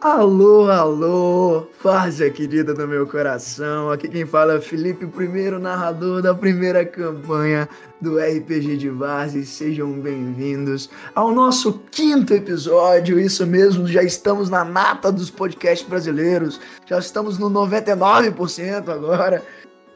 Alô, alô, Fárzia querida do meu coração. Aqui quem fala é Felipe, o primeiro narrador da primeira campanha do RPG de Várzea. Sejam bem-vindos ao nosso quinto episódio. Isso mesmo, já estamos na nata dos podcasts brasileiros. Já estamos no 99% agora.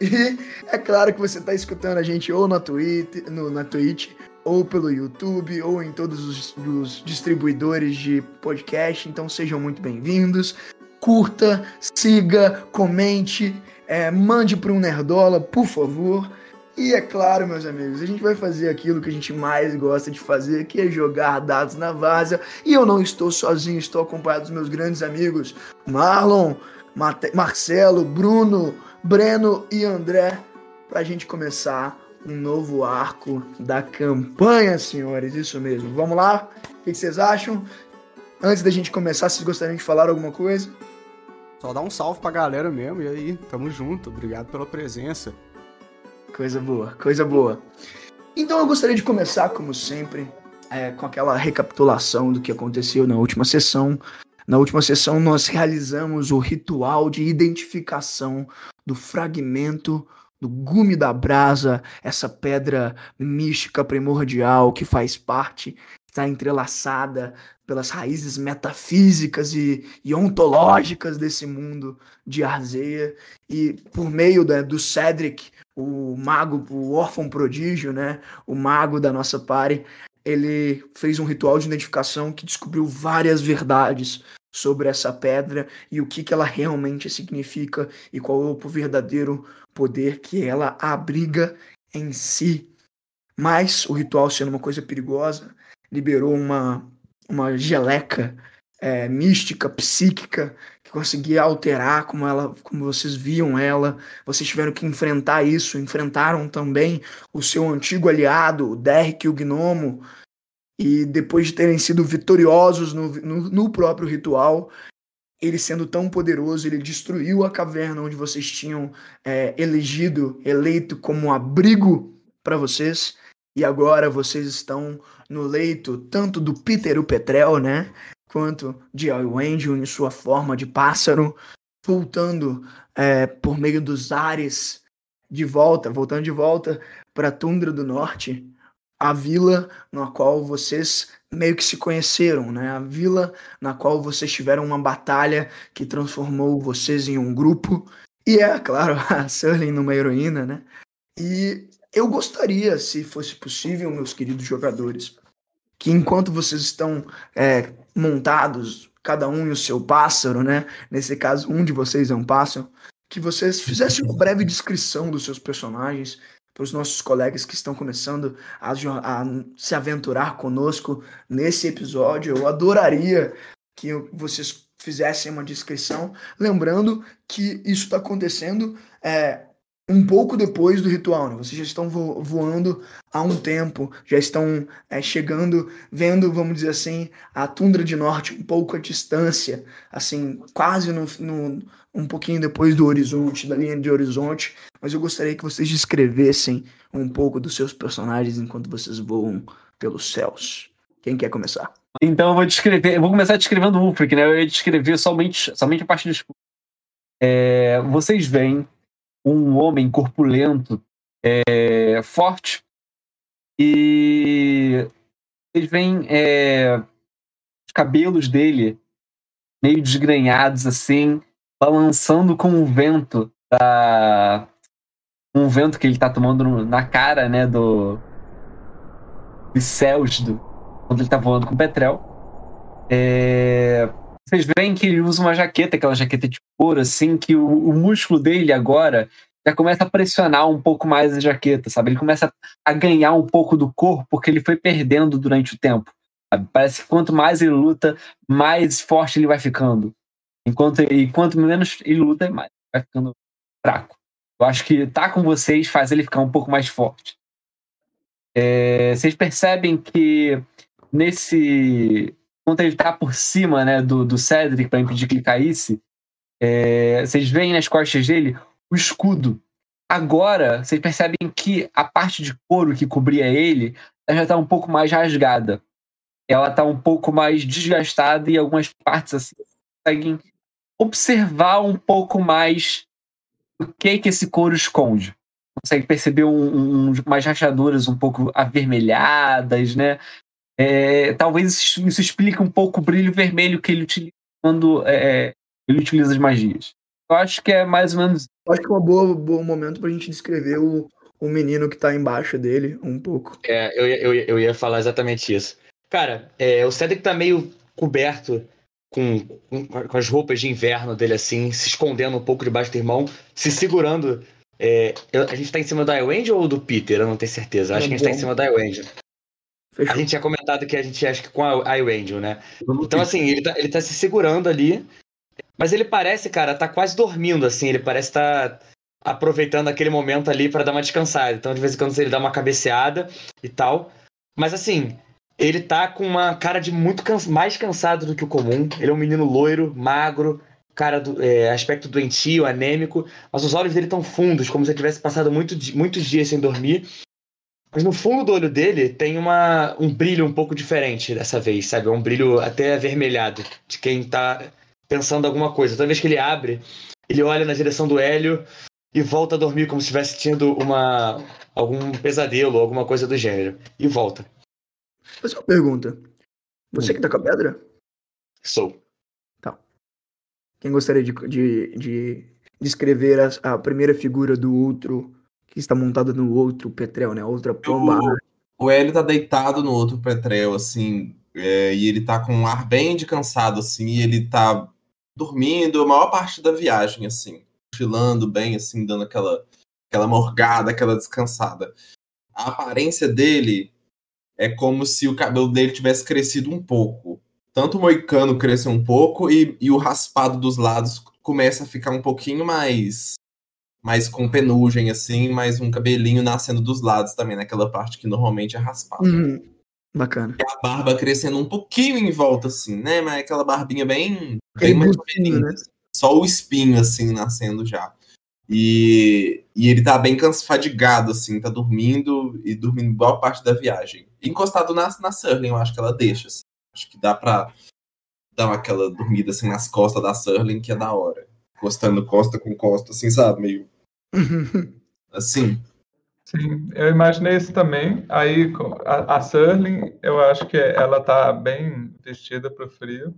E é claro que você está escutando a gente ou na Twitch, no, na Twitch ou pelo YouTube, ou em todos os, os distribuidores de podcast. Então sejam muito bem-vindos. Curta, siga, comente, é, mande para um Nerdola, por favor. E é claro, meus amigos, a gente vai fazer aquilo que a gente mais gosta de fazer, que é jogar dados na vaza. E eu não estou sozinho, estou acompanhado dos meus grandes amigos Marlon, Mate Marcelo, Bruno, Breno e André, para a gente começar um novo arco da campanha, senhores. Isso mesmo. Vamos lá? O que vocês acham? Antes da gente começar, vocês gostariam de falar alguma coisa? Só dar um salve pra galera mesmo, e aí, tamo junto. Obrigado pela presença. Coisa boa, coisa boa. Então eu gostaria de começar, como sempre, é, com aquela recapitulação do que aconteceu na última sessão. Na última sessão, nós realizamos o ritual de identificação do fragmento do gume da brasa, essa pedra mística primordial que faz parte, está entrelaçada pelas raízes metafísicas e, e ontológicas desse mundo de Arzeia, e por meio né, do Cedric, o mago, o órfão prodígio, né, o mago da nossa party, ele fez um ritual de identificação que descobriu várias verdades sobre essa pedra e o que, que ela realmente significa e qual é o verdadeiro poder que ela abriga em si. Mas o ritual, sendo uma coisa perigosa, liberou uma, uma geleca é, mística, psíquica, que conseguia alterar como ela, como vocês viam ela. Vocês tiveram que enfrentar isso, enfrentaram também o seu antigo aliado, o Derek, o Gnomo, e depois de terem sido vitoriosos no, no, no próprio ritual, ele sendo tão poderoso, ele destruiu a caverna onde vocês tinham é, elegido, eleito como abrigo para vocês. E agora vocês estão no leito tanto do Peter o Petrel, né? Quanto de Elwendel em sua forma de pássaro, voltando é, por meio dos ares de volta, voltando de volta para a tundra do norte, a vila na qual vocês meio que se conheceram, né? A vila na qual vocês tiveram uma batalha que transformou vocês em um grupo. E é, claro, a Sully numa heroína, né? E eu gostaria, se fosse possível, meus queridos jogadores, que enquanto vocês estão é, montados, cada um em o seu pássaro, né? Nesse caso, um de vocês é um pássaro, que vocês fizessem uma breve descrição dos seus personagens, para os nossos colegas que estão começando a, a, se aventurar conosco nesse episódio. Eu adoraria que vocês fizessem uma descrição, lembrando que isso está acontecendo é, um pouco depois do ritual, né? Vocês já estão vo voando há um tempo, já estão é, chegando, vendo, vamos dizer assim, a tundra de norte um pouco à distância, assim, quase no, no, um pouquinho depois do horizonte, da linha de horizonte. Mas eu gostaria que vocês descrevessem um pouco dos seus personagens enquanto vocês voam pelos céus. Quem quer começar? Então eu vou descrever, eu vou começar descrevendo o Ulfric, né? Eu ia descrever somente, somente a parte do escudo. É, vocês veem um homem corpulento, é, forte, e vocês veem é, os cabelos dele meio desgrenhados, assim, balançando com o vento da. Um vento que ele tá tomando na cara, né, do. dos céus, do, quando ele tá voando com o Petrel. É, vocês veem que ele usa uma jaqueta, aquela jaqueta de couro, assim, que o, o, músculo dele agora já começa a pressionar um pouco mais a jaqueta, sabe? Ele começa a ganhar um pouco do corpo porque ele foi perdendo durante o tempo. Sabe? Parece que quanto mais ele luta, mais forte ele vai ficando. Enquanto, e quanto menos ele luta, mais vai ficando fraco. Eu acho que tá com vocês faz ele ficar um pouco mais forte. É, vocês percebem que nesse quando ele tá por cima né, do, do Cedric para impedir que ele caísse, é, vocês veem nas costas dele o escudo. Agora, vocês percebem que a parte de couro que cobria ele já está um pouco mais rasgada. Ela está um pouco mais desgastada e algumas partes assim conseguem observar um pouco mais o que que esse couro esconde. Consegue perceber um, um, umas rachaduras um pouco avermelhadas, né? É, talvez isso, isso explique um pouco o brilho vermelho que ele utiliza quando é, ele utiliza as magias. Eu acho que é mais ou menos. Eu acho que é um bom, bom momento pra gente descrever o, o menino que tá embaixo dele um pouco. É, eu, eu, eu ia falar exatamente isso. Cara, é, o Cedric tá meio coberto com, com, com, as roupas de inverno dele, assim, se escondendo um pouco debaixo do irmão, se segurando. É, a gente tá em cima do Iwangel ou do Peter? Eu não tenho certeza. Acho que a gente tá em cima do Iwangel. A gente tinha comentado que a gente acha que com a Iwangel, né? Então, assim, ele tá, ele tá se segurando ali. Mas ele parece, cara, tá quase dormindo, assim. Ele parece estar tá aproveitando aquele momento ali para dar uma descansada. Então, de vez em quando, ele dá uma cabeceada e tal. Mas, assim, ele tá com uma cara de muito mais cansado do que o comum. Ele é um menino loiro, magro, cara do é, aspecto doentio, anêmico, mas os olhos dele estão fundos, como se ele tivesse passado muito, muitos dias sem dormir. Mas no fundo do olho dele tem uma, um brilho um pouco diferente dessa vez, sabe? É um brilho até avermelhado, de quem tá pensando alguma coisa. Toda vez que ele abre, ele olha na direção do Hélio e volta a dormir como se estivesse tendo uma, algum pesadelo, alguma coisa do gênero. E volta. Fazer uma pergunta. Você hum. que tá com a pedra? Sou. Tá. Quem gostaria de, de, de descrever a, a, primeira figura do outro que está montada no outro petrel, né? Outra pomba. O, o Hélio tá deitado no outro petrel, assim, é, e ele tá com um ar bem de cansado, assim, e ele tá dormindo a maior parte da viagem, assim, cochilando bem, assim, dando aquela, aquela morgada, aquela descansada. A aparência dele é como se o cabelo dele tivesse crescido um pouco. Tanto o moicano cresceu um pouco e, e o raspado dos lados começa a ficar um pouquinho mais mais com penugem, assim, mais um cabelinho nascendo dos lados também, naquela parte que normalmente é raspada. Uhum. Bacana. E a barba crescendo um pouquinho em volta, assim, né? Mas aquela barbinha bem, bem mais né? Só o espinho, assim, nascendo já. E, e ele tá bem fadigado, assim, tá dormindo e dormindo boa parte da viagem. Encostado na, na Surling, eu acho que ela deixa. Assim. Acho que dá pra dar aquela dormida assim nas costas da Surling, que é da hora. Encostando costa com costa, assim, sabe? Meio. assim. Sim, eu imaginei isso também. Aí a, a Surling, eu acho que ela tá bem vestida pro frio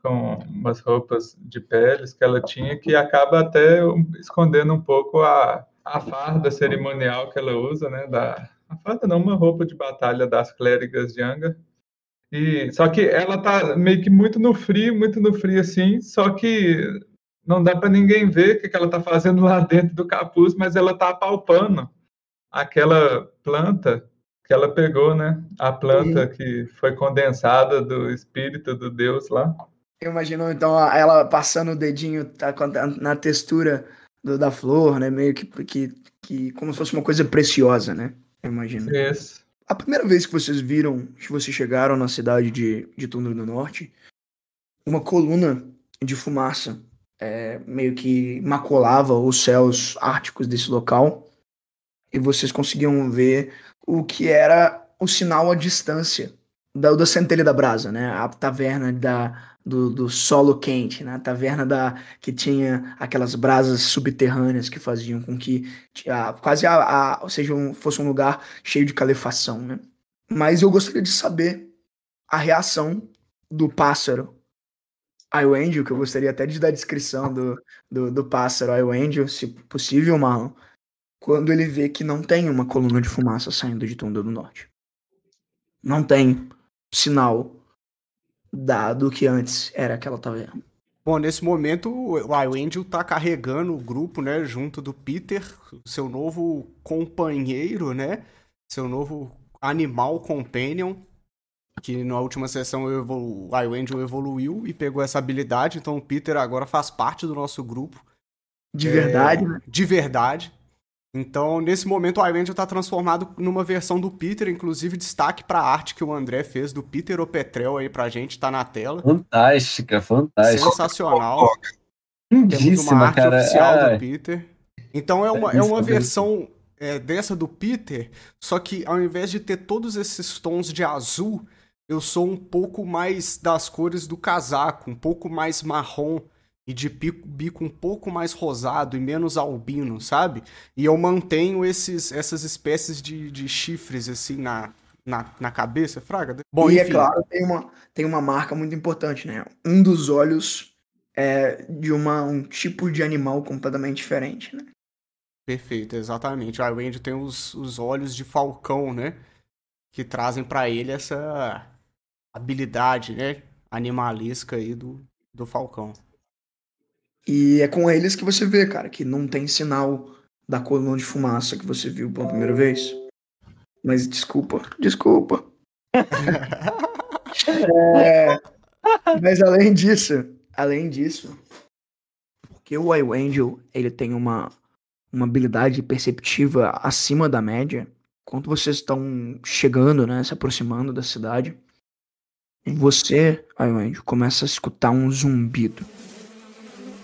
com umas roupas de peles que ela tinha, que acaba até escondendo um pouco a, a farda cerimonial que ela usa, né? Da, a farda não, uma roupa de batalha das clérigas de Anga. E, só que ela tá meio que muito no frio, muito no frio assim, só que não dá para ninguém ver o que, que ela tá fazendo lá dentro do capuz, mas ela tá apalpando aquela planta que ela pegou, né? A planta que foi condensada do espírito do Deus lá. Eu imagino, então, ela passando o dedinho tá, na textura do, da flor, né? Meio que, que, que como se fosse uma coisa preciosa, né? Eu imagino. Isso. A primeira vez que vocês viram, que vocês chegaram na cidade de, de Tundra do Norte, uma coluna de fumaça é, meio que maculava os céus árticos desse local e vocês conseguiam ver o que era o sinal à distância da, da centelha da brasa, né? A taverna da, do, do solo quente, né? A taverna da, que tinha aquelas brasas subterrâneas que faziam com que a, quase a, a, seja um, fosse um lugar cheio de calefação, né? Mas eu gostaria de saber a reação do pássaro Angel, que eu gostaria até de dar a descrição do, do, do pássaro Angel, se possível, Marlon, quando ele vê que não tem uma coluna de fumaça saindo de Tunda do Norte. Não tem sinal dado que antes era aquela taverna. Bom, nesse momento o Angel tá carregando o grupo, né, junto do Peter, seu novo companheiro, né, seu novo animal companion, que na última sessão evolu o Angel evoluiu e pegou essa habilidade, então o Peter agora faz parte do nosso grupo. De verdade, é, né? De verdade. Então, nesse momento, o Iron está transformado numa versão do Peter, inclusive destaque para a arte que o André fez do Peter Opetrel aí pra gente, tá na tela. Fantástica, fantástica. Sensacional. Temos uma arte cara. oficial Ai. do Peter. Então é uma, é uma versão é, dessa do Peter, só que ao invés de ter todos esses tons de azul, eu sou um pouco mais das cores do casaco, um pouco mais marrom e de bico, bico um pouco mais rosado e menos albino, sabe? E eu mantenho esses, essas espécies de, de chifres assim na, na, na cabeça, fraga. Bom, e é claro, tem uma, tem uma marca muito importante, né? Um dos olhos é de uma, um tipo de animal completamente diferente, né? Perfeito, exatamente. A Randy tem os, os olhos de falcão, né? Que trazem para ele essa habilidade, né? Animalesca aí do, do falcão. E é com eles que você vê, cara, que não tem sinal da coluna de fumaça que você viu pela primeira vez. Mas desculpa, desculpa. é, mas além disso, além disso, porque o Angel ele tem uma, uma habilidade perceptiva acima da média, quando vocês estão chegando, né, se aproximando da cidade, você, Angel, começa a escutar um zumbido.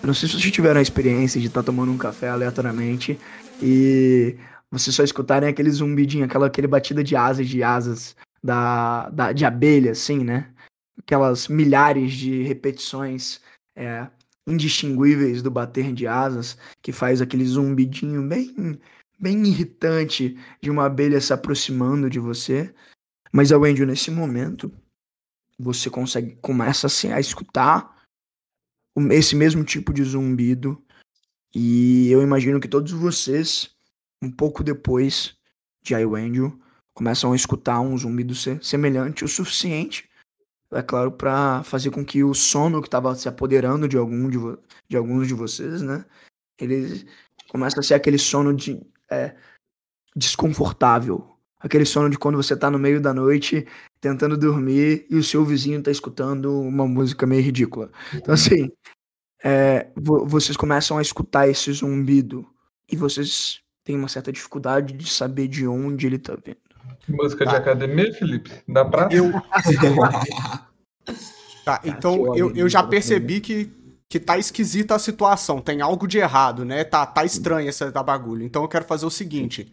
Eu não sei se vocês tiveram a experiência de estar tá tomando um café aleatoriamente e vocês só escutarem aquele zumbidinho, aquela aquele batida de asas de asas da, da de abelha, assim, né? Aquelas milhares de repetições é, indistinguíveis do bater de asas que faz aquele zumbidinho bem bem irritante de uma abelha se aproximando de você. Mas ao Andrew, nesse momento, você consegue começa assim, a escutar esse mesmo tipo de zumbido e eu imagino que todos vocês um pouco depois de Iwendel, começam a escutar um zumbido semelhante o suficiente, é claro, para fazer com que o sono que estava se apoderando de, algum de, de, alguns de vocês, né, ele começa a ser aquele sono de, é, desconfortável. Aquele sono de quando você tá no meio da noite tentando dormir e o seu vizinho tá escutando uma música meio ridícula. Então, assim, é, vocês começam a escutar esse zumbido e vocês tem uma certa dificuldade de saber de onde ele tá vindo. Música tá. de academia, Felipe? Da praça? Eu... tá, então eu, eu já percebi que, que tá esquisita a situação, tem algo de errado, né? Tá, tá estranho essa da bagulho. Então eu quero fazer o seguinte: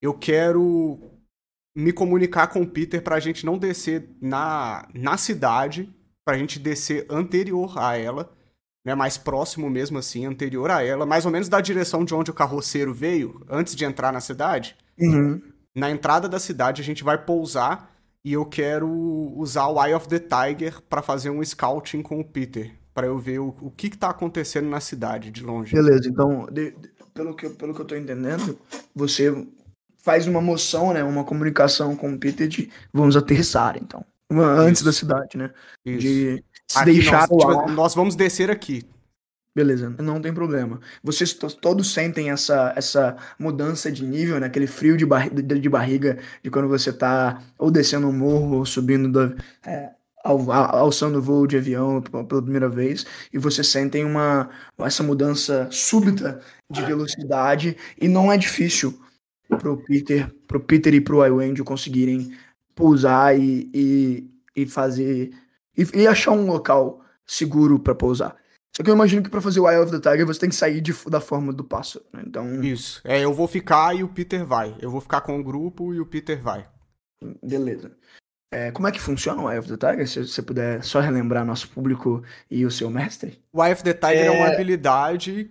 eu quero me comunicar com o Peter pra gente não descer na, na cidade, pra gente descer anterior a ela né, mais próximo mesmo assim, anterior a ela, mais ou menos da direção de onde o carroceiro veio, antes de entrar na cidade. Uhum. Na entrada da cidade a gente vai pousar e eu quero usar o Eye of the Tiger para fazer um scouting com o Peter, para eu ver o, o que, que tá acontecendo na cidade de longe. Beleza, então, de, de, pelo, que, pelo que eu tô entendendo, você faz uma moção, né, uma comunicação com o Peter de vamos aterrissar, então. Antes da cidade, né? Isso. De se aqui deixar nós, tipo, nós vamos descer aqui. Beleza, não tem problema. Vocês todos sentem essa, essa mudança de nível, né? Aquele frio de, barri de barriga de quando você tá ou descendo um morro ou subindo, do, é, alçando voo de avião pela primeira vez. E vocês sentem uma, essa mudança súbita de velocidade. E não é difícil pro Peter, pro Peter e pro Iwendy conseguirem pousar e, e, e fazer e, e achar um local seguro para pousar. Só que eu imagino que para fazer o Eye of the Tiger você tem que sair de, da forma do pássaro, né? Então. Isso. É, eu vou ficar e o Peter vai. Eu vou ficar com o grupo e o Peter vai. Beleza. É, como é que funciona o Eye of the Tiger? Se você puder só relembrar nosso público e o seu mestre. O Eye of the Tiger é, é uma habilidade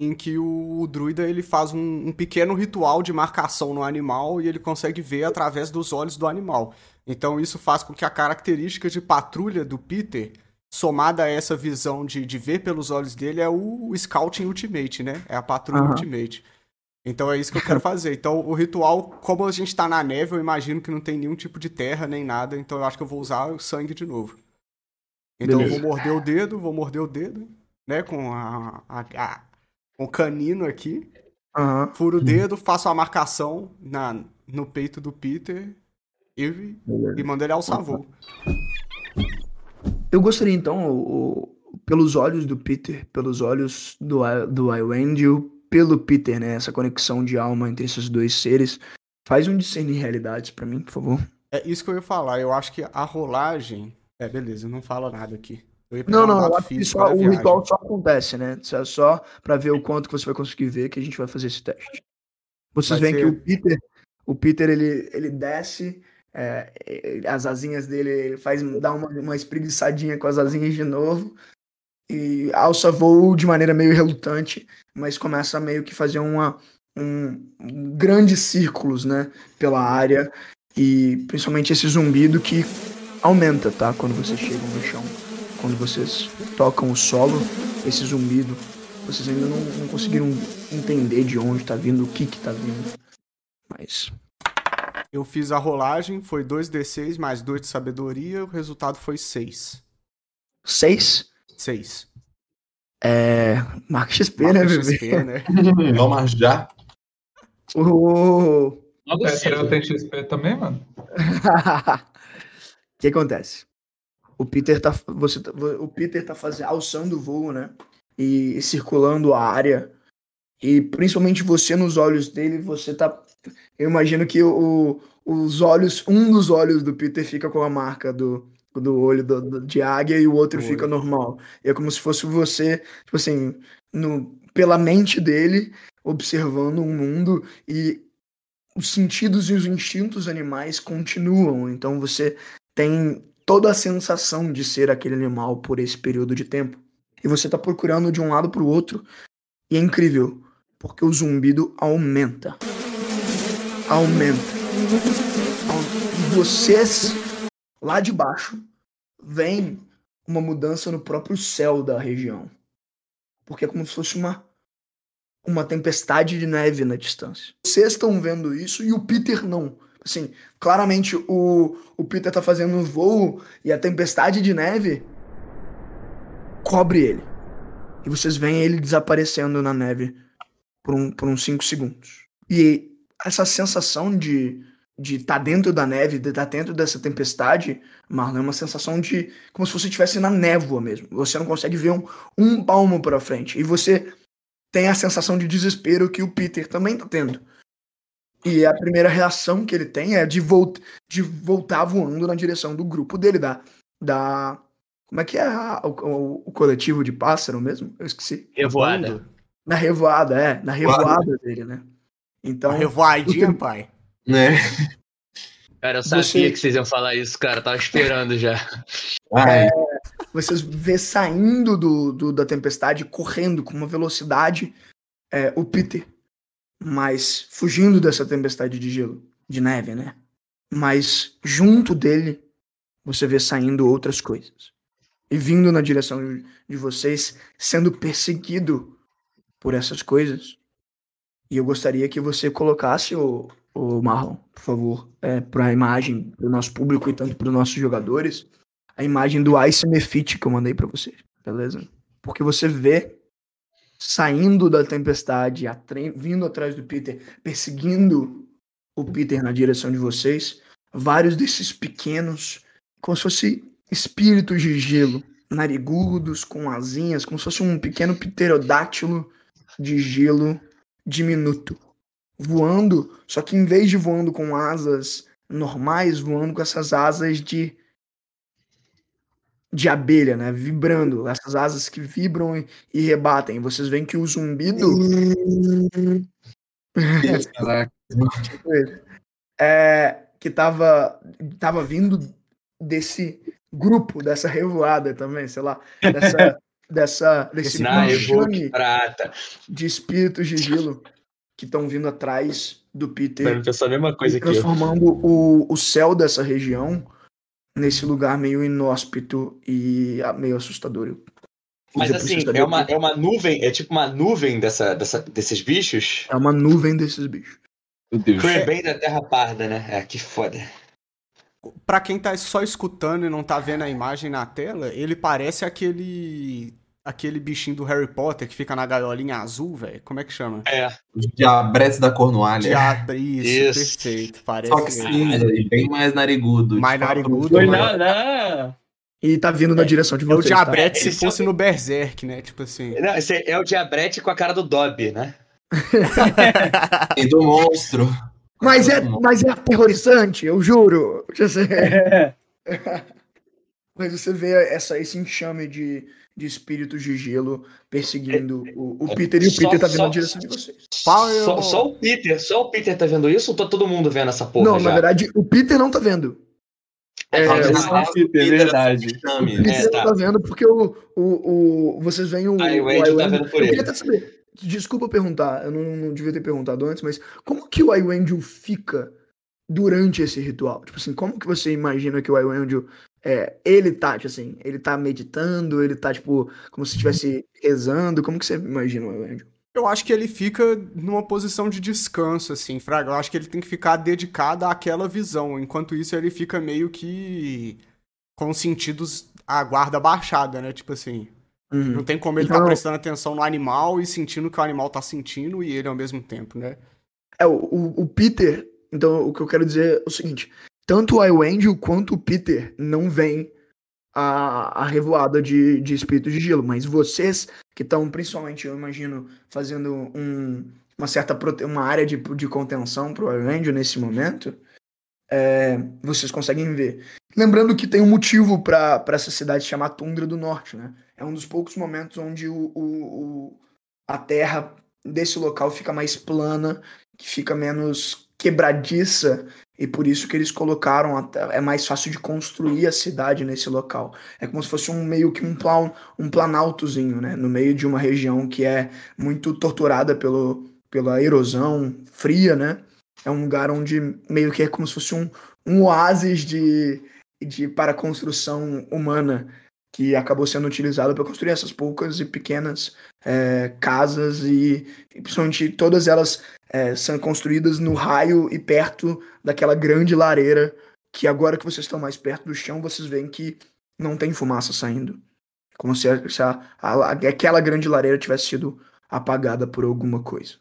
em que o, o druida ele faz um, um, pequeno ritual de marcação no animal e ele consegue ver através dos olhos do animal. Então isso faz com que a característica de patrulha do Peter, somada a essa visão de, de ver pelos olhos dele, é o, o Scouting Ultimate, né? É a patrulha uhum. Ultimate. Então é isso que eu quero fazer. Então o ritual, como a gente tá na neve, eu imagino que não tem nenhum tipo de terra nem nada, então eu acho que eu vou usar o sangue de novo. Então Beleza. eu vou morder o dedo, vou morder o dedo, né, com a, a, a um canino aqui. Uhum. Furo o dedo, faço a marcação na, no peito do Peter e, e mando ele alçar voo. Eu gostaria então, o, o, pelos olhos do Peter, pelos olhos do, do Iwendel, pelo Peter, né? Essa conexão de alma entre esses dois seres. Faz um discernir realidades para mim, por favor. É isso que eu ia falar. Eu acho que a rolagem. É, beleza, não fala nada aqui. Não, não, só, o ritual só acontece, né? É só para ver o quanto que você vai conseguir ver que a gente vai fazer esse teste. Vocês veem ser... que o Peter, o Peter ele, ele desce é, as asinhas dele, ele faz dá uma, uma espreguiçadinha com as asinhas de novo. E alça voo de maneira meio relutante, mas começa a meio que fazer uma, um, um grandes círculos, né, pela área. E principalmente esse zumbido que aumenta, tá, quando vocês chegam no chão, quando vocês tocam o solo, esse zumbido, vocês ainda não, não conseguiram entender de onde tá vindo, o que que tá vindo, mas Eu fiz a rolagem, foi 2d6 mais 2 de sabedoria, o resultado foi 6. seis 6. é marca XP, né, bebê? XP, né? Vamos já. O cedo. tem XP também, mano? O que acontece? O Peter tá, você, tá- o Peter tá fazendo, alçando o voo, né? E circulando a área. E principalmente você nos olhos dele, você tá. Eu imagino que o, os olhos, um dos olhos do Peter fica com a marca do, do olho do- do- de águia e o outro Do fica olho. normal. É como se fosse você, tipo assim, no, pela mente dele, observando o mundo e os sentidos e os instintos animais continuam. Então você tem toda a sensação de ser aquele animal por esse período de tempo. E você tá procurando de um lado pro outro. E é incrível, porque o zumbido aumenta. Aumenta. Au- E vocês, lá de baixo, veem uma mudança no próprio céu da região. Porque é como se fosse uma uma tempestade de neve na distância. Vocês estão vendo isso e o Peter não. Assim, claramente o, o Peter tá fazendo um voo e a tempestade de neve cobre ele. E vocês veem ele desaparecendo na neve por, um, por uns 5 segundos. E essa sensação de de estar dentro da neve, de estar dentro dessa tempestade, Marlon, é uma sensação de como se você estivesse na névoa mesmo. Você não consegue ver um, um palmo para frente. E você tem a sensação de desespero que o Peter também tá tendo. E a primeira reação que ele tem é de, volt de voltar voando na direção do grupo dele, da. da como é que é a- o, o- o coletivo de pássaro mesmo? Eu esqueci. Revoada. Na revoada, é. Na revoada dele, né? Então. Revoadinha, pai. Né? Cara, eu sabia Você- que vocês iam falar isso, cara. Eu tava esperando já. Ai, vocês vê saindo do, do- da tempestade, correndo com uma velocidade, é, o Peter, mas fugindo dessa tempestade de gelo, de neve, né? Mas junto dele, você vê saindo outras coisas. E vindo na direção de- vocês, sendo perseguido por essas coisas. E eu gostaria que você colocasse o, o Marlon, por favor, é, para a imagem do nosso público e tanto para os nossos jogadores, a imagem do Ice Mefit que eu mandei pra vocês, beleza? Porque você vê saindo da tempestade, atre- vindo atrás do Peter, perseguindo o Peter na direção de vocês, vários desses pequenos, como se fossem espíritos de gelo, narigudos, com asinhas, como se fosse um pequeno pterodátilo de gelo diminuto, voando, só que em vez de voando com asas normais, voando com essas asas de de abelha, né? Vibrando, essas asas que vibram e, e rebatem. Vocês veem que o zumbido é, que tava, tava vindo desse grupo, dessa revoada também, sei lá, dessa, dessa desse enxame de espíritos de gelo que estão vindo atrás do Peter a mesma coisa transformando o, o céu dessa região nesse lugar meio inóspito e ah, meio assustador. Eu Mas assim, é uma, é uma nuvem, é tipo uma nuvem dessa, dessa, desses bichos. é uma nuvem desses bichos. Meu Deus. É bem da Terra Parda, né? É, que foda. Pra quem tá só escutando e não tá vendo a imagem na tela, ele parece aquele aquele bichinho do Harry Potter que fica na gaiolinha azul, velho. Como é que chama? É, os diabretes da Cornualha. Diabo, isso, Isso. perfeito. Parece Só que cinza bem mais narigudo. mais narigudo. Foi mano. nada. E tá vindo na direção de É o vocês. tá? diabrete se fosse é o- no Berserk, né? Tipo assim. Não, esse é o Diabrete com a cara do Dobby, né? E do monstro. Mas é, mas é aterrorizante, eu juro. Sei. Mas você vê essa, esse enxame de, de espíritos de gelo perseguindo o, o Peter e o Só- Peter tá vindo só- na direção de vocês. Só, só o Peter, só o Peter tá vendo isso ou tá todo mundo vendo essa porra não, já? na verdade, o Peter não tá vendo. É, Ah, o- mas- Ah, Peter, é verdade. o. Peter É, não tá. tá vendo porque o, o, o, vocês veem o. Aí o o Andrew tá vendo por Eu ele. queria até saber. Desculpa perguntar, eu não, não devia ter perguntado antes, mas como que o Iwendel fica durante esse ritual? Tipo assim, como que você imagina que o Iwendel é, ele tá, tipo assim, ele tá meditando, ele tá, tipo, como se estivesse rezando, como que você imagina o Iwendel? Eu acho que ele fica numa posição de descanso, assim, Fraga. Eu acho que ele tem que ficar dedicado àquela visão. Enquanto isso, ele fica meio que com os sentidos a guarda baixada, né? Tipo assim, Uhum. não tem como ele Então- tá prestando atenção no animal e sentindo o que o animal tá sentindo e ele ao mesmo tempo, né? É, o, o Peter, então o que eu quero dizer é o seguinte: tanto o Iwendel quanto o Peter não veem a, a revoada de, de espíritos de gelo, mas vocês que estão, principalmente, eu imagino, fazendo um, uma certa uma área de, de contenção pro Iwendel nesse momento, é, vocês conseguem ver. Lembrando que tem um motivo para essa cidade chamar Tundra do Norte, né? É um dos poucos momentos onde o, o, o- a terra desse local fica mais plana que fica menos quebradiça e por isso que eles colocaram até- é mais fácil de construir a cidade nesse local. É como se fosse um meio que um plan, um planaltozinho, né, no meio de uma região que é muito torturada pelo, pela erosão fria, né? É um lugar onde meio que é como se fosse um, um oásis de, de para construção humana que acabou sendo utilizado para construir essas poucas e pequenas é, casas e, e principalmente todas elas é, são construídas no raio e perto daquela grande lareira que agora que vocês estão mais perto do chão, vocês veem que não tem fumaça saindo. Como se, a- se a- a- aquela grande lareira tivesse sido apagada por alguma coisa.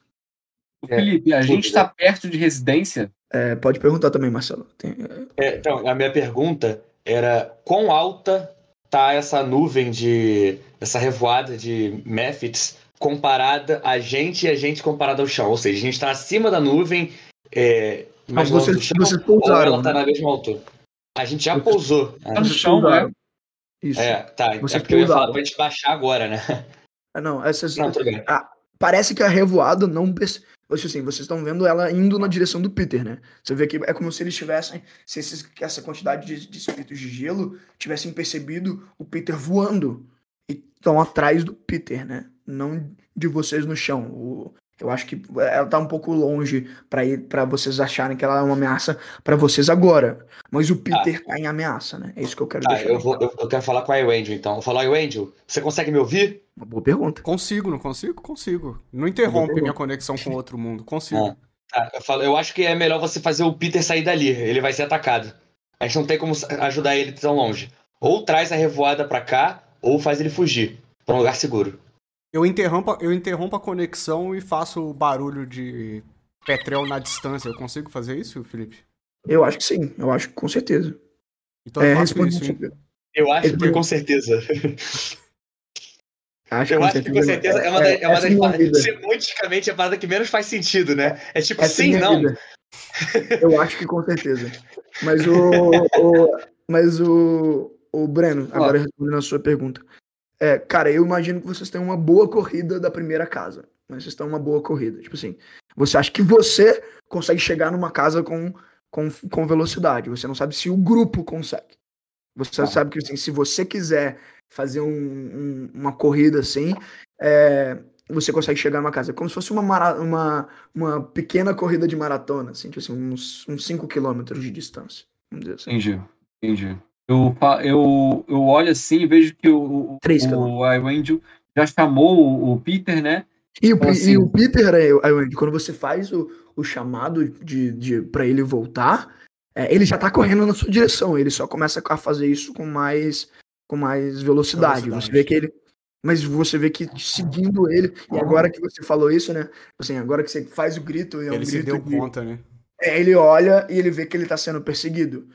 Felipe, a tudo, gente tá perto de residência? É, pode perguntar também, Marcelo. Tem- É, então, a minha pergunta era quão alta tá essa nuvem de. essa revoada de Mephits comparada a gente e a gente comparada ao chão. Ou seja, a gente tá acima da nuvem, é, Ah, longe vocês- do chão, vocês pousaram, ela tá né? na mesma altura. A gente já Vocês- pousou. Tá no chão, pousaram. né? Isso. É, tá. Vocês é porque eu ia falar pousaram. pra gente baixar agora, né? Ah, não, essas, Não, tudo bem. parece que a revoada não. perce- Assim, vocês estão vendo ela indo na direção do Peter, né? Você vê que é como se eles tivessem. Se esses, essa quantidade de, de espíritos de gelo tivessem percebido o Peter voando e estão atrás do Peter, né? Não de vocês no chão. O- eu acho que ela tá um pouco longe pra ir para vocês acharem que ela é uma ameaça pra vocês agora. Mas o Peter tá em ameaça, né? É isso que eu quero Tá, deixar. eu, vou, eu, eu quero falar com a Iwendel, então. Eu falo, Iwendel, você consegue me ouvir? Uma boa pergunta. Consigo, não consigo? Consigo. Não interrompe minha conexão com outro mundo. Consigo. Tá, eu, falo, eu acho que é melhor você fazer o Peter sair dali. Ele vai ser atacado. A gente não tem como ajudar ele tão longe. Ou traz a revoada pra cá, ou faz ele fugir pra um lugar seguro. Eu, interrompo, eu interrompo a conexão e faço o barulho de petrel na distância. Eu consigo fazer isso, Felipe? Eu acho que sim, eu acho que com certeza. Então É, eu faço isso, hein? Eu acho que com certeza. Acho Eu acho que com certeza é uma, da- é uma das minha paradas. Semanticamente é a parada que menos faz sentido, né? É tipo, Essa é sim, não. vida. Eu acho que com certeza. Mas o. o- mas o. O Breno, agora respondendo a sua pergunta. É, cara, eu imagino que vocês têm uma boa corrida da primeira casa. Mas vocês têm uma boa corrida. Tipo assim, você acha que você consegue chegar numa casa com, com, com velocidade. Você não sabe se o grupo consegue. Você sabe que assim, se você quiser fazer um- um- uma corrida assim, é, você consegue chegar numa casa. É como se fosse uma, mara- uma, uma pequena corrida de maratona, assim, tipo assim, uns 5 quilômetros de distância. Vamos dizer assim. Entendi, entendi. Eu, eu, eu olho assim e vejo que o, o, Três o Iwendel já chamou o, o Peter, né? E o, Então, e assim- o Peter, aí, aí, Wendy, quando você faz o, o chamado de, de, para ele voltar, é, ele já tá correndo na sua direção. Ele só começa a fazer isso com mais, com mais velocidade. Velocidade. Você vê que ele. Mas você vê que seguindo ele, e agora que você falou isso, né? Assim, agora que você faz o grito, e é um Ele se grito deu de- conta, né? É, ele olha e ele vê que ele tá sendo perseguido.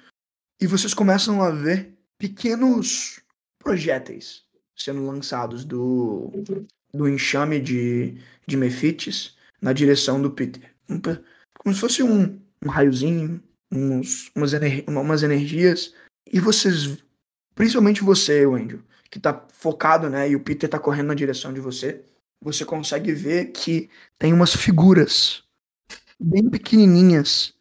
E vocês começam a ver pequenos projéteis sendo lançados do, do enxame de, de Mefites na direção do Peter. Pe- Como se fosse um, um raiozinho, uns, umas, ener- uma- umas energias. E vocês principalmente você, Wendel, que tá focado, né, e o Peter tá correndo na direção de você, você consegue ver que tem umas figuras bem pequenininhas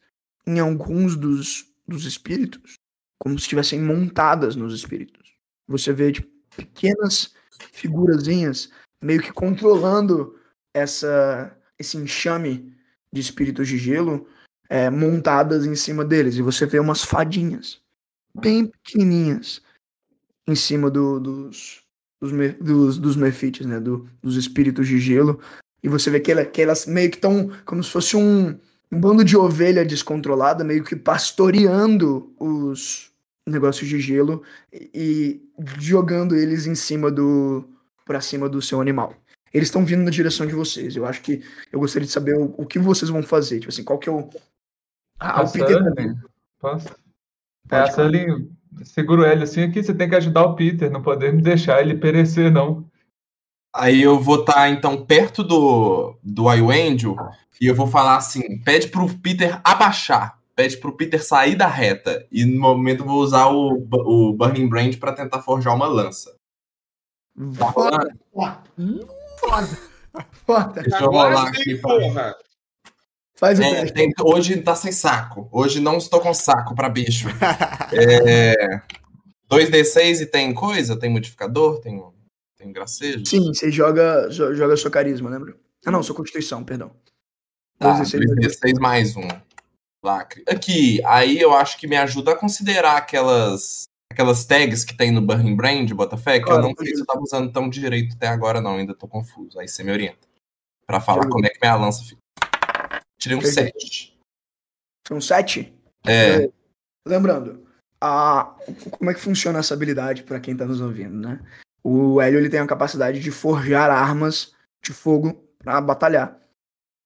em alguns dos, dos espíritos, como se estivessem montadas nos espíritos. Você vê tipo, pequenas figurazinhas meio que controlando essa esse enxame de espíritos de gelo é, montadas em cima deles. E você vê umas fadinhas bem pequenininhas em cima do, dos, dos, dos, dos mefites, né? Do, dos espíritos de gelo. E você vê que, que elas meio que estão como se fosse um, um bando de ovelha descontrolada, meio que pastoreando os negócios de gelo e, jogando eles em cima do. pra cima do seu animal. Eles estão vindo na direção de vocês. Eu acho que eu gostaria de saber o, o que vocês vão fazer. Tipo assim, qual que é o. Ah, o Peter. Posso? É, a Sully segura ele assim aqui, você tem que ajudar o Peter, não podemos deixar ele perecer, não. Aí eu vou estar, tá, então, perto do, do Angel e eu vou falar assim: pede pro Peter abaixar, pede pro Peter sair da reta. E no momento eu vou usar o, o Burning Brand para tentar forjar uma lança. Foda! Foda! Foda! Deixa eu rolar aqui. Porra. Faz o é, tem, hoje tá sem saco. Hoje não estou com saco para bicho. é, 2d6 e tem coisa? Tem modificador? Tem, tem gracejo? Sim, você joga, joga sua carisma, lembra? Ah, não, sua constituição, perdão. Tá, 2d6 mais um. Lacre. Aqui, aí eu acho que me ajuda a considerar aquelas aquelas tags que tem no Burning Brand, Botafé, que claro, eu não sei se eu tava usando tão direito até agora, não, ainda tô confuso. Aí você me orienta. Pra falar como é que minha lança fica. Tirei um 7. São 7? É. Lembrando, a, como é que funciona essa habilidade para quem tá nos ouvindo, né? O Hélio ele tem a capacidade de forjar armas de fogo para batalhar.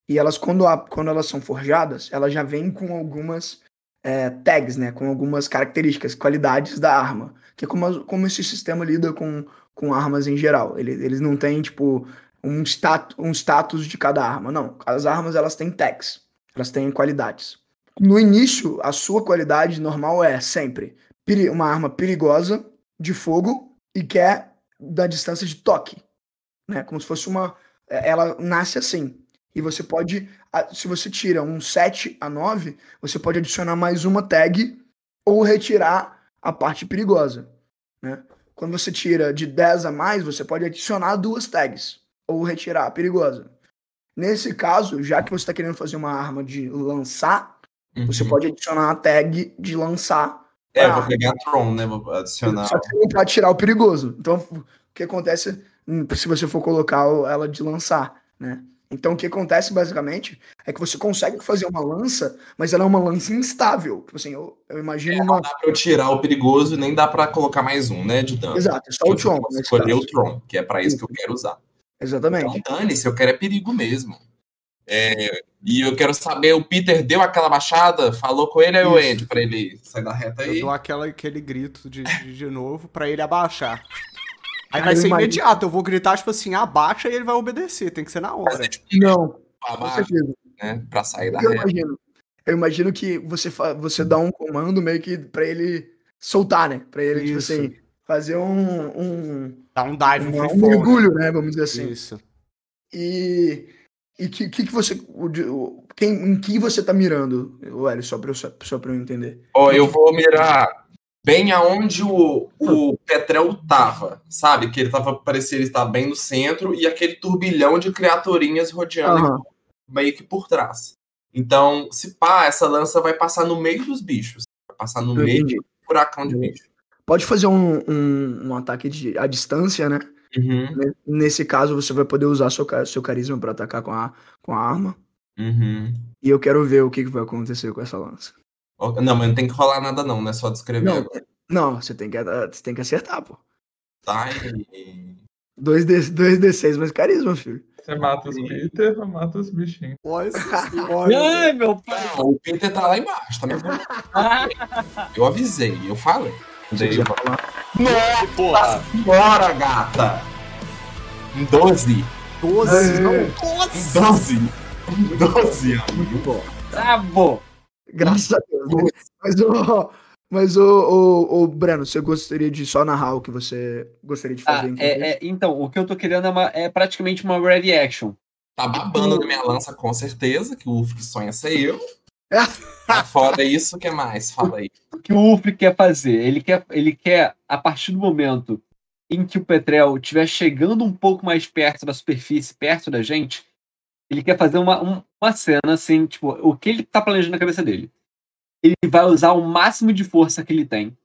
E elas, quando, a, quando elas são forjadas, elas já vêm com algumas é, tags, né? Com algumas características, qualidades da arma. Que é como, como esse sistema lida com, com armas em geral. Ele, eles não têm, tipo, um, stat, um status de cada arma. Não, as armas elas têm tags, elas têm qualidades. No início, a sua qualidade normal é sempre uma arma perigosa, de fogo, e que é da distância de toque. Né? Como se fosse uma. É, ela nasce assim. E você pode. Se você tira um 7 a 9, você pode adicionar mais uma tag ou retirar a parte perigosa. Né? Quando você tira de 10 a mais, você pode adicionar duas tags ou retirar, perigosa. Nesse caso, já que você está querendo fazer uma arma de lançar, uhum. você pode adicionar a tag de lançar. É, vou pegar Tron, né? Vou adicionar. Só que não pode tirar o perigoso. Então, o que acontece hum, se você for colocar ela de lançar, né? Então, o que acontece basicamente é que você consegue fazer uma lança, mas ela é uma lança instável. Tipo assim, eu, eu imagino é, uma. Não dá pra eu tirar o perigoso e nem dá pra colocar mais um, né? De dano. Exato, é só o Tron. Escolher o Tron, que é pra isso que eu quero usar. Exatamente. Então, dane-se, eu quero é perigo mesmo. É, e eu quero saber, o Peter deu aquela baixada, falou com ele, aí o Andy, pra ele sair da reta aí. Eu dou aquela, aquele grito de, de, de novo pra ele abaixar. Aí vai ser imediato, eu vou gritar, tipo assim, abaixa e ele vai obedecer, tem que ser na hora. É, tipo, não, abaixa, né, pra sair da eu reta. Imagino, eu imagino que você, você dá um comando meio que pra ele soltar, né, pra ele, Isso. tipo assim, fazer um. um Dar um dive, um, um mergulho, né? Vamos dizer assim. Isso. E. E que, que, que você. O, quem, em que você tá mirando, Hélio, só pra eu, só pra eu entender? Ó, oh, eu vou mirar bem aonde o, o Petrel tava, sabe? Que ele tava, parecia ele estar bem no centro e aquele turbilhão de criaturinhas rodeando uhum. meio que por trás. Então, se pá, essa lança vai passar no meio dos bichos. Vai passar no meio do furacão de bicho. Pode fazer um, um, um ataque de, à distância, né? Uhum. Nesse caso, você vai poder usar seu, seu carisma para atacar com a, com a arma. Uhum. E eu quero ver o que, que vai acontecer com essa lança. Não, mas não tem que rolar nada, não, né? Só descrever não, agora. Não, você tem que, você tem que acertar, pô. Tá. 2D, 2D6 mais carisma, filho. Você mata os Peter ou mata os bichinhos? Ai, meu pai. Não, o Peter tá lá embaixo, tá me Eu avisei, eu falei. Daí, Nossa, porra! Bora, gata! Em 12. 12? Não, 12! Em 12, amigo. Tá bom. Graças a Deus. Mas, oh, Mas, ô, ô, ô, Breno, você gostaria de só narrar o que você gostaria de Ah, fazer? enquanto é, é, então, o que eu tô querendo é, uma- é praticamente uma ready action. Tá babando na minha lança, com certeza, que o Ufri sonha ser eu. Ah. Tá fora isso, o que mais? Fala aí. O que o Ufri quer fazer? Ele quer, ele quer, a partir do momento em que o Petrel estiver chegando um pouco mais perto da superfície, perto da gente, ele quer fazer uma, um- uma cena assim, tipo, o que ele tá planejando na cabeça dele. Ele vai usar o máximo de força que ele tem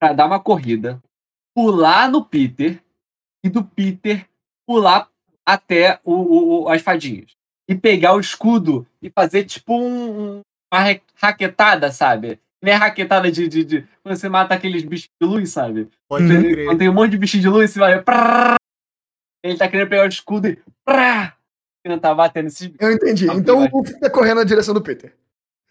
para dar uma corrida, pular no Peter e do Peter pular até o, o- as fadinhas. E pegar o escudo e fazer tipo um, um- uma ra- raquetada, sabe? Não é raquetada de, de, de- Quando você mata aqueles bichos de luz, sabe? Pode crer. Quando tem um monte de bicho de luz, você vai. ele tá querendo pegar o escudo e. Tentar bater nesses bichos. Eu entendi. Então o Ufri tá correndo na direção do Peter.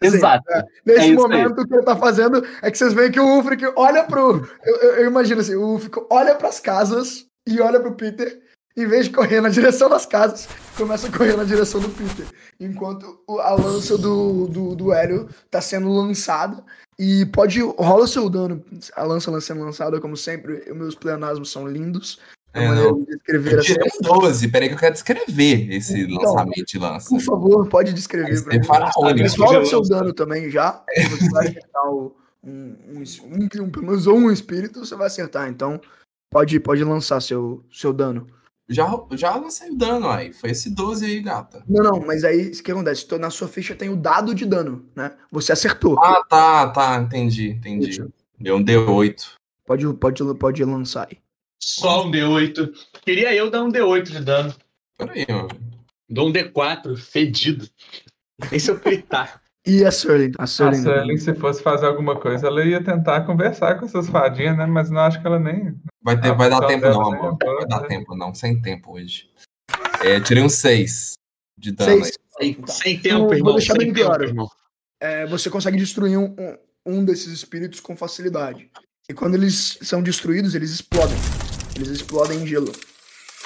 Assim, Exato. é, nesse É momento, o que ele tá fazendo é que vocês veem que o Ufric olha pro. Eu, eu- imagino assim, o Ufric olha pras casas e olha pro Peter. Em vez de correr na direção das casas, começa a correr na direção do Peter. Enquanto a lança do, do, do Hélio tá sendo lançada. E pode. rola seu dano. A lança sendo lançada, como sempre. Meus pleonasmos são lindos. É Eu assim. tirei um 12, peraí que eu quero descrever esse Então, lançamento de lança. Por favor, pode descrever Esse é faraônico. Rola o seu dano também já. Se você vai acertar um, um, um, um, pelo menos ou um espírito, você vai acertar. Então, pode, pode lançar seu, seu dano. Já, já lancei o dano aí. Foi esse 12 aí, gata. Não, não, mas aí o que acontece? Tô- Na sua ficha tem o dado de dano, né? Você acertou. Ah, tá, tá. Entendi, entendi. Deu um D8. Pode, pode, pode lançar aí. Só um D8. Queria eu dar um D8 de dano. Peraí, mano. Dou um D4, fedido. Nem se eu gritar. E a Surly? A A Surly, não. Sully, se fosse fazer alguma coisa, ela ia tentar conversar com essas fadinhas, né? Mas não acho que ela nem. Vai, ter, A vai dar tempo dela não, nem amor. Vai dar né? tempo não. Sem tempo hoje. É, tirei um 6 de dano Seis. Sem, Tá. sem tempo, vou irmão. deixar Sem bem claro. irmão. é, você consegue destruir um, um, um desses espíritos com facilidade. E quando eles são destruídos, eles explodem. Eles explodem em gelo.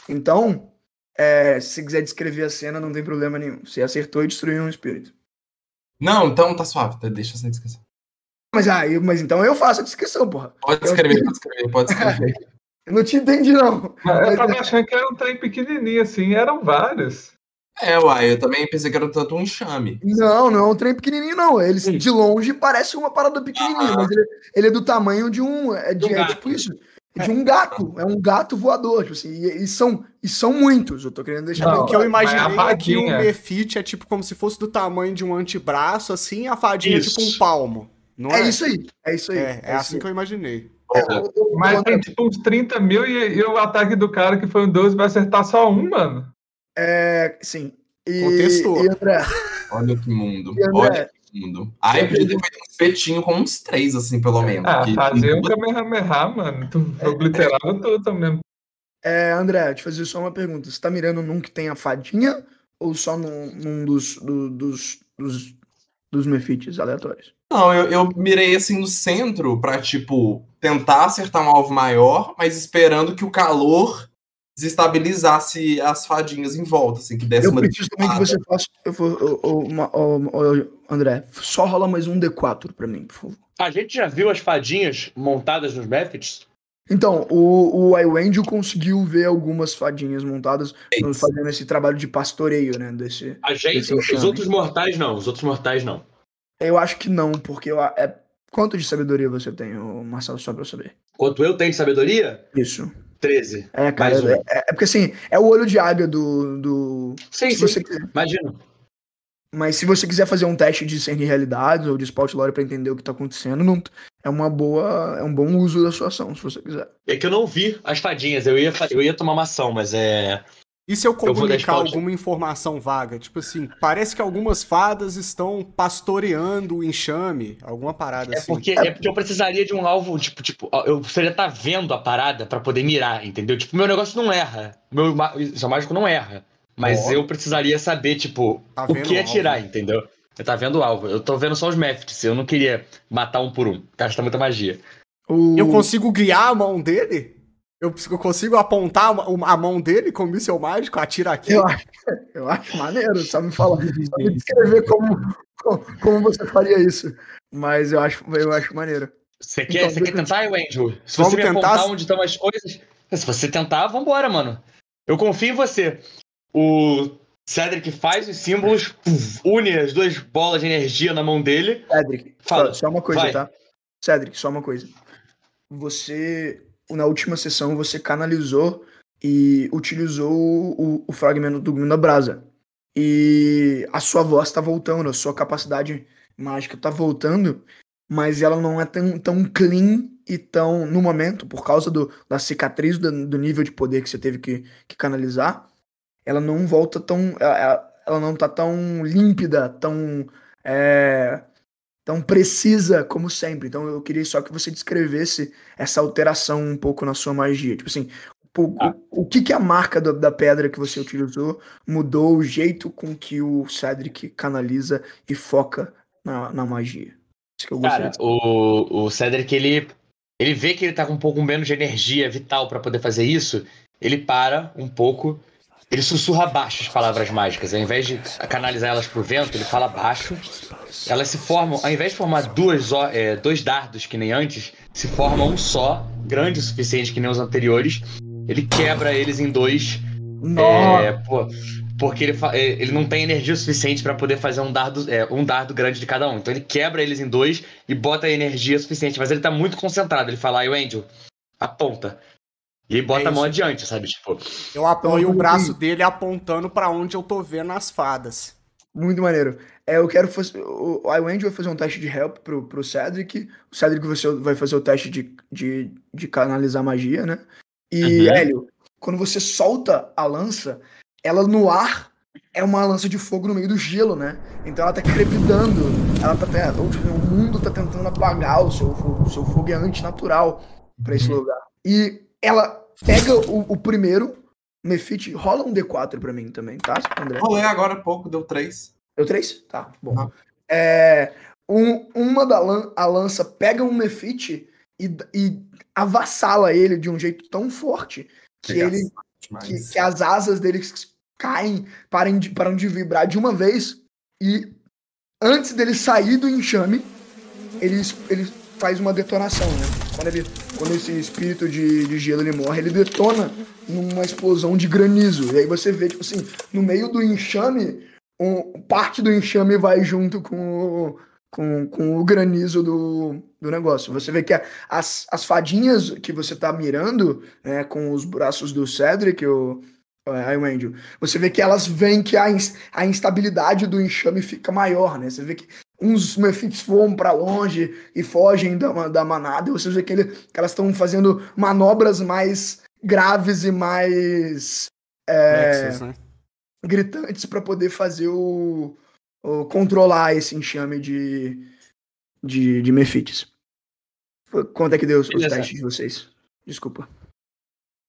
Então, é, se você quiser descrever a cena, não tem problema nenhum. Você acertou e destruiu um espírito. Não, então tá suave. tá- Deixa sem descansar. Mas, ah, eu- mas então eu faço a descrição, porra. Pode escrever, pode escrever, pode escrever. Eu não te entendi, não. Mas eu Mas- tava achando que era um trem pequenininho, assim, eram vários. É, uai, eu também pensei que era tanto um enxame. Não, não é um trem pequenininho, não. Eles, de longe, parece uma parada pequenininha, Ah. mas ele, ele é do tamanho de um. É, de, um é tipo isso. De um gato. É um gato voador. Tipo assim, e, e são, e são muitos. Eu tô querendo deixar Não, bem O que eu claro. imaginei é que o Mefit é tipo como se fosse do tamanho de um antebraço, assim, a fadinha Isso. é tipo um palmo. Não É é? isso aí. É isso aí. É, é isso assim aí. que eu imaginei. É, o- Mas tem tipo uns 30 mil e, e o ataque do cara que foi um 12 vai acertar só um, mano. é, sim. E, Contestou. e André, Olha que mundo. e Olha André, que mundo. Ai, podia ter feito um espetinho com uns três, assim, pelo menos. Ah, porque- fazer um Kamehameha, mano. Tu obliterava tudo mesmo. é, André, te fazer só uma pergunta. Você tá mirando num que tem a fadinha ou só num, num dos, do- dos, dos, dos mefites aleatórios? Não, eu, eu mirei assim no centro pra, tipo, tentar acertar um alvo maior, mas esperando que o calor desestabilizasse as fadinhas em volta, assim, que desse Eu uma preciso também que você faça. Eu vou, André, só rola mais um D4 pra mim, por favor. A gente já viu as fadinhas montadas nos Mephits? Então, o, o iWendel conseguiu ver algumas fadinhas montadas no- fazendo esse trabalho de pastoreio, né? Desse, A gente, os outros mortais não. Os outros mortais não. eu acho que não, porque eu, é, quanto de sabedoria você tem, Marcelo, só pra eu saber? Quanto eu tenho de sabedoria? Isso. 13. É, cara, um. é, é- é porque assim, é o olho de águia do. do Sim, sim. você Imagina. mas se você quiser fazer um teste de discernir realidades ou de Spout Lore pra entender o que tá acontecendo, não, é uma boa. É um bom uso da sua ação, se você quiser. É que eu não vi as fadinhas. Eu ia, eu ia tomar uma ação, mas é. E se eu comunicar spoiler. alguma informação vaga? Tipo assim, parece que algumas fadas estão pastoreando o enxame, alguma parada É assim. porque, é porque eu precisaria de um alvo, tipo, tipo, eu precisaria estar vendo a parada pra poder mirar, entendeu? Tipo, meu negócio não erra. Meu isso mágico não erra. Mas Ó. eu precisaria saber, tipo, Tá o que atirar, alvo. entendeu? Eu tá vendo o alvo. Eu tô vendo só os Mephits. Eu não queria matar um por um. Gasta muita magia. O, Eu consigo guiar a mão dele? Eu, eu consigo apontar a mão dele com o míssel mágico, atira aqui? Eu acho, eu acho maneiro, só me falar, só me descrever como, como, você faria isso. Mas eu acho, eu acho maneiro. Você quer, Então, você quer tentar, Andrew? Se você me tentar? apontar onde estão as coisas. Se você tentar, vambora, mano. Eu confio em você. O Cedric faz os símbolos, puf, une as duas bolas de energia na mão dele. Cedric, Fala, só, só uma coisa, vai. tá? Cedric, só uma coisa. Você, na última sessão, você canalizou e utilizou o, o fragmento do Gunda Brasa. E a sua voz tá voltando, a sua capacidade mágica tá voltando, mas ela não é tão, tão clean e tão, no momento, por causa do, da cicatriz, do, do nível de poder que você teve que, que canalizar, ela não volta tão. Ela, ela não tá tão límpida, tão. é, tão precisa como sempre. Então eu queria só que você descrevesse essa alteração um pouco na sua magia. Tipo assim, o, Ah. o, o que que a marca do- da pedra que você utilizou mudou o jeito com que o Cedric canaliza e foca na, na magia? Isso que eu gostaria Cara, o, o Cedric, ele, ele vê que ele tá com um pouco menos de energia vital pra poder fazer isso. Ele para um pouco. Ele sussurra baixo as palavras mágicas. Ao invés de canalizar elas pro vento, ele fala baixo. Elas se formam, ao invés de formar duas, é, dois dardos que nem antes, se forma um só, grande o suficiente que nem os anteriores. Ele quebra eles em dois Nossa! é, pô, porque ele, é, ele não tem energia suficiente pra poder fazer um dardo, é, um dardo grande de cada um. Então ele quebra eles em dois e bota energia suficiente. Mas ele tá muito concentrado. Ele fala, aí o Angel, aponta. E bota É a mão adiante, sabe? Tipo, Eu apoio o Então, braço dele apontando pra onde eu tô vendo as fadas. Muito maneiro. É, eu quero fazer. O o Iwandy vai fazer um teste de help pro, pro Cedric. O Cedric você vai fazer o teste de, de, de canalizar magia, né? E, Uhum. Hélio, quando você solta a lança, ela no ar é uma lança de fogo no meio do gelo, né? Então ela tá crepitando. Ela tá, o o mundo tá tentando apagar o seu fogo. O seu fogo é antinatural pra esse lugar. E ela pega o, o primeiro. Mefite, rola um D4 pra mim também, tá, André? Rolei agora há pouco, deu três. Deu três? Tá, bom. Ah. É, um- uma da lan- a lança pega um Nefite e, e avassala ele de um jeito tão forte que, ele, que, que as asas dele caem, param de, param de vibrar de uma vez e antes dele sair do enxame, ele, ele faz uma detonação, né? Quando, ele, quando esse espírito de, de gelo ele morre, ele detona numa explosão de granizo. E aí você vê, tipo assim, no meio do enxame, um- parte do enxame vai junto com o, com, com o granizo do, do negócio. Você vê que a- as, as fadinhas que você tá mirando, né, com os braços do Cedric, o, é, o Angel, você vê que elas veem que a, a instabilidade do enxame fica maior, né? Você vê que uns Mephits voam pra longe e fogem da, da manada, e você vê que, ele- que elas estão fazendo manobras mais graves e mais é, Nexus, né? gritantes para poder fazer o, o- controlar esse enxame de de, de Mephites. Quanto é que deu os, os testes de vocês? Desculpa.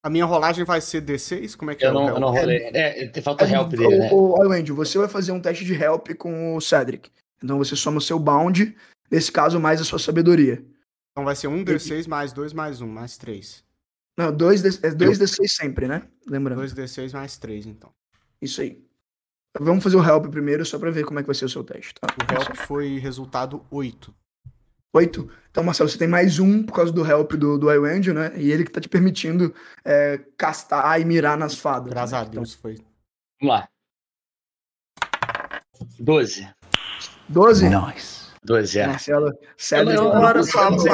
A minha rolagem vai ser D6? Como é que é? eu o não, eu não rolei. É, falta o help dele, né? O, o, o Andrew, você vai fazer um teste de help com o Cedric. Então você soma o seu bound, nesse caso mais a sua sabedoria. Então vai ser um D6 mais 2 mais 1, mais 3. Não, dois, D- é dois D6 sempre, né? Lembrando. 2 D6 mais 3, então. Isso aí. Vamos fazer o help primeiro, só pra ver como é que vai ser o seu teste, tá? O help foi resultado 8. Oito. Então, Marcelo, você tem mais um por causa do help do, do iWangel, né? E ele que tá te permitindo é, castar e mirar nas fadas. Graças né? a Deus foi. Vamos lá. 12. Então, 12? 12, é. Marcelo, Eu, Cedric. não- eu, eu não sei-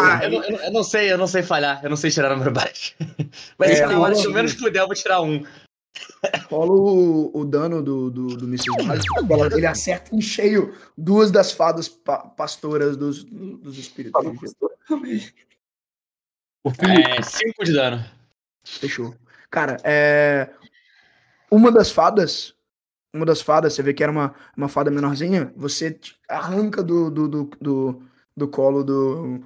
eu não- sei, eu não sei falhar, eu não sei tirar número baixo. Mas É, na hora que eu menos puder, eu vou tirar um. rola o, o dano do, do, do míssil mágico. Ele acerta em cheio duas das fadas pa- pastoras dos, dos espíritos. É, 5 de dano. Fechou. Cara, é. Uma das fadas. Uma das fadas, você vê que era uma, uma fada menorzinha, você arranca do, do, do, do, do colo do,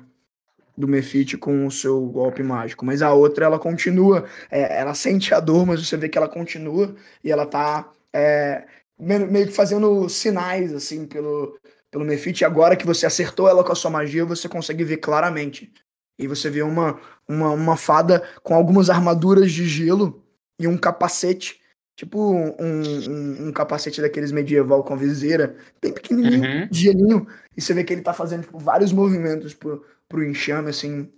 do Mephite com o seu golpe mágico. Mas a outra, ela continua. é, ela sente a dor, mas você vê que ela continua e ela tá é, meio, que fazendo sinais, assim, pelo, pelo Mephite. E agora que você acertou ela com a sua magia, você consegue ver claramente. E você vê uma, uma, uma fada com algumas armaduras de gelo e um capacete, tipo um, um, um capacete daqueles medieval com viseira, bem pequenininho, Uhum. de gelinho. E você vê que ele tá fazendo tipo, vários movimentos por, pro enxame, assim.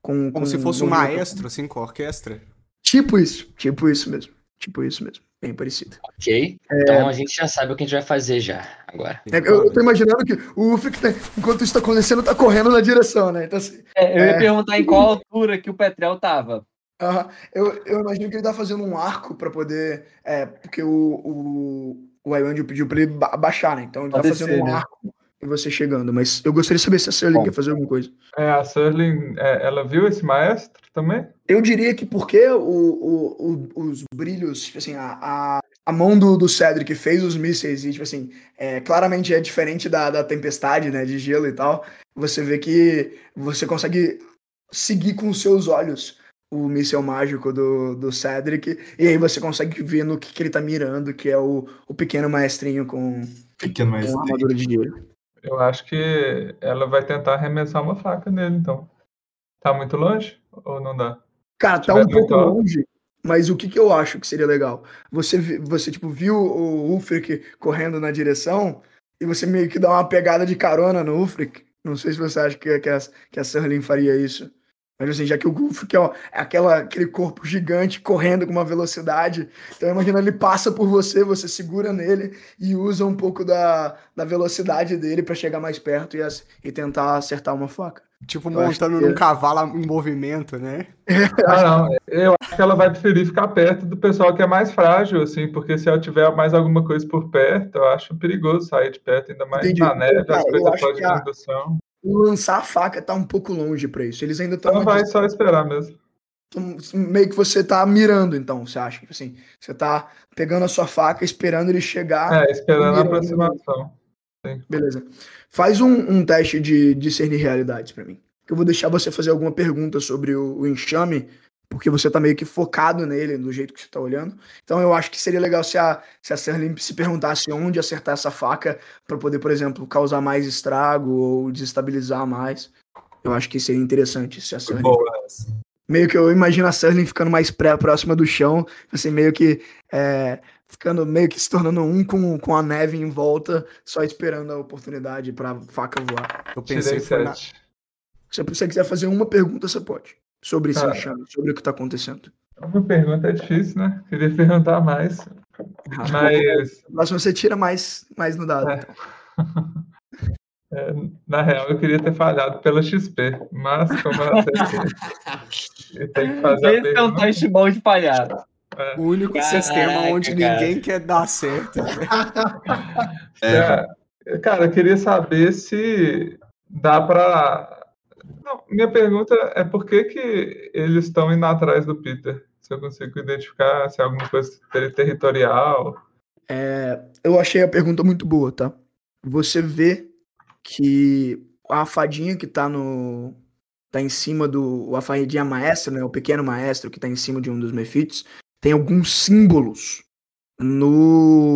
Com, Como com- se fosse um maestro, assim, com a orquestra. Tipo isso, tipo isso mesmo. Tipo isso mesmo. Bem parecido. Ok. Então a gente já sabe o que a gente vai fazer já, agora. É, eu, eu tô imaginando que o Ufric, tá- enquanto isso tá acontecendo, tá correndo na direção, né? Então, assim, É, eu ia É. perguntar em qual altura que o Petrel tava. Aham. eu, eu imagino que ele tá fazendo um arco pra poder. É, porque o, o, o Iwandio pediu pra ele ba- baixar, né? Então ele tá Pra fazendo descer, um né? arco e você chegando. Mas eu gostaria de saber se a Bom. quer fazer alguma coisa. É, a Surling, é, ela viu esse maestro também? Eu diria que porque o, o, o- os brilhos, tipo assim, a, a, a mão do, do Cedric fez os mísseis e, tipo assim, é, claramente é diferente da, da tempestade, né, de gelo e tal, você vê que você consegue seguir com os seus olhos o míssel mágico do, do Cedric e aí você consegue ver no que, que ele tá mirando, que é o, o pequeno maestrinho com, Pequeno com a armadura de gelo. Eu acho que ela vai tentar arremessar uma faca nele, então. Tá muito longe? Ou não dá? Cara, tá um pouco alto. longe, mas o que, que eu acho que seria legal? Você, você tipo, viu o Ulfric correndo na direção e você meio que dá uma pegada de carona no Ulfric. Não sei se você acha que, que, a, que a Serling faria isso. Mas assim, já que o Ulfric é, ó, é aquela, aquele corpo gigante correndo com uma velocidade, então imagina ele passa por você, você segura nele e usa um pouco da, da velocidade dele pra chegar mais perto e, e tentar acertar uma faca. Tipo, Eu montando que- num cavalo em movimento, né? Ah, não. Eu acho que ela vai preferir ficar perto do pessoal que é mais frágil, assim, porque se ela tiver mais alguma coisa por perto, eu acho perigoso sair de perto, ainda mais Entendi. na neve, Cara, as coisas podem que a-. Lançar a faca tá um pouco longe pra isso. Eles ainda estão Então vai só esperar mesmo. meio que você tá mirando, então, você acha? Tipo Assim, você tá pegando a sua faca, esperando ele chegar. É, esperando a aproximação. Beleza. Faz um, um teste de discernir realidades pra mim. Que eu vou deixar você fazer alguma pergunta sobre o, o enxame, porque você tá meio que focado nele, do jeito que você tá olhando. Então eu acho que seria legal se a, se a Serling se perguntasse onde acertar essa faca pra poder, por exemplo, causar mais estrago ou desestabilizar mais. Eu acho que seria interessante se a essa. meio que eu imagino a Serling ficando mais pré, próxima do chão, assim, meio que é, ficando meio que se tornando um com, com a neve em volta, só esperando a oportunidade pra faca voar. Eu pensei foi na... Se você quiser fazer uma pergunta, você pode. Sobre esse enxame, sobre o que tá acontecendo. Uma pergunta é difícil, né? Queria perguntar mais. Mas Na próxima você tira mais, mais no dado. É. então. é, na real eu queria ter falhado pela XP, mas como eu acertei, eu tenho que fazer Esse é um teste bom de falhar. o único Caraca, sistema onde cara. ninguém quer dar certo. né? É, É, cara, eu queria saber se dá pra. Não, minha pergunta é por que, que eles estão indo atrás do Peter? Se eu consigo identificar se é alguma coisa ter- territorial. É, eu achei a pergunta muito boa, tá? Você vê que a fadinha que tá no. tá em cima do. A fadinha maestra, né? O pequeno maestro que tá em cima de um dos mefites, tem alguns símbolos no.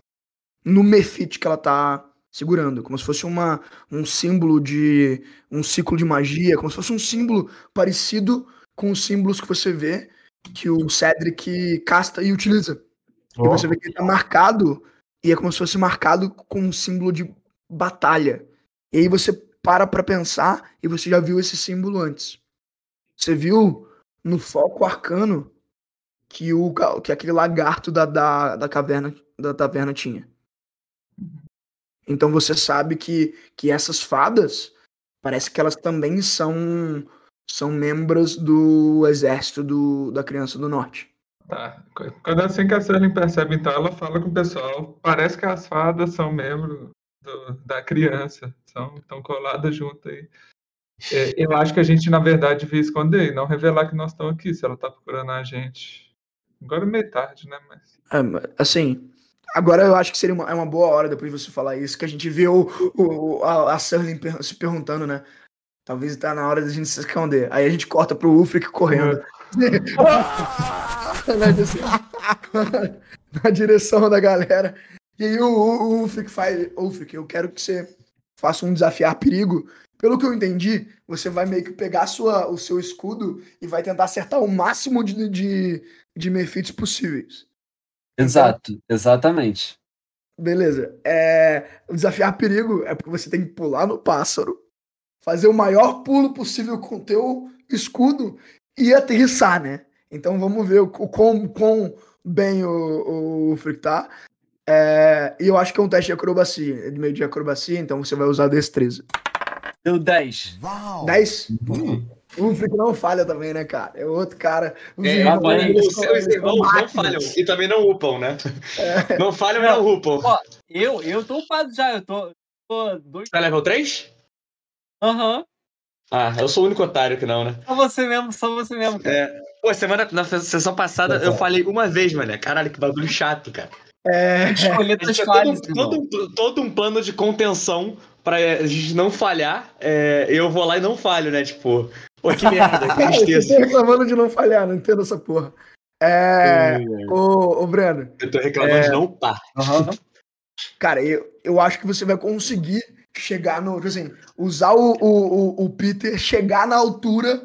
no mefite que ela tá segurando. Como se fosse uma, um símbolo de. um ciclo de magia, como se fosse um símbolo parecido com os símbolos que você vê que o Cedric casta e utiliza. E você vê que ele tá marcado, e é como se fosse marcado com um símbolo de batalha. E aí você para pra pensar, e você já viu esse símbolo antes. Você viu no foco arcano que, o, que aquele lagarto da, da, da caverna da taverna tinha. Então você sabe que, que essas fadas, parece que elas também são, são membros do exército do, da criança do norte. Tá. Quando assim que a Serling percebe, então, ela fala com o pessoal. Parece que as fadas são membros do- da criança, são estão coladas junto aí. É, eu acho que a gente, na verdade, devia esconder e não revelar que nós estamos aqui, se ela está procurando a gente. Agora é meio tarde, né? Mas. É, assim, agora eu acho que seria uma, é uma boa hora depois de você falar isso, que a gente vê o, o, a, a se perguntando, né? Talvez tá na hora da gente se esconder. Aí a gente corta pro Ulfric correndo. na, direção, na direção da galera. E aí o, o, o Ulfric faz. Ulfric, eu quero que você faça um desafiar perigo. Pelo que eu entendi, você vai meio que pegar sua, o seu escudo e vai tentar acertar o máximo de, de, de possíveis. Exato, exatamente. Beleza. É, desafiar perigo é porque você tem que pular no pássaro fazer o maior pulo possível com o teu escudo e aterrissar, né? Então vamos ver o, o quão, quão bem o, o Frick tá. É, e eu acho que é um teste de acrobacia, de meio de acrobacia, então você vai usar destreza. Deu 10. 10? Hum. O Frick não falha também, né, cara? É outro cara. Os É, irmãos são- irmãos não máquinas. falham e também não upam, né? Não falham e não upam. Ó, eu, eu tô upado já, eu tô. tô dois. Tá level 3? Aham. Ah, eu sou o único otário que não, né? Só você mesmo, só você mesmo, cara. É. Pô, semana, na sessão passada eu falei uma vez, mano. Caralho, que bagulho chato, cara. É, Escolher tem falhas, todo, todo, um- todo um plano de contenção pra a gente não falhar. É, eu vou lá e não falho, né? Tipo, pô, que merda, que Cara, vocês tristeza. estão reclamando de não falhar, não entendo essa porra. É. Ô, ô Breno, Eu tô reclamando de não upar. Aham. cara, eu, eu acho que você vai conseguir chegar no. tipo Assim, usar o, o, o, o Peter, chegar na altura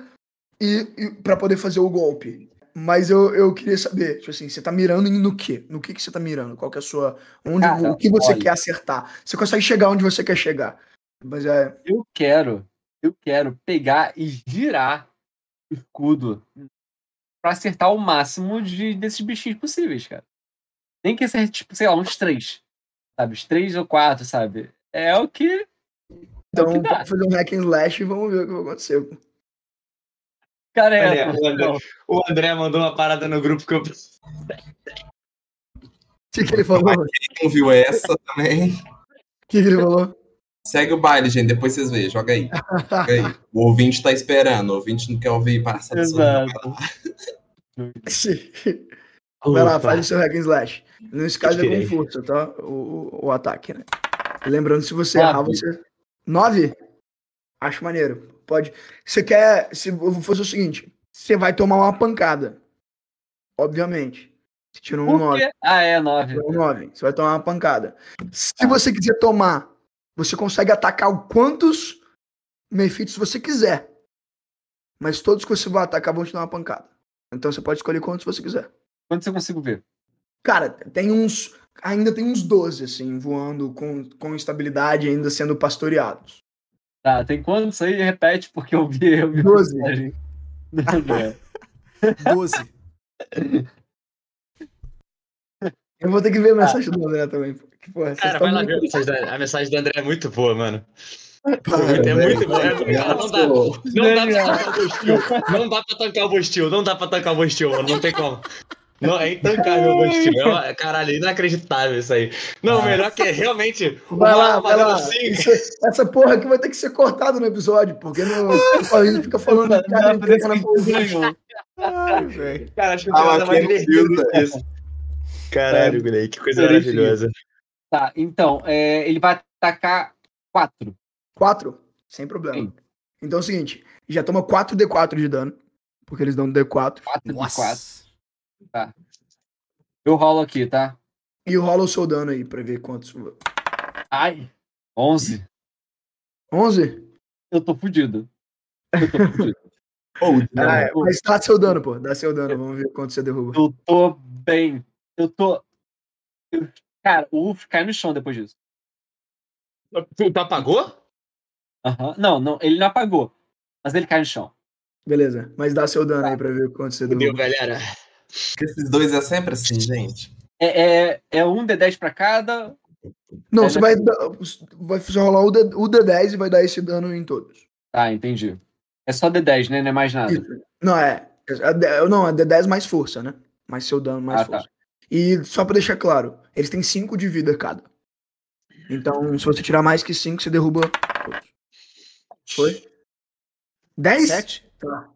e, e para poder fazer o golpe. Mas eu, eu queria saber, tipo assim, você tá mirando no quê? No que, que você tá mirando? Qual que é a sua. Onde, Cara, o que você olha. quer acertar? Você consegue chegar onde você quer chegar. Mas é. Eu quero, eu quero pegar e girar o escudo pra acertar o máximo de, desses bichinhos possíveis, cara. Nem que seja, tipo, sei lá, uns três. Sabe? Uns três ou quatro, sabe? É o que. Então, que dá. vamos fazer um hack and slash e vamos ver o que vai acontecer. Cara, é. Olha, olha. não. O André mandou uma parada no grupo que eu. O que, que ele falou? O Não viu essa também? que, que ele falou? Segue o baile, gente. Depois vocês veem. Joga aí. Joga aí. O ouvinte tá esperando. O ouvinte não quer ouvir passar do seu. Vai lá, faz o seu hack and slash. Nesse caso é com força, tá? O, o, o ataque, né? Lembrando, se você Nove. errar, você. Nove? Acho maneiro. Pode. Você quer. Se fazer o seguinte: você vai tomar uma pancada. Obviamente. Você tirou um nove. Ah, é, nove. Um nove. Você vai tomar uma pancada. Se você quiser tomar, você consegue atacar o quantos Mefitos você quiser. Mas todos que você vai atacar vão te dar uma pancada. Então você pode escolher quantos você quiser. Quanto eu consigo ver? Cara, tem uns. Ainda tem uns 12, assim, voando com, com estabilidade, ainda sendo pastoreados. Tá, tem quantos aí? Repete, porque eu vi. Eu vi Doze. Não, não é. 12. Eu vou ter que ver a mensagem do André também. Que, porra, Cara, vai lá muito- ver a mensagem, da, a mensagem do André é muito boa, mano. É muito boa. É, não dá. Não dá pra tancar o Bostil. Não dá pra tancar o Bostil. Não dá pra tancar o Bostil, mano. Não tem como. Não, é intancável o Bostil. É uma- caralho, inacreditável isso aí. Não, o melhor que é realmente. Vai uma lá, vai lá. assim. Isso- essa porra aqui vai ter que ser cortada no episódio, porque no, a gente fica falando de cara Não, entrega na não, porra. Ai, velho. Cara, acho que Ah, não tem nada mais quem não divertido que isso. Caralho, Gulei, que coisa maravilhosa. Tá, então, é, ele vai atacar quatro. Quatro, sem problema. Sim. Então é o seguinte: já toma 4d4 de dano, porque eles dão D4. Quatro de quatro. Nossa. Eu rolo aqui, tá? E rola o seu dano aí pra ver quantos. Ai. Onze. 11? Eu tô fudido. Eu tô fudido. Ou Ah, é, mas dá seu dano, pô. Dá seu dano, vamos ver quanto você derruba. Eu tô bem. Eu tô. eu- Cara, o Uf cai no chão depois disso. Tu tu apagou? Aham. Não, não, ele não apagou. Mas ele cai no chão. Beleza, mas dá seu dano aí pra ver quanto você Fudeu, derruba. galera. esses dois é sempre assim, gente. É, é, é um D10 pra cada. Não, É, você vai, vai só rolar o, D, o D10 e vai dar esse dano em todos. Tá, entendi. É só D10, né? Não é mais nada. Isso. Não, é. é D- Não, é D10 mais força, né? Mais seu dano, mais Ah, tá. E só pra deixar claro, eles têm 5 de vida cada. Então, se você tirar mais que 5, você derruba. Foi? 10? 7? Tá.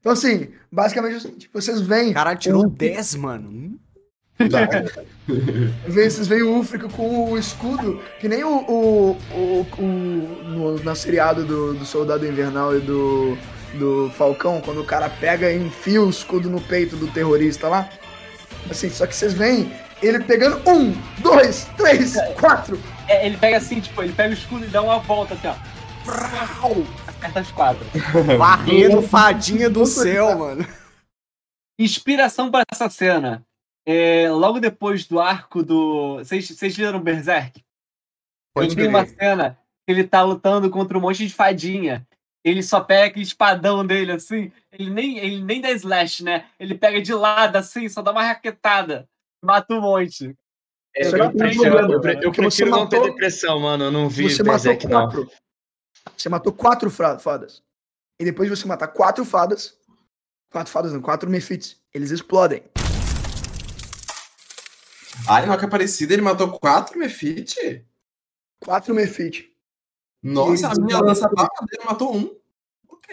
Então, assim, basicamente é o seguinte: vocês veem. Caralho, tirou o- 10, mano. Hum. Vê- Vocês veem o Ulfric com o escudo, que nem o, o, o, o- no, na seriado do, do Soldado Invernal e do, do Falcão, quando o cara pega e enfia o escudo no peito do terrorista lá. Assim, só que vocês veem ele pegando um, dois, três, quatro. É, ele pega assim, tipo, ele pega o escudo e dá uma volta assim, ó. Vrau! Acerta as quatro. Varrendo fadinha do céu, mano. Inspiração pra essa cena. É, logo depois do arco do. Vocês vocês leram Berserk? Pode eu vi uma cena que ele tá lutando contra um monte de fadinha. Ele só pega aquele espadão dele, assim. Ele nem, ele nem dá slash, né? Ele pega de lado, assim, só dá uma raquetada. Mata um monte. É, Só eu, tem um prefiro, eu, pre- eu prefiro não ter matou- depressão, mano. Eu não vi Você matou Berserk, não. quatro. Você matou quatro fadas. E depois de você matar quatro fadas. Quatro fadas não, quatro Mephits. Eles explodem. Ai, não, que aparecida, ele matou quatro Mefit? Quatro Mephit. Nossa, a minha lança bala dele matou um.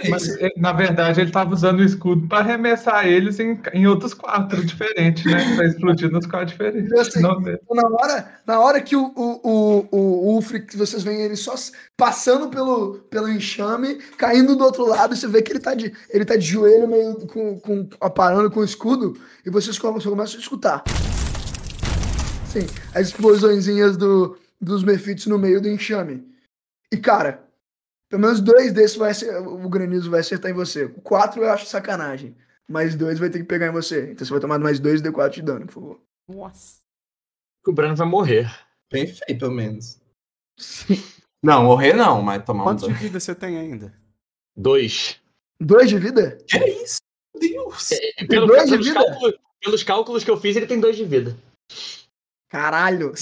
Mas, eh, na verdade, ele tava usando o escudo para arremessar eles em, em outros quatro diferentes, né? Pra explodir nos quatro diferentes. Né? Então, na hora, na hora que o, o, o, o Ulfric, que vocês veem ele só passando pelo, pelo enxame, caindo do outro lado, você vê que ele tá de, ele tá de joelho, meio com, com, aparando com o escudo, e vocês começam, começam a escutar. Sim, as explosõezinhas do, dos Mephits no meio do enxame. E, cara, pelo menos dois desses vai ser, o granizo vai acertar em você. Quatro eu acho sacanagem. Mais dois vai ter que pegar em você. Então você vai tomar mais dois D4 de dano, por favor. Nossa. O Brano vai morrer. Bem feito, pelo menos. Não, morrer não, mas tomar Quanto um de dano. vida você tem ainda? Dois. Dois de vida? Que isso? Meu Deus. E pelo- dois de pelos, vida? cálculos, pelos cálculos que eu fiz, ele tem dois de vida. Caralho.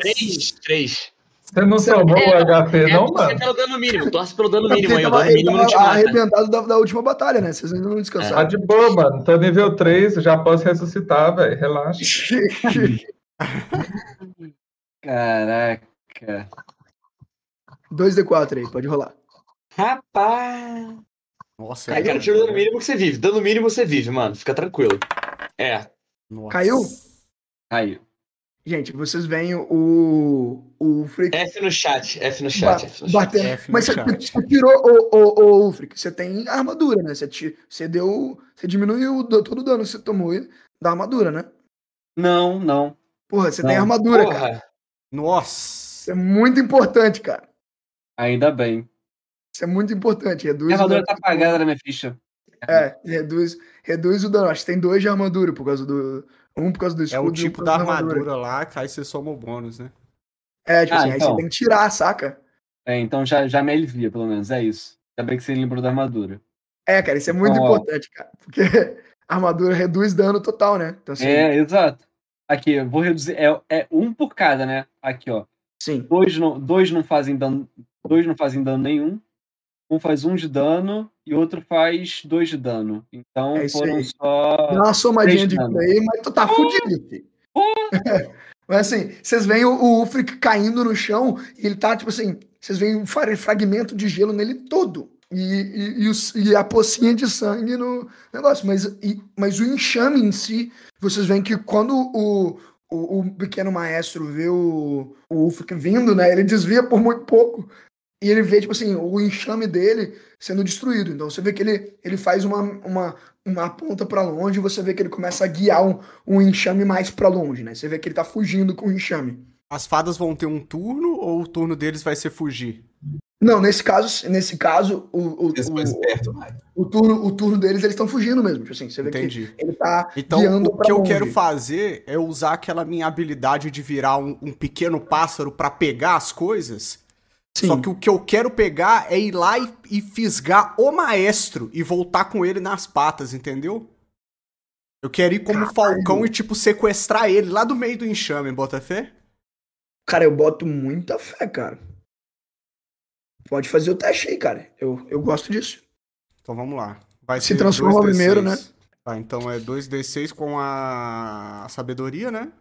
Três. Três. Você não somou o HP, É, não, torce mano? pelo dano mínimo. Torce pelo dano mínimo aí. O dano mínimo não tava te mata. arrebentado da, da última batalha, né? Vocês ainda não Tá descansaram. de boa, mano. Tô nível 3, já posso ressuscitar, velho. Relaxa. Caraca. 2D4 aí, pode rolar. Rapaz. Nossa, Aí, cara, tira o dano mínimo que você vive. Dano mínimo você vive, mano. Fica tranquilo. É. Nossa. Caiu? Caiu. Gente, vocês veem o. O Ulfric F no chat. F no chat. F no chat. F no Mas você, chat. você tirou o, o, o Ulfric, você tem armadura, né? Você, ti- você deu. Você diminuiu todo o dano que você tomou da armadura, né? Não, não. Porra, você Não. tem armadura, cara. Porra. Nossa. Isso é muito importante, cara. Ainda bem. Isso é muito importante. Reduz A o armadura dano. tá apagada na minha ficha. É, reduz, reduz o dano. Acho que tem dois de armadura por causa do. Um por causa do É escudo o e um tipo por da causa armadura lá, que aí você soma o bônus, né? É, tipo Ah, assim, aí então. você tem que tirar, saca? É, então já, já me alivia, pelo menos. É isso. Ainda bem que você lembrou da armadura. É, cara, isso é muito Então, ó. importante, cara. Porque a armadura reduz dano total, né? Então, assim, É, exato. Aqui, eu vou reduzir. É, é um por cada, né? Aqui, ó. sim. Dois não, dois não fazem dano. Dois não fazem dano nenhum. Um faz um de dano e outro faz dois de dano. Então É foram aí. só. Dá uma somadinha de dano. aí, mas tu tá fudido, filho. Mas assim, vocês veem o, o Ulfric caindo no chão e ele tá, tipo assim, vocês veem um fra- fragmento de gelo nele todo. E, e, e, os- e a pocinha de sangue no negócio. Mas, mas o enxame em si, vocês veem que quando o, o, o pequeno maestro vê o, o Ulfric vindo, né? Ele desvia por muito pouco. E ele vê, tipo assim, o enxame dele sendo destruído. Então você vê que ele, ele faz uma, uma, uma ponta pra longe e você vê que ele começa a guiar um, um enxame mais pra longe, né? Você vê que ele tá fugindo com o enxame. As fadas vão ter um turno ou o turno deles vai ser fugir? Não, nesse caso, nesse caso, o, o, o, perto, vai. o turno, o turno deles, eles estão fugindo mesmo. Tipo assim, você vê Entendi. que ele tá Então, guiando o pra que eu longe. quero fazer é usar aquela minha habilidade de virar um, um pequeno pássaro pra pegar as coisas. Sim. Só que o que eu quero pegar é ir lá e, e fisgar o maestro e voltar com ele nas patas, entendeu? Eu quero ir como Caralho. falcão e, tipo, sequestrar ele lá do meio do enxame, bota fé? Cara, eu boto muita fé, cara. Pode fazer o teste aí, cara. Eu, eu gosto disso. Então vamos lá. Vai Se transforma 2d6. primeiro, né? Tá, então é 2d6 com a sabedoria, né?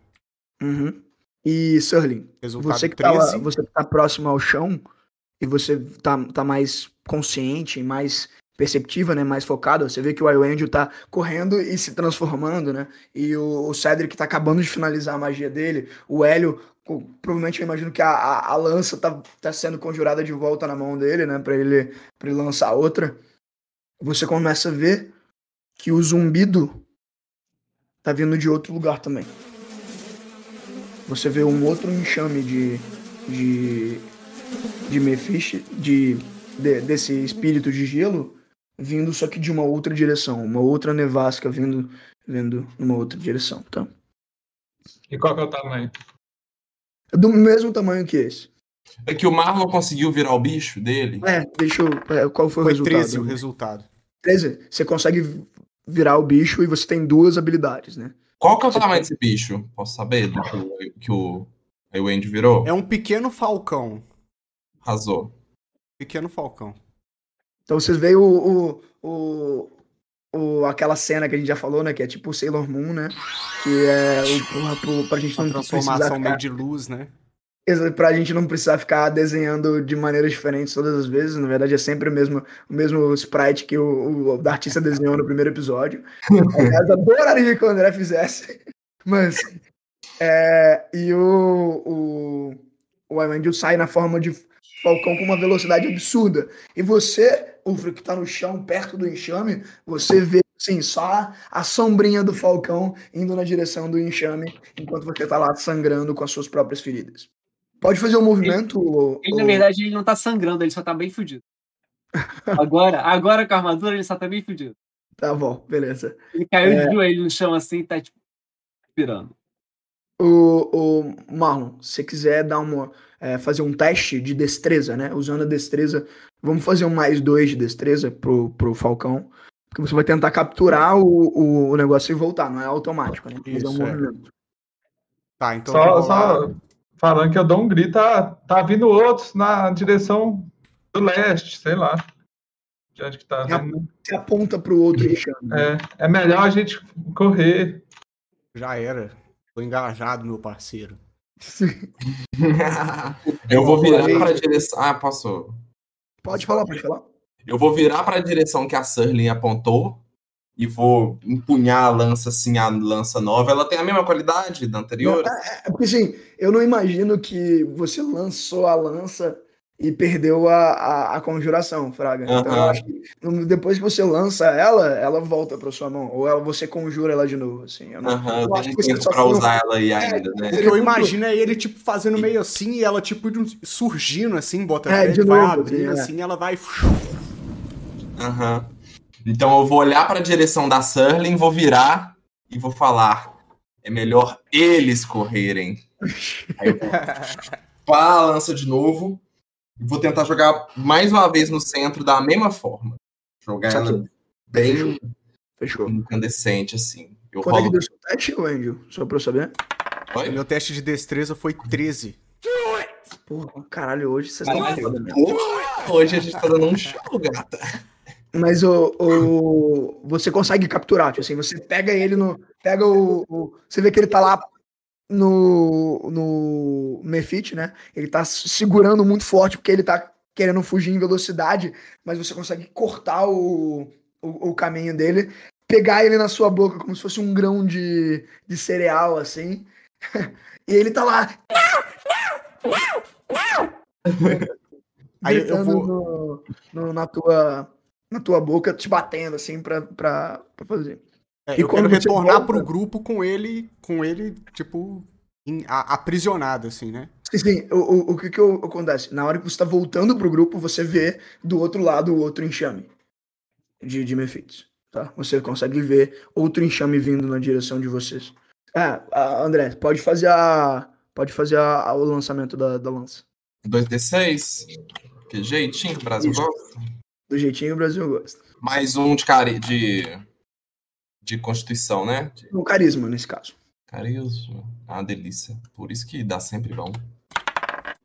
Uhum. E, Resultado você que, tá, 13. você que tá próximo ao chão e você tá, tá mais consciente, mais perceptiva, né, mais focado, você vê que o Iwendel tá correndo e se transformando, né, e o, o Cedric tá acabando de finalizar a magia dele, o Hélio, provavelmente eu imagino que a, a, a lança tá, tá sendo conjurada de volta na mão dele, né, pra ele, pra ele lançar outra, você começa a ver que o zumbido tá vindo de outro lugar também você vê um outro enxame de de de Mephish, de, de- desse espírito de gelo vindo só que de uma outra direção, uma outra nevasca vindo vindo numa outra direção, tá? E qual que é o tamanho? É do mesmo tamanho que esse. É que o Marlon conseguiu virar o bicho dele. É, deixa eu. é, qual foi, o Foi resultado? 13 o resultado. 13. Você consegue virar o bicho e você tem duas habilidades, né? Qual que é o tamanho desse bicho? Posso saber? Do que o, que o, o Andy virou? É um pequeno falcão. Arrasou. Pequeno falcão. Então vocês veem o, o, o, o- aquela cena que a gente já falou, né? Que é tipo o Sailor Moon, né? Que é o, pro, pra gente Uma não precisar transformação ficar, meio de luz, né? Exa- pra gente não precisar ficar desenhando de maneiras diferentes todas as vezes. Na verdade, é sempre o mesmo, o mesmo sprite que o, o artista desenhou no primeiro episódio. Aliás, adoraria que o André fizesse. Mas. É, e o, o, o Iwendel sai na forma de falcão com uma velocidade absurda. E você, Ufra, que tá no chão, perto do enxame, você vê assim, só a sombrinha do falcão indo na direção do enxame, enquanto você tá lá sangrando com as suas próprias feridas. Pode fazer um movimento. ô- Ele, na ô- verdade, ele não tá sangrando, ele só tá bem fudido. Agora, agora com a armadura, ele só tá bem fudido. Tá bom, beleza. Ele caiu É. de joelho no chão assim e tá, tipo, respirando. O, o Marlon, se você quiser dar uma, é, fazer um teste de destreza, né? Usando a destreza, vamos fazer um mais dois de destreza pro, pro Falcão. Porque você vai tentar capturar o, o, o negócio e voltar, não é automático, né? É um Isso, é. movimento. Tá, então. Só, só falando que eu dou um grito, tá, tá vindo outros na direção do leste, sei lá. De onde que tá vindo. Você aponta pro outro. É, é melhor a gente correr. Já era. Tô engajado, meu parceiro. eu vou virar para a direção. Ah, posso. Pode falar, pode falar. Eu vou virar para a direção que a Surling apontou e vou empunhar a lança assim, a lança nova. Ela tem a mesma qualidade da anterior? É porque assim, eu não imagino que você lançou a lança e perdeu a, a, a conjuração, Fraga. Então eu acho que depois que você lança ela, ela volta pra sua mão. Ou ela, você conjura ela de novo, assim. Eu não, Aham, eu eu acho tenho que você para foi- usar ela aí ainda, né? O que eu imagino é ele, tipo, fazendo meio assim e ela, tipo, surgindo assim, bota É, fé, de vai novo, abrindo assim, é. assim, e ela vai. Aham. Então eu vou olhar para a direção da Surling, vou virar e vou falar: é melhor eles correrem. Aí eu vou pá a lança de novo e vou tentar jogar mais uma vez no centro da mesma forma. Jogar Só ela que- bem Fechou. incandescente, assim. Eu Quanto é que rolo. deu seu teste, Angel? Só pra eu saber. Oi? Meu teste de destreza foi 13. Porra, caralho, hoje vocês estão. Porra, Hoje a gente tá dando um show, gata. Mas o, o, você consegue capturar, tipo assim, você pega ele no. Pega o, o- Você vê que ele tá lá no. no Mefit, né? Ele tá se- segurando muito forte porque ele tá querendo fugir em velocidade, mas você consegue cortar o, o, o caminho dele, pegar ele na sua boca como se fosse um grão de, de cereal, assim. e ele tá lá. Aí eu vou- no- no- na tua na tua boca, te batendo assim pra, pra, pra fazer. É, E eu quando quero retornar volta- pro grupo com ele, com ele, tipo, em- a- aprisionado, assim, né? Sim, sim, o, o, o que que o- acontece? Na hora que você tá voltando pro grupo, você vê do outro lado o outro enxame de, de Mephites, tá? Você consegue ver outro enxame vindo na direção de vocês. Ah, ah, André, pode fazer a pode fazer a- a- o lançamento da, da lança. 2D6. Que jeitinho que o Brasil Isso. gosta. Do jeitinho que o Brasil gosta. Mais um de cari de. De constituição, né? De No carisma, nesse caso. carisma. Ah, delícia. Por isso que dá sempre bom.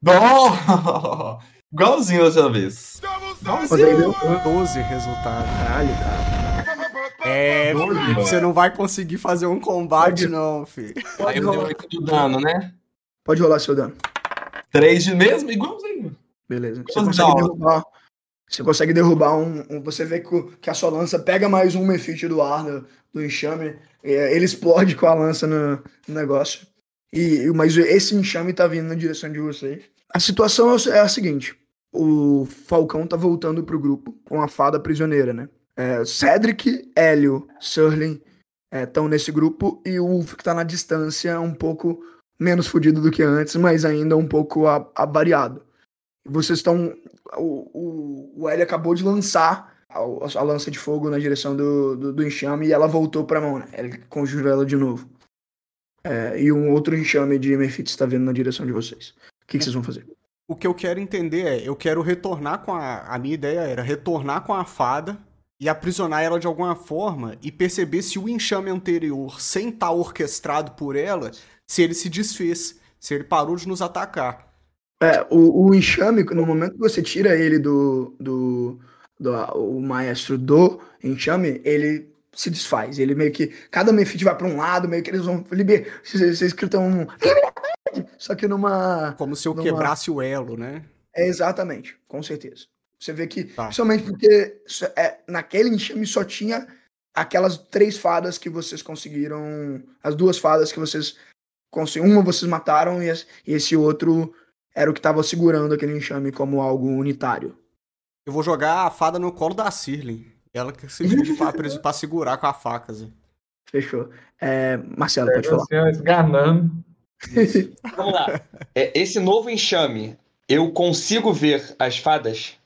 Bom! Igualzinho outra vez. Aí deu? 12 resultado. Caralho, cara. É, filho, você não vai conseguir fazer um combate, não, filho. Aí Pode eu dei rolar, 8 do dano, né? pode rolar seu dano. 3 de mesmo, igualzinho. Beleza. Você consegue derrubar. Você consegue derrubar um. um- você vê que, que a sua lança pega mais um Mefite do ar do, do enxame. é, ele explode com a lança no, no negócio. E, mas esse enxame tá vindo na direção de vocês. A situação é é a seguinte: o Falcão tá voltando pro grupo com a fada prisioneira, né? É, Cedric, Hélio, Surling estão nesse grupo e o Wolf que tá na distância, um pouco menos fudido do que antes, mas ainda um pouco avariado. Vocês estão. O, o, o Hélio acabou de lançar a, a lança de fogo na direção do, do, do enxame e ela voltou pra mão, né? Ele conjurou ela de novo. É, e um outro enxame de Mephites está vindo na direção de vocês. O que, que vocês vão fazer? o que eu quero entender é, eu quero retornar com a. A minha ideia era retornar com a fada e aprisionar ela de alguma forma e perceber se o enxame anterior, sem estar orquestrado por ela, se ele se desfez, se ele parou de nos atacar. É, o, o enxame, no momento que você tira ele do, do, do o maestro do enxame, ele se desfaz. Ele meio que. Cada Mefit vai pra um lado, meio que eles vão. Liber, vocês escritam um. Só que numa. Como se eu numa- quebrasse o elo, né? É exatamente, com certeza. Você vê que. Tá. Principalmente porque é, naquele enxame só tinha aquelas três fadas que vocês conseguiram. As duas fadas que vocês conseguiram. Uma vocês mataram e esse outro era o que tava segurando aquele enxame como algo unitário. Eu vou jogar a fada no colo da Sirlin. Ela que se pra segurar com a faca, Zé. Fechou. É, Marcelo, pode falar. Assim, esganando. Vamos lá. É, esse novo enxame, eu consigo ver as fadas?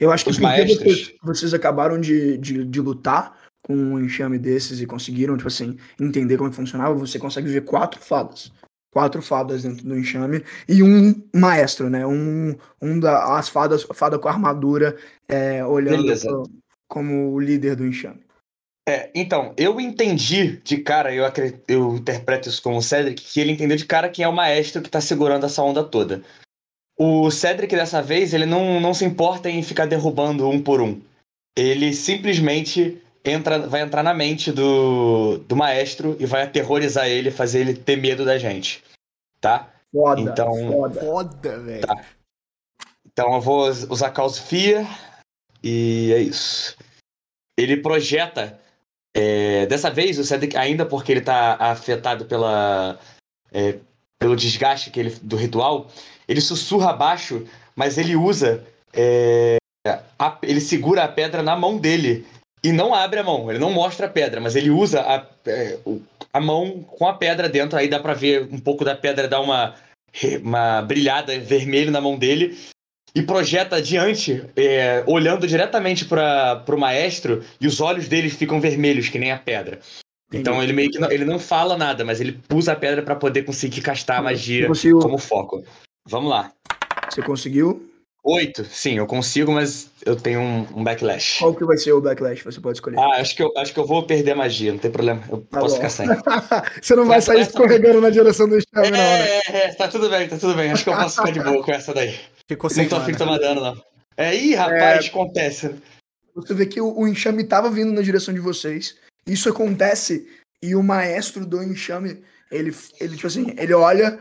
Eu acho que Os porque maestros. vocês, vocês acabaram de, de, de lutar com um enxame desses e conseguiram, tipo assim, entender como é que funcionava, você consegue ver quatro fadas. Quatro fadas dentro do enxame e um maestro, né? Um, um da, as fadas, fada com armadura, é, olhando pro- como o líder do enxame. É, então, eu entendi de cara, eu, eu interpreto isso como o Cedric, que ele entendeu de cara quem é o maestro que tá segurando essa onda toda. O Cedric, dessa vez, ele não, não se importa em ficar derrubando um por um. Ele simplesmente entra, vai entrar na mente do, do maestro e vai aterrorizar ele, fazer ele ter medo da gente. Tá? Foda, Então- foda. Foda, velho. Então eu vou us- usar Cause Fear e é isso. Ele projeta. é, dessa vez, o Cedric, ainda porque ele tá afetado pela, é, pelo desgaste que ele, do ritual, ele sussurra abaixo, mas ele usa. é, a- ele segura a pedra na mão dele e não abre a mão. Ele não mostra a pedra, mas ele usa a, é, a mão com a pedra dentro. Aí dá pra ver um pouco da pedra dar uma, uma brilhada vermelho na mão dele e projeta adiante, é, olhando diretamente para o maestro, e os olhos dele ficam vermelhos, que nem a pedra. Então ele meio que não, ele não fala nada, mas ele usa a pedra para poder conseguir castar a magia como foco. Vamos lá. você conseguiu? Oito, sim, eu consigo, mas eu tenho um, um backlash. Qual que vai ser o backlash? Você pode escolher. Ah, acho que, eu, acho que eu vou perder a magia, não tem problema. Eu Tá posso bom. ficar sem. você não vai Essa- sair essa- escorregando na direção do enxame, não, né? É, é, é, tá tudo bem, tá tudo bem. Acho que eu posso ficar de boa com essa daí. Ficou sem Não tô afim de tomar dano, não. É, ih, rapaz, acontece. Você vê que o, o enxame tava vindo na direção de vocês. Isso acontece e o maestro do enxame, ele, ele tipo assim, ele olha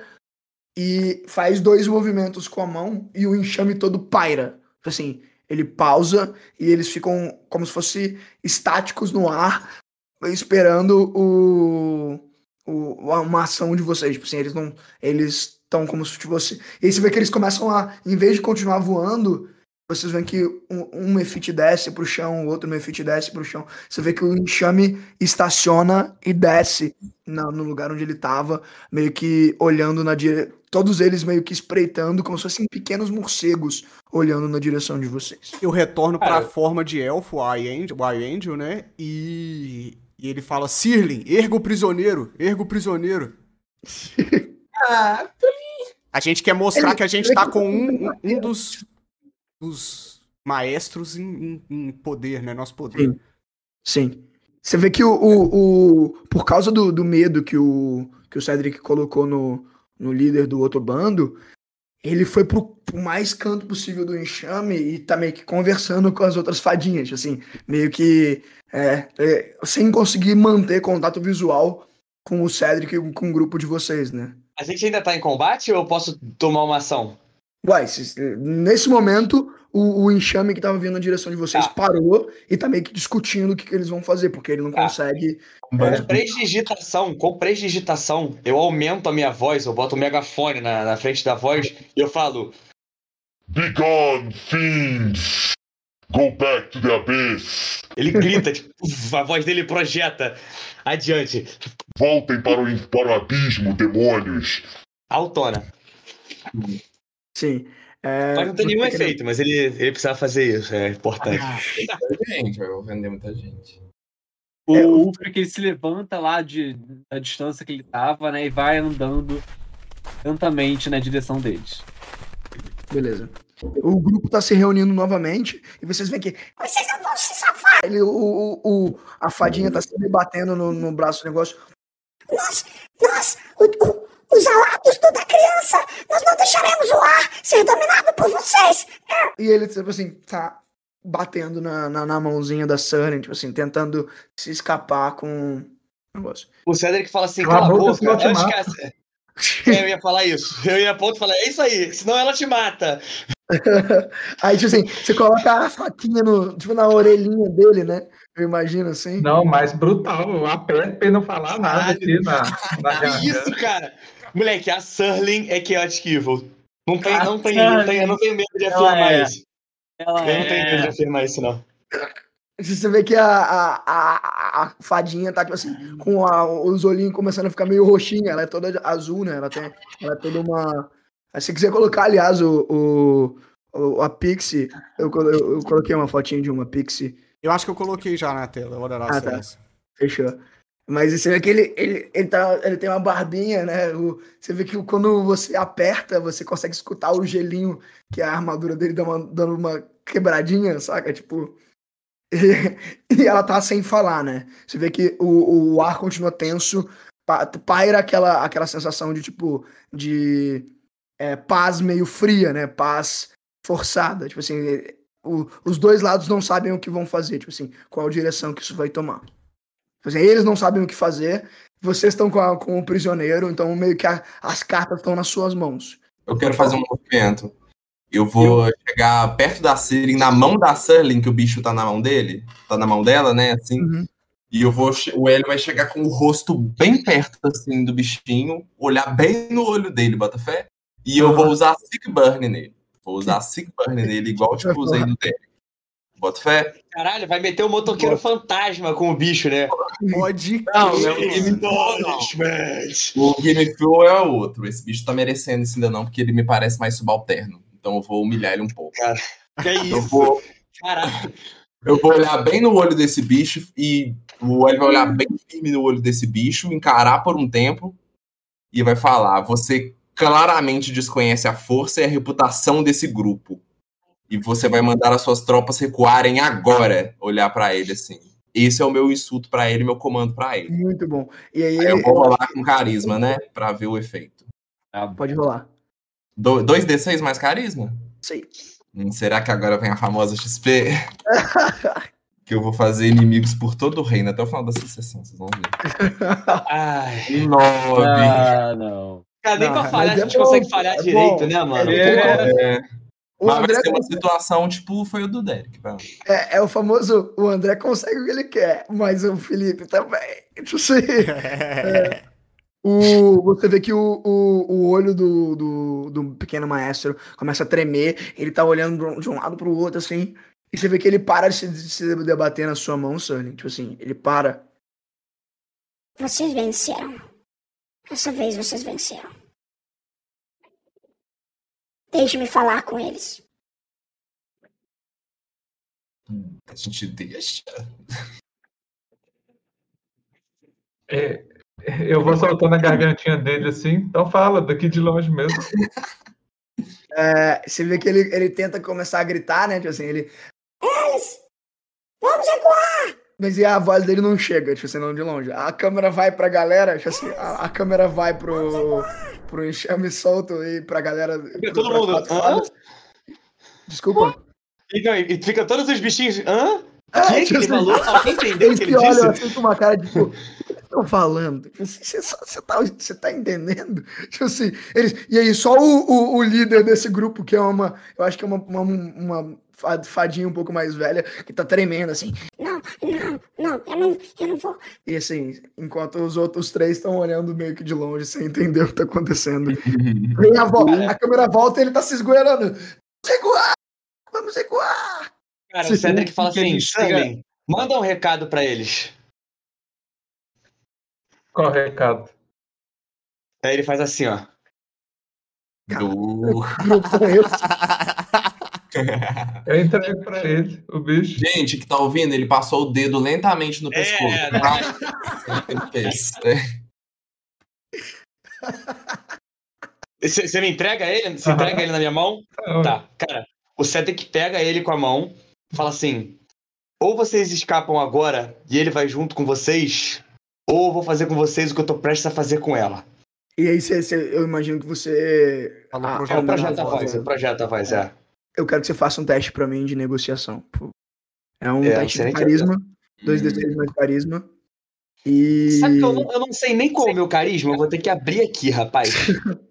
e faz dois movimentos com a mão e o enxame todo paira. Tipo assim, ele pausa e eles ficam como se fosse estáticos no ar, esperando o, o uma ação de vocês. Tipo assim, eles não, eles estão como se fosse. E aí você vê que eles começam a, em vez de continuar voando, vocês veem que um, um Mefit desce pro chão, o outro Mefit desce pro chão. Você vê que o enxame estaciona e desce na- no lugar onde ele tava, meio que olhando na direção. Todos eles meio que espreitando, como se fossem pequenos morcegos olhando na direção de vocês. Eu retorno pra Cara. forma de elfo, o Archangel, o Archangel, né? E, e ele fala: Sirlin, erga o prisioneiro, erga o prisioneiro. Ah, A gente quer mostrar Ele- que a gente tá com um, um- um dos, dos maestros em, em- em poder, né? Nosso poder. Sim. Sim. Você vê que o, o, o- por causa do, do medo que o, que o Cedric colocou no, no líder do outro bando, ele foi pro, pro mais canto possível do enxame e tá meio que conversando com as outras fadinhas, assim, meio que é, é, sem conseguir manter contato visual com o Cedric e com o grupo de vocês, né? A gente ainda tá em combate ou eu posso tomar uma ação? Uai, se- nesse momento, o, o enxame que tava vindo na direção de vocês Tá. parou e tá meio que discutindo o que, que eles vão fazer, porque ele não Tá. consegue. Com prestidigitação, com prestidigitação, eu aumento a minha voz, eu boto o megafone na, na frente da voz e eu falo: Begone, fiends! Go back to the abyss! ele grita, tipo, a voz dele projeta adiante. Voltem para o, para o abismo, demônios! Autona. Sim. É, Mas não tem nenhum efeito, mas ele, ele precisa fazer isso, é importante. gente, vai ofender muita gente. O É, o- Ulfric ele se levanta lá de, da distância que ele tava, né? E vai andando lentamente na direção deles. Beleza. O grupo tá se reunindo novamente e vocês veem que. Vocês não vão se safar! Ele, o, o, o- a fadinha tá sempre batendo no, no braço do negócio. Nós, nós, o- o- os alados da criança, nós não deixaremos o ar ser dominado por vocês. E ele, tipo assim, tá batendo na, na, na mãozinha da Sunny, tipo assim, tentando se escapar com o negócio. O Cedric fala assim, Cala a boca, boca, antes mato." que a... É, eu ia falar isso. Eu ia ponto e falar, é isso aí, senão ela te mata. Aí, tipo assim, você coloca a faquinha no, tipo, na orelhinha dele, né? Eu imagino assim. Não, mais brutal. Eu aperto pra ele não falar nada aqui na, na isso, cara? Moleque, a Surling é Chaotic Evil. Não tem, não tem, não tem, eu não tenho medo de Ela afirmar é. isso. Ela Eu não tenho medo de é. afirmar isso, não. Você vê que a, a, a, a fadinha tá, tipo assim, com a- os olhinhos começando a ficar meio roxinha. Ela é toda azul, né? Ela tem. Ela é toda uma. Se quiser colocar, aliás, o, o, o- a Pixie, eu, eu, eu coloquei uma fotinha de uma Pixie. Eu acho que eu coloquei já na tela. Olha lá, Ah, se tá. é. Fechou. Mas você vê que ele, ele, ele, tá, ele tem uma barbinha, né? O- você vê que quando você aperta, você consegue escutar o gelinho, que a armadura dele dá uma, dando uma quebradinha, saca? Tipo. E, ela tá sem falar, né? Você vê que o, o ar continua tenso, pa- paira aquela, aquela sensação de tipo. de é, paz meio fria, né? Paz forçada. Tipo assim, o- os dois lados não sabem o que vão fazer, tipo assim, qual direção que isso vai tomar. Tipo assim, eles não sabem o que fazer, vocês estão com, a- com o prisioneiro, então meio que a- as cartas estão nas suas mãos. Eu quero fazer um movimento. Eu vou chegar perto da Sirin, na mão da Surling, que o bicho tá na mão dele. Tá na mão dela, né? Assim. Uhum. E eu vou. O Hélio vai chegar com o rosto bem perto, assim, do bichinho, olhar bem no olho dele, bota fé. E eu vou usar Sick Burn nele. Vou usar Sick Burn nele, igual tipo usei no Derek. Bota fé? Caralho, vai meter o motoqueiro fantasma com o bicho, né? Pode Não, não, Game Punishment. O Game Flow é outro. Esse bicho tá merecendo isso ainda não, porque ele me parece mais subalterno. Então eu vou humilhar ele um pouco. Que Eu isso? vou, Caralho. eu vou olhar bem no olho desse bicho e o Hélio vai olhar bem firme no olho desse bicho, encarar por um tempo e vai falar: Você claramente desconhece a força e a reputação desse grupo. E você vai mandar as suas tropas recuarem agora. Olhar pra ele assim. Esse é o meu insulto pra ele, meu comando pra ele. Muito bom. E aí Aí eu vou rolar com carisma, né? Pra ver o efeito. Pode rolar. Do- 2d6 mais carisma? Sei. Hum, será que agora vem a famosa XP? que eu vou fazer inimigos por todo o reino até o final dessa sessão, vocês vão ver. Ai. 9. Ah, não. Cara, nem Não, pra falhar a é gente bom, consegue falhar é direito, bom. né, mano? É. O Mas André vai ser uma consegue- situação tipo foi o do Derek. é, é o famoso. O André consegue o que ele quer, mas o Felipe também. Tipo assim. O, você vê que o, o, o olho do, do, do pequeno maestro começa a tremer, ele tá olhando de um- lado pro outro, assim, e você vê que ele para de se, de se debater na sua mão, Sully. Tipo assim, ele para. Vocês venceram. Dessa vez vocês venceram. Deixe-me falar com eles. A gente deixa. É, eu vou soltando a gargantinha dele assim. Então fala, daqui de longe mesmo. É, você vê que ele, ele tenta começar a gritar, né? Tipo assim, ele. Eles! Vamos recuar! Mas e a voz dele não chega, tipo assim, não de longe. A câmera vai pra galera, tipo assim, a, a câmera vai pro, pro enxame solto e pra galera. Fica todo mundo. Hã? Desculpa. Fica, e fica todos os bichinhos. Hã? É, Quem que tipo ele assim, falou? Alguém entendeu o Eles que ele disse? assim com uma cara de tipo, o que estão falando? Você você tá, você tá entendendo? Tipo assim, eles, e aí, só o, o, o líder desse grupo, que é uma, eu acho que é uma, uma, uma fadinha um pouco mais velha, que tá tremendo assim. Não, não, não, eu não, eu não vou. E assim, enquanto os outros três estão olhando meio que de longe, sem entender o que tá acontecendo. Vem a, vo- a câmera volta e ele tá se esgoelando. Vamos recuar! Vamos recuar! Cara, o Cedric fala assim: Stanley, manda um recado pra eles. Qual o recado? Aí ele faz assim, ó. Do- é esse? Eu entrego pra ele, o bicho. Gente que tá ouvindo, ele passou o dedo lentamente no pescoço. É, tá? Ele fez. É. Você você me entrega ele? Você entrega ele na minha mão? Tá, cara. O Cedric pega ele com a mão, fala assim: ou vocês escapam agora e ele vai junto com vocês, ou eu vou fazer com vocês o que eu tô prestes a fazer com ela. E aí cê- cê- eu imagino que você. Ah, projeto É o projeto a da voz, voz, né? o projeto da voz, é. Eu quero que você faça um teste pra mim de negociação. É um É, teste de nem que- carisma. 2d6 mais carisma. E. Sabe que eu não, eu não sei nem qual é o meu carisma, eu vou ter que abrir aqui, rapaz.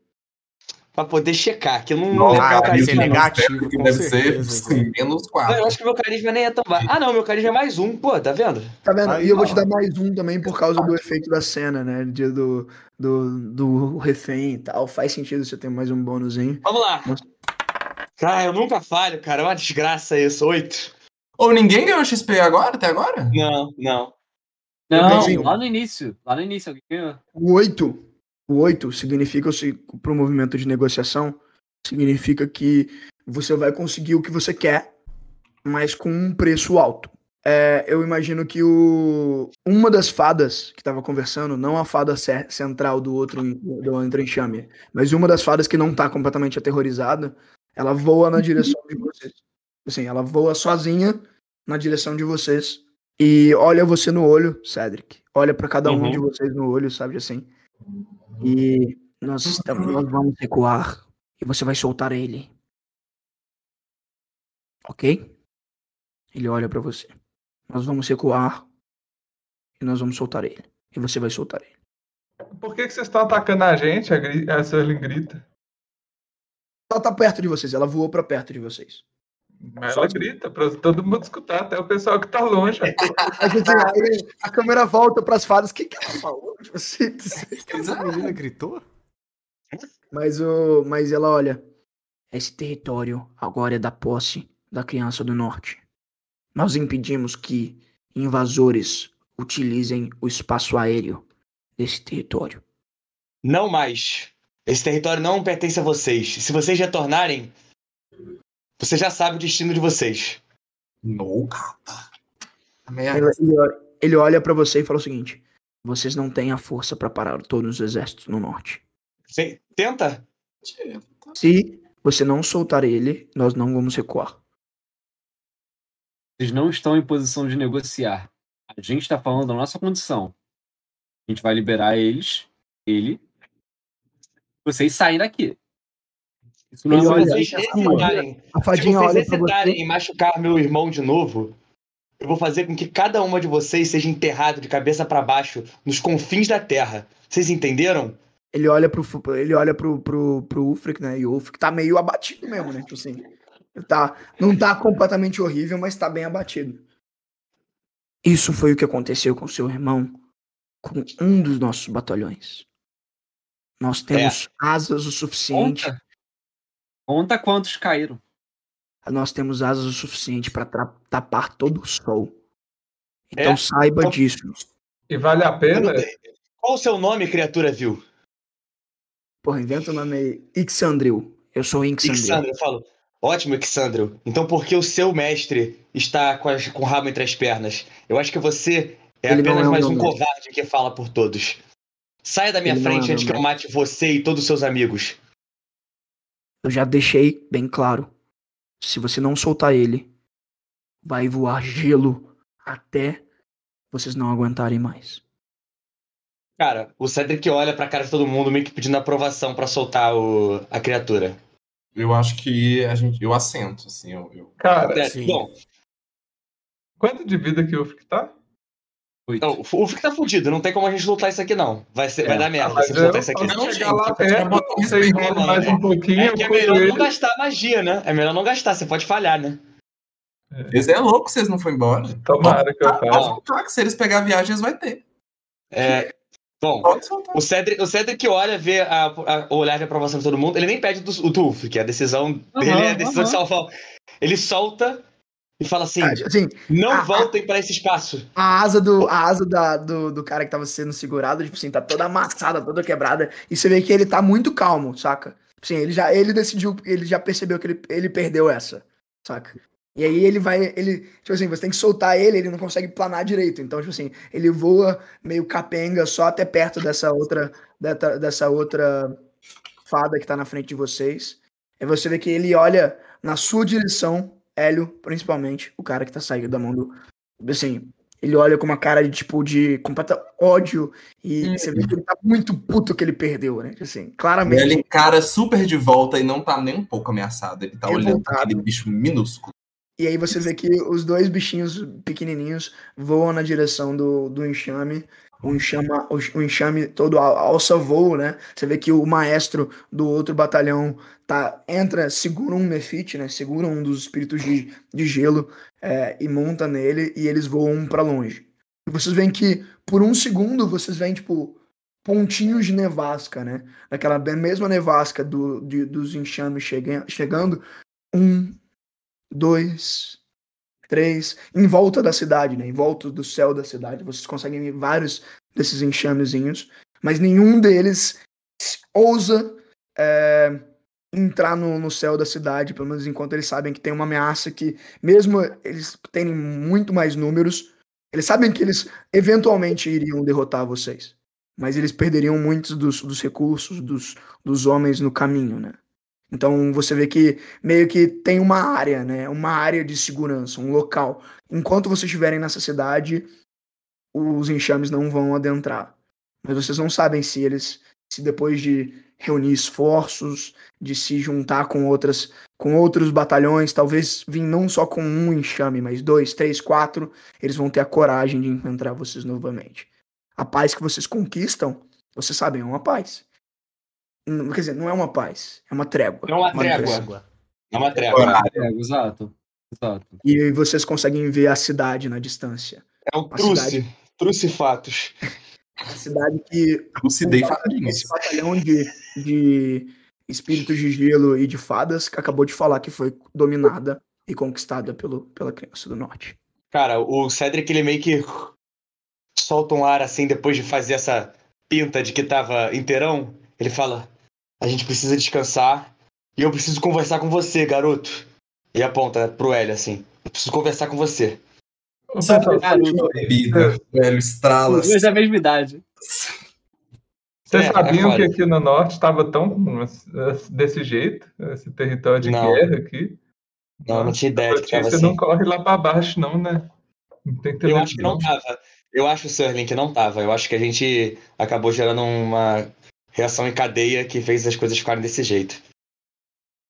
pra poder checar, que eu não, Ah, qual deve ser carisma. negativo, que com deve ser sim, menos Não, 4. eu acho que meu carisma nem é tão baixo. Ah, não, meu carisma é mais um, pô, tá vendo? Tá vendo? Aí, e eu vou te dar mais um também por causa do efeito da cena, né? Do, do, do refém e tal. Faz sentido você ter mais um bônusinho. Vamos lá. Ah, eu nunca falho, cara. É uma desgraça isso. Oito. Ou ninguém ganhou XP agora, até agora? Não, não. Não, lá no início. Lá no início, alguém ganhou. O 8, o 8 significa, para o movimento de negociação, significa que você vai conseguir o que você quer, mas com um preço alto. É, eu imagino que o, uma das fadas que estava conversando, não a fada ce- central do outro, do outro enxame, mas uma das fadas que não está completamente aterrorizada, ela voa na direção de vocês. Assim, ela voa sozinha na direção de vocês e olha você no olho, Cedric. Olha para cada um Uhum. de vocês no olho, sabe assim? E nós, estamos, nós vamos recuar e você vai soltar ele. Ok? Ele olha pra você. Nós vamos recuar e nós vamos soltar ele. E você vai soltar ele. Por que, que vocês estão atacando a gente? A, gri- a Serling grita. Ela tá perto de vocês, ela voou pra perto de vocês. Mas Só ela grita pra todo mundo escutar, até o pessoal que tá longe. Aí, aí a câmera volta pras fadas. O que, que ela falou? Tipo assim, Essa menina gritou? Mas, o, mas ela olha. Esse território agora é da posse da criança do norte. Nós impedimos que invasores utilizem o espaço aéreo desse território. Não mais. Esse território não pertence a vocês. Se vocês retornarem, você já sabe o destino de vocês. No. Ele, ele olha- pra você e fala o seguinte: vocês não têm a força pra parar todos os exércitos no norte. Você tenta? Se você não soltar ele, nós não vamos recuar. Eles não estão em posição de negociar. A gente está falando da nossa condição. A gente vai liberar eles, ele. Vocês saem daqui. Isso não é olha- vocês negociação. hesitarem, A se vocês hesitarem você. em machucar meu irmão de novo, eu vou fazer com que cada uma de vocês seja enterrado de cabeça pra baixo nos confins da terra. Vocês entenderam? Ele olha pro, ele olha pro, pro, pro Ulfric, né? E o Ulfric tá meio abatido mesmo, né? Tipo assim. Tá, não tá completamente horrível, mas tá bem abatido. Isso foi o que aconteceu com seu irmão, com um dos nossos batalhões. Nós temos asas o suficiente. Conta. Conta quantos caíram. Nós temos asas o suficiente para tapar todo o sol. Então É? saiba Então- disso. E vale a pena? Qual o seu nome, criatura vil? Porra, inventa o nome aí. Ixandril. Eu sou Ixandril. Ixandro, eu falo. Ótimo, Ixandro. Então por que o seu mestre está com, as- com o rabo entre as pernas? Eu acho que você é Ele apenas é mais um mestre. covarde que fala por todos. Saia da minha Ele é frente meu antes que eu mate você e todos os seus amigos. Eu já deixei bem claro. Se você não soltar ele, vai voar gelo até vocês não aguentarem mais. Cara, o Cedric olha pra cara de todo mundo meio que pedindo aprovação pra soltar o, a criatura. Eu acho que a gente. Eu assento, assim. Eu, eu- Cara, É, sim. bom, quanto de vida que o Ulfric tá? Então, o Fick tá fudido, não tem como a gente lutar isso aqui não. Vai, ser, É. vai dar merda se eu soltar isso aqui. Não, chegar lá perto, você enrola mais um pouquinho, É é melhor ele. não gastar magia, né? É melhor não gastar, você pode falhar, né? Eles é louco que vocês não foram embora. Tomara que eu Pode faça. voltar, que se eles pegar a viagem, eles vão ter. É, bom, o Cedric, o Cedric olha, vê a, a- o olhar de aprovação de todo mundo, ele nem pede do, o Tuf, que é a decisão dele é a decisão de aham. salvar. Ele solta e fala assim: Ah, Assim, não ah, voltem pra esse espaço. a asa do, a asa da- do, do cara que tava sendo segurado, tipo assim, tá toda amassada, toda quebrada. E você vê que ele tá muito calmo, saca? Tipo Assim, ele já ele decidiu, ele já percebeu que ele, ele perdeu essa, saca? E aí ele vai, ele, tipo assim, você tem que soltar ele, ele não consegue planar direito. Então, tipo assim, ele voa meio capenga só até perto dessa outra, dessa, dessa outra fada que tá na frente de vocês. Aí você vê que ele olha na sua direção, Hélio, principalmente, o cara que tá saindo da mão do. Assim, ele olha com uma cara de tipo de completo ódio e Hum. você vê que ele tá muito puto que ele perdeu, né? Assim, Ele claramente. encara super de volta e não tá nem um pouco ameaçado. Ele tá olhando pra Revoltado. aquele bicho minúsculo. E aí você vê que os dois bichinhos pequenininhos voam na direção do, do enxame. O enxame, o, enxame todo al- alça voo, né? Você vê que o maestro do outro batalhão tá, entra, segura um Nefit, né? Segura um dos espíritos de, de gelo é, e monta nele e eles voam pra longe. Vocês veem que por um segundo vocês veem, tipo, pontinhos de nevasca, né? Daquela mesma nevasca do, de- dos enxames chega, chegando. Um, dois, três, em volta da cidade, né? Em volta do céu da cidade. Vocês conseguem ver vários desses enxamezinhos, mas nenhum deles ousa é, entrar no, no céu da cidade, pelo menos enquanto eles sabem que tem uma ameaça que, mesmo eles terem muito mais números, eles sabem que eles eventualmente iriam derrotar vocês. Mas eles perderiam muitos dos, dos recursos dos, dos homens no caminho, né? Então você vê que meio que tem uma área, né? Uma área de segurança, um local. Enquanto vocês estiverem nessa cidade, os enxames não vão adentrar. Mas vocês não sabem se eles, se depois de reunir esforços, de se juntar com outras, com outros batalhões, talvez vir não só com um enxame, mas dois, três, quatro, eles vão ter a coragem de encontrar vocês novamente. A paz que vocês conquistam, vocês sabem, é uma paz. Não- Quer dizer, não é uma paz, é uma trégua. É uma trégua. É uma trégua. É, exato. Exato. E vocês conseguem ver a cidade na distância. É um A truce. Truce fatos. A cidade que Lucidei o- farinhas. esse batalhão de, de espíritos de gelo e de fadas que acabou de falar que foi dominada e conquistada pelo, pela criança do norte. Cara, o Cedric ele meio que solta um ar assim depois de fazer essa pinta de que tava inteirão. Ele fala: A gente precisa descansar e eu preciso conversar com você, garoto. E aponta pro L assim: Eu preciso conversar com você. Sabe, Garoto. Bebida, velho, estrala. Os dois da mesma idade. Vocês É, sabiam que aqui no norte estava tão desse jeito, esse território de Não. guerra aqui? Não, não tinha ideia que tava Você assim. não corre lá pra baixo, não, né? Não tem Eu acho que não tava. Eu acho, Serling, que não tava. Eu acho que a gente acabou gerando uma reação em cadeia que fez as coisas ficarem desse jeito.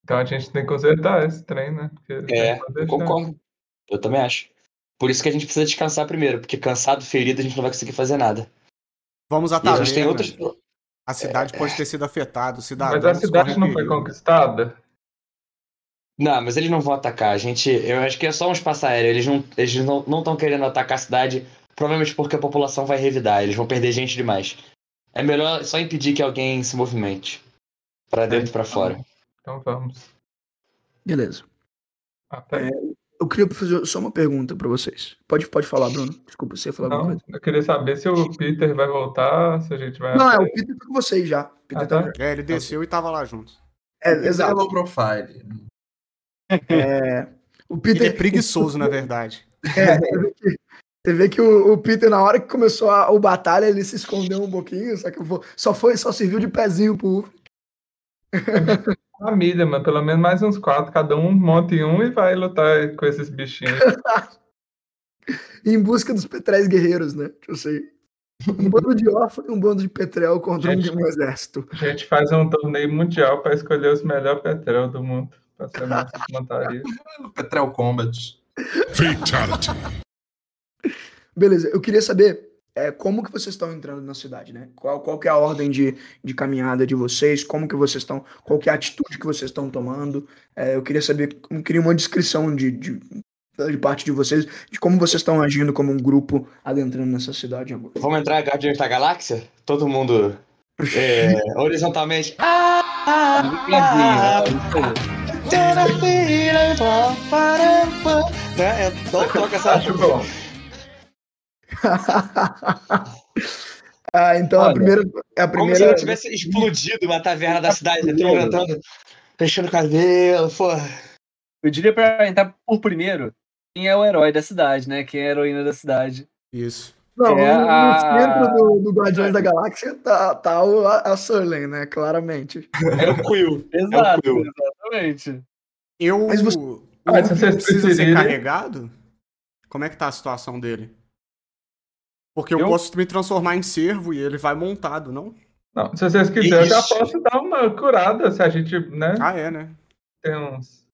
Então a gente tem que consertar esse trem, né? Porque É, eu concordo. Eu também acho. Por isso que a gente precisa descansar primeiro, porque cansado, ferido, a gente não vai conseguir fazer nada. Vamos à E a gente outros. A cidade pode ter sido afetada. Mas a cidade não foi conquistada? Não, mas eles não vão atacar. A gente. Eu acho que é só um espaço aéreo. Eles não eles não não estão querendo atacar a cidade, provavelmente porque a população vai revidar. Eles vão perder gente demais. É melhor só impedir que alguém se movimente. Pra dentro e pra fora. Então vamos. Beleza. Até. Eu queria fazer só uma pergunta pra vocês. Pode, pode falar, Bruno. Desculpa, você ia falar alguma Não, coisa. eu queria saber se o Peter vai voltar, se a gente vai. Não, é, o Peter tá com vocês já. Peter Ah, tá... tá. É, ele desceu e tava lá junto. É, Exato. Low profile. É, o Ele Peter é preguiçoso, na verdade. É, você vê que, o, o Peter, na hora que começou a, o batalha, ele se escondeu um pouquinho, só que só foi, só serviu de pezinho pro. Família, mas pelo menos mais uns quatro, cada um monta em um e vai lutar com esses bichinhos. em busca dos Petréis guerreiros, né? Eu sei. Um bando de órfãos e um bando de Petrel contra um, Gente. um exército. A gente faz um torneio mundial para escolher os melhores petrel do mundo. Pra ser nossa montaria. Petrel Combat. Fatality. Beleza, eu queria saber é, como que vocês estão entrando na cidade, né? Qual, qual que é a ordem de, de caminhada de vocês? Como que vocês estão. Qual que é a atitude que vocês estão tomando? É, eu queria saber, eu queria uma descrição de, de, de parte de vocês, de como vocês estão agindo como um grupo adentrando nessa cidade agora. Vamos entrar Guardiões da Galáxia? Todo mundo é, horizontalmente. Ah, ah, Né? É, toca essa. Acho bom. ah, então a Olha, primeira. A Como se primeira tivesse explodido uma taverna da cidade, entrando, fechando o cabelo, pô. Eu diria pra entrar por primeiro quem é o herói da cidade, né? Quem é a heroína da cidade. Isso. Não, É no, no a- centro do, do Guardiões da Galáxia tá, tá o, a, a Sullen, né? Claramente. É o Quill. Exato, Quill. exatamente. Eu. Mas você- o Ah, Luke vocês precisa ser carregado? Como é que tá a situação dele? Porque eu, Eu- posso me transformar em servo e ele vai montado, não? Não, se vocês quiserem, eu já posso dar uma curada, se a gente, né, Ah, é, né? tem uns...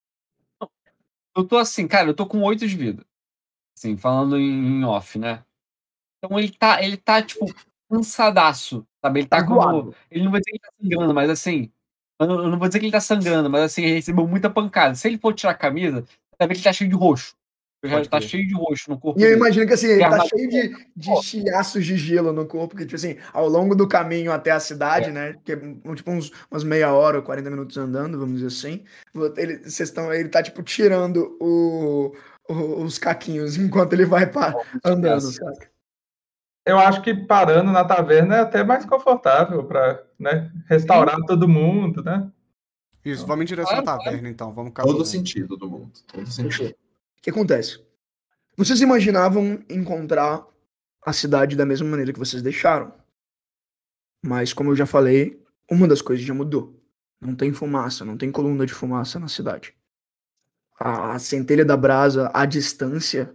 Eu tô assim, cara, eu tô com 8 de vida. Assim, falando em, off, né? Então ele tá, ele tá, tipo, cansadaço, sabe? Ele tá como. Zoado. Ele não vai dizer que ele tá sangrando, mas assim. Eu não, eu não vou dizer que ele tá sangrando, mas assim, ele recebeu muita pancada. Se ele for tirar a camisa, vai ver que ele tá cheio de roxo. Ele já Pode tá crer. cheio de roxo no corpo. E eu imagino que assim, ele tá cheio de, de chiaços de gelo no corpo, que, tipo assim, ao longo do caminho até a cidade, né? Que é tipo uns, umas meia hora ou 40 minutos andando, vamos dizer assim. Ele, vocês estão, ele tá, tipo, tirando o, o- os caquinhos enquanto ele vai pa- andando, saca? Eu acho que parando na taverna é até mais confortável para né, restaurar todo mundo, né? Isso, vamos em direção à taverna, então. Vamos Todo sentido do mundo. Todo sentido. O que acontece? Vocês imaginavam encontrar a cidade da mesma maneira que vocês deixaram. Mas, como eu já falei, uma das coisas já mudou. Não tem fumaça, não tem coluna de fumaça na cidade. A, a centelha da brasa, à distância,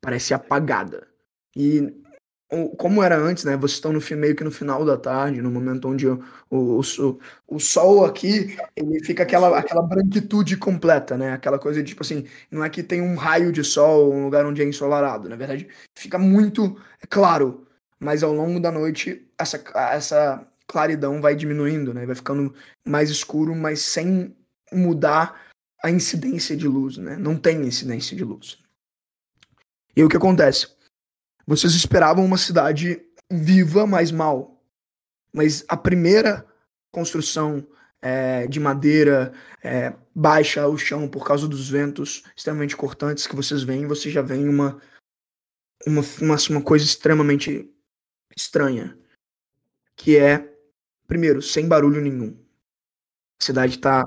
parece apagada. E como era antes, né? Vocês estão no, meio que no final da tarde, no momento onde o, o, o sol aqui, ele fica aquela, aquela branquitude completa, né? Aquela coisa de, tipo assim, não é que tem um raio de sol, um lugar onde é ensolarado. Na verdade, fica muito claro. Mas ao longo da noite, essa, essa claridão vai diminuindo, né? Vai ficando mais escuro, mas sem mudar a incidência de luz, né? Não tem incidência de luz. E o que acontece? Vocês esperavam uma cidade viva, mas mal. Mas a primeira construção é, de madeira é, baixa ao chão por causa dos ventos extremamente cortantes que vocês veem, você já vem uma, uma, uma, uma coisa extremamente estranha. Que é, primeiro, sem barulho nenhum. A cidade tá,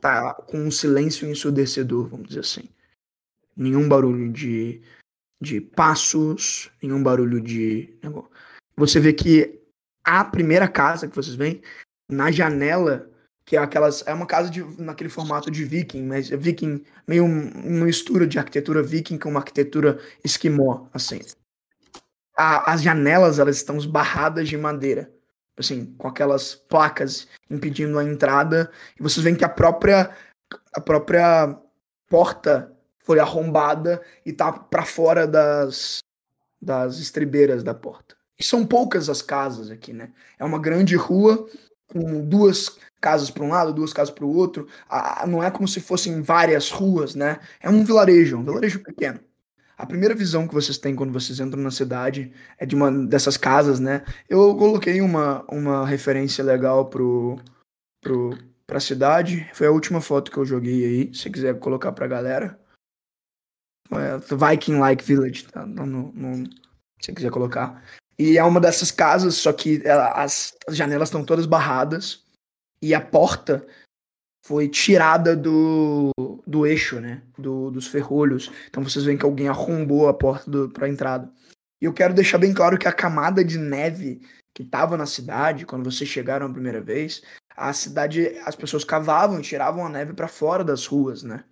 tá com um silêncio ensurdecedor, vamos dizer assim. Nenhum barulho de, de passos, nenhum barulho de. Você vê que a primeira casa que vocês veem, na janela, que é aquelas. É uma casa de, naquele formato de viking, mas é viking, meio um- uma mistura de arquitetura viking com uma arquitetura esquimó, assim. A- as janelas, elas estão esbarradas de madeira. Assim, com aquelas placas impedindo a entrada. E vocês veem que a própria. A própria porta foi arrombada e tá pra fora das, das estribeiras da porta. E são poucas as casas aqui, né? É uma grande rua com duas casas para um lado, duas casas para o outro. Ah, não é como se fossem várias ruas, né? É um vilarejo, um vilarejo pequeno. A primeira visão que vocês têm quando vocês entram na cidade é de uma dessas casas, né? Eu coloquei uma, uma referência legal pro, pro, pra cidade. Foi a última foto que eu joguei aí. Se quiser colocar pra galera. É, Viking Like Village, tá? No, no- no- se quiser colocar. E é uma dessas casas, só que ela- as, as janelas estão todas barradas. E a porta foi tirada do, do eixo, né? Do, dos ferrolhos. Então vocês veem que alguém arrombou a porta pra entrada. E eu quero deixar bem claro que a camada de neve que estava na cidade, quando vocês chegaram a primeira vez, a cidade, as pessoas cavavam e tiravam a neve para fora das ruas, né?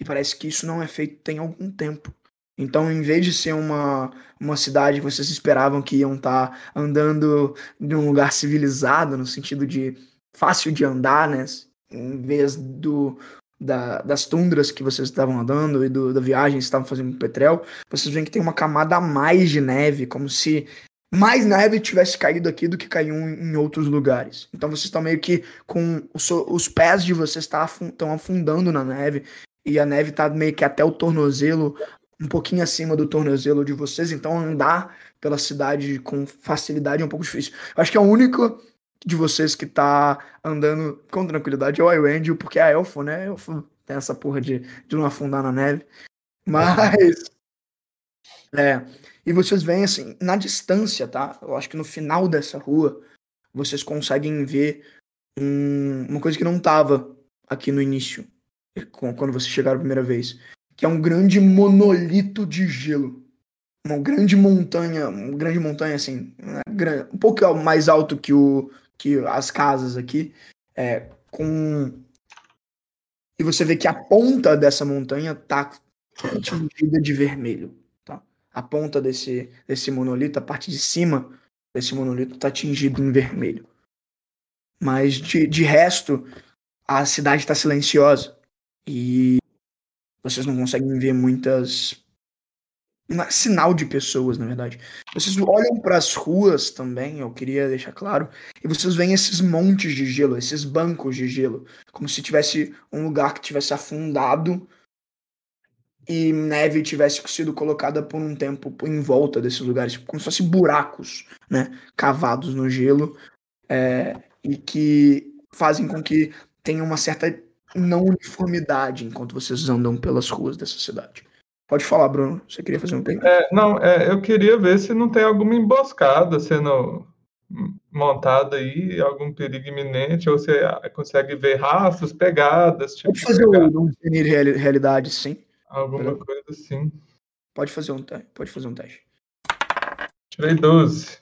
E parece que isso não é feito tem algum tempo. Então, em vez de ser uma, uma cidade que vocês esperavam que iam estar andando de um lugar civilizado, no sentido de fácil de andar, né? Em vez do, da- das tundras que vocês estavam andando e do, da viagem que estavam fazendo no Petrel, vocês veem que tem uma camada a mais de neve, como se mais neve tivesse caído aqui do que caiu em outros lugares. Então vocês estão meio que com os, os pés de vocês estão afundando na neve e a neve tá meio que até o tornozelo, um pouquinho acima do tornozelo de vocês, então andar pela cidade com facilidade é um pouco difícil. Acho que é o único de vocês que tá andando com tranquilidade é o Iwendel, porque é elfo, né? Elfo tem essa porra de, de não afundar na neve. Mas. É. E vocês veem assim, na distância, tá? Eu acho que no final dessa rua, vocês conseguem ver um- uma coisa que não tava aqui no início, quando vocês chegaram a primeira vez. Que é um grande monolito de gelo. uma grande montanha, uma grande montanha assim, né, um pouco mais alto que o que as casas aqui, é, com e você vê que a ponta dessa montanha tá tingida de vermelho, tá? A ponta desse desse monolito, a parte de cima desse monolito tá tingido em vermelho. Mas de, de resto, a cidade está silenciosa e vocês não conseguem ver muitas na- sinal de pessoas, na verdade. Vocês olham para as ruas também, eu queria deixar claro, e vocês veem esses montes de gelo, esses bancos de gelo, como se tivesse um lugar que tivesse afundado e neve tivesse sido colocada por um tempo em volta desses lugares, como se fossem buracos, né, cavados no gelo, é, e que fazem com que tenha uma certa não uniformidade enquanto vocês andam pelas ruas dessa cidade. Pode falar, Bruno. Você queria fazer um pergunta? É, não, é, eu queria ver se não tem alguma emboscada sendo montada aí, algum perigo iminente, ou você ah, consegue ver rastros, pegadas, tipo, Pode fazer pegada, um definir reali- realidade, sim. alguma coisa assim. Pode fazer um teste. Pode fazer um teste. Tirei 12.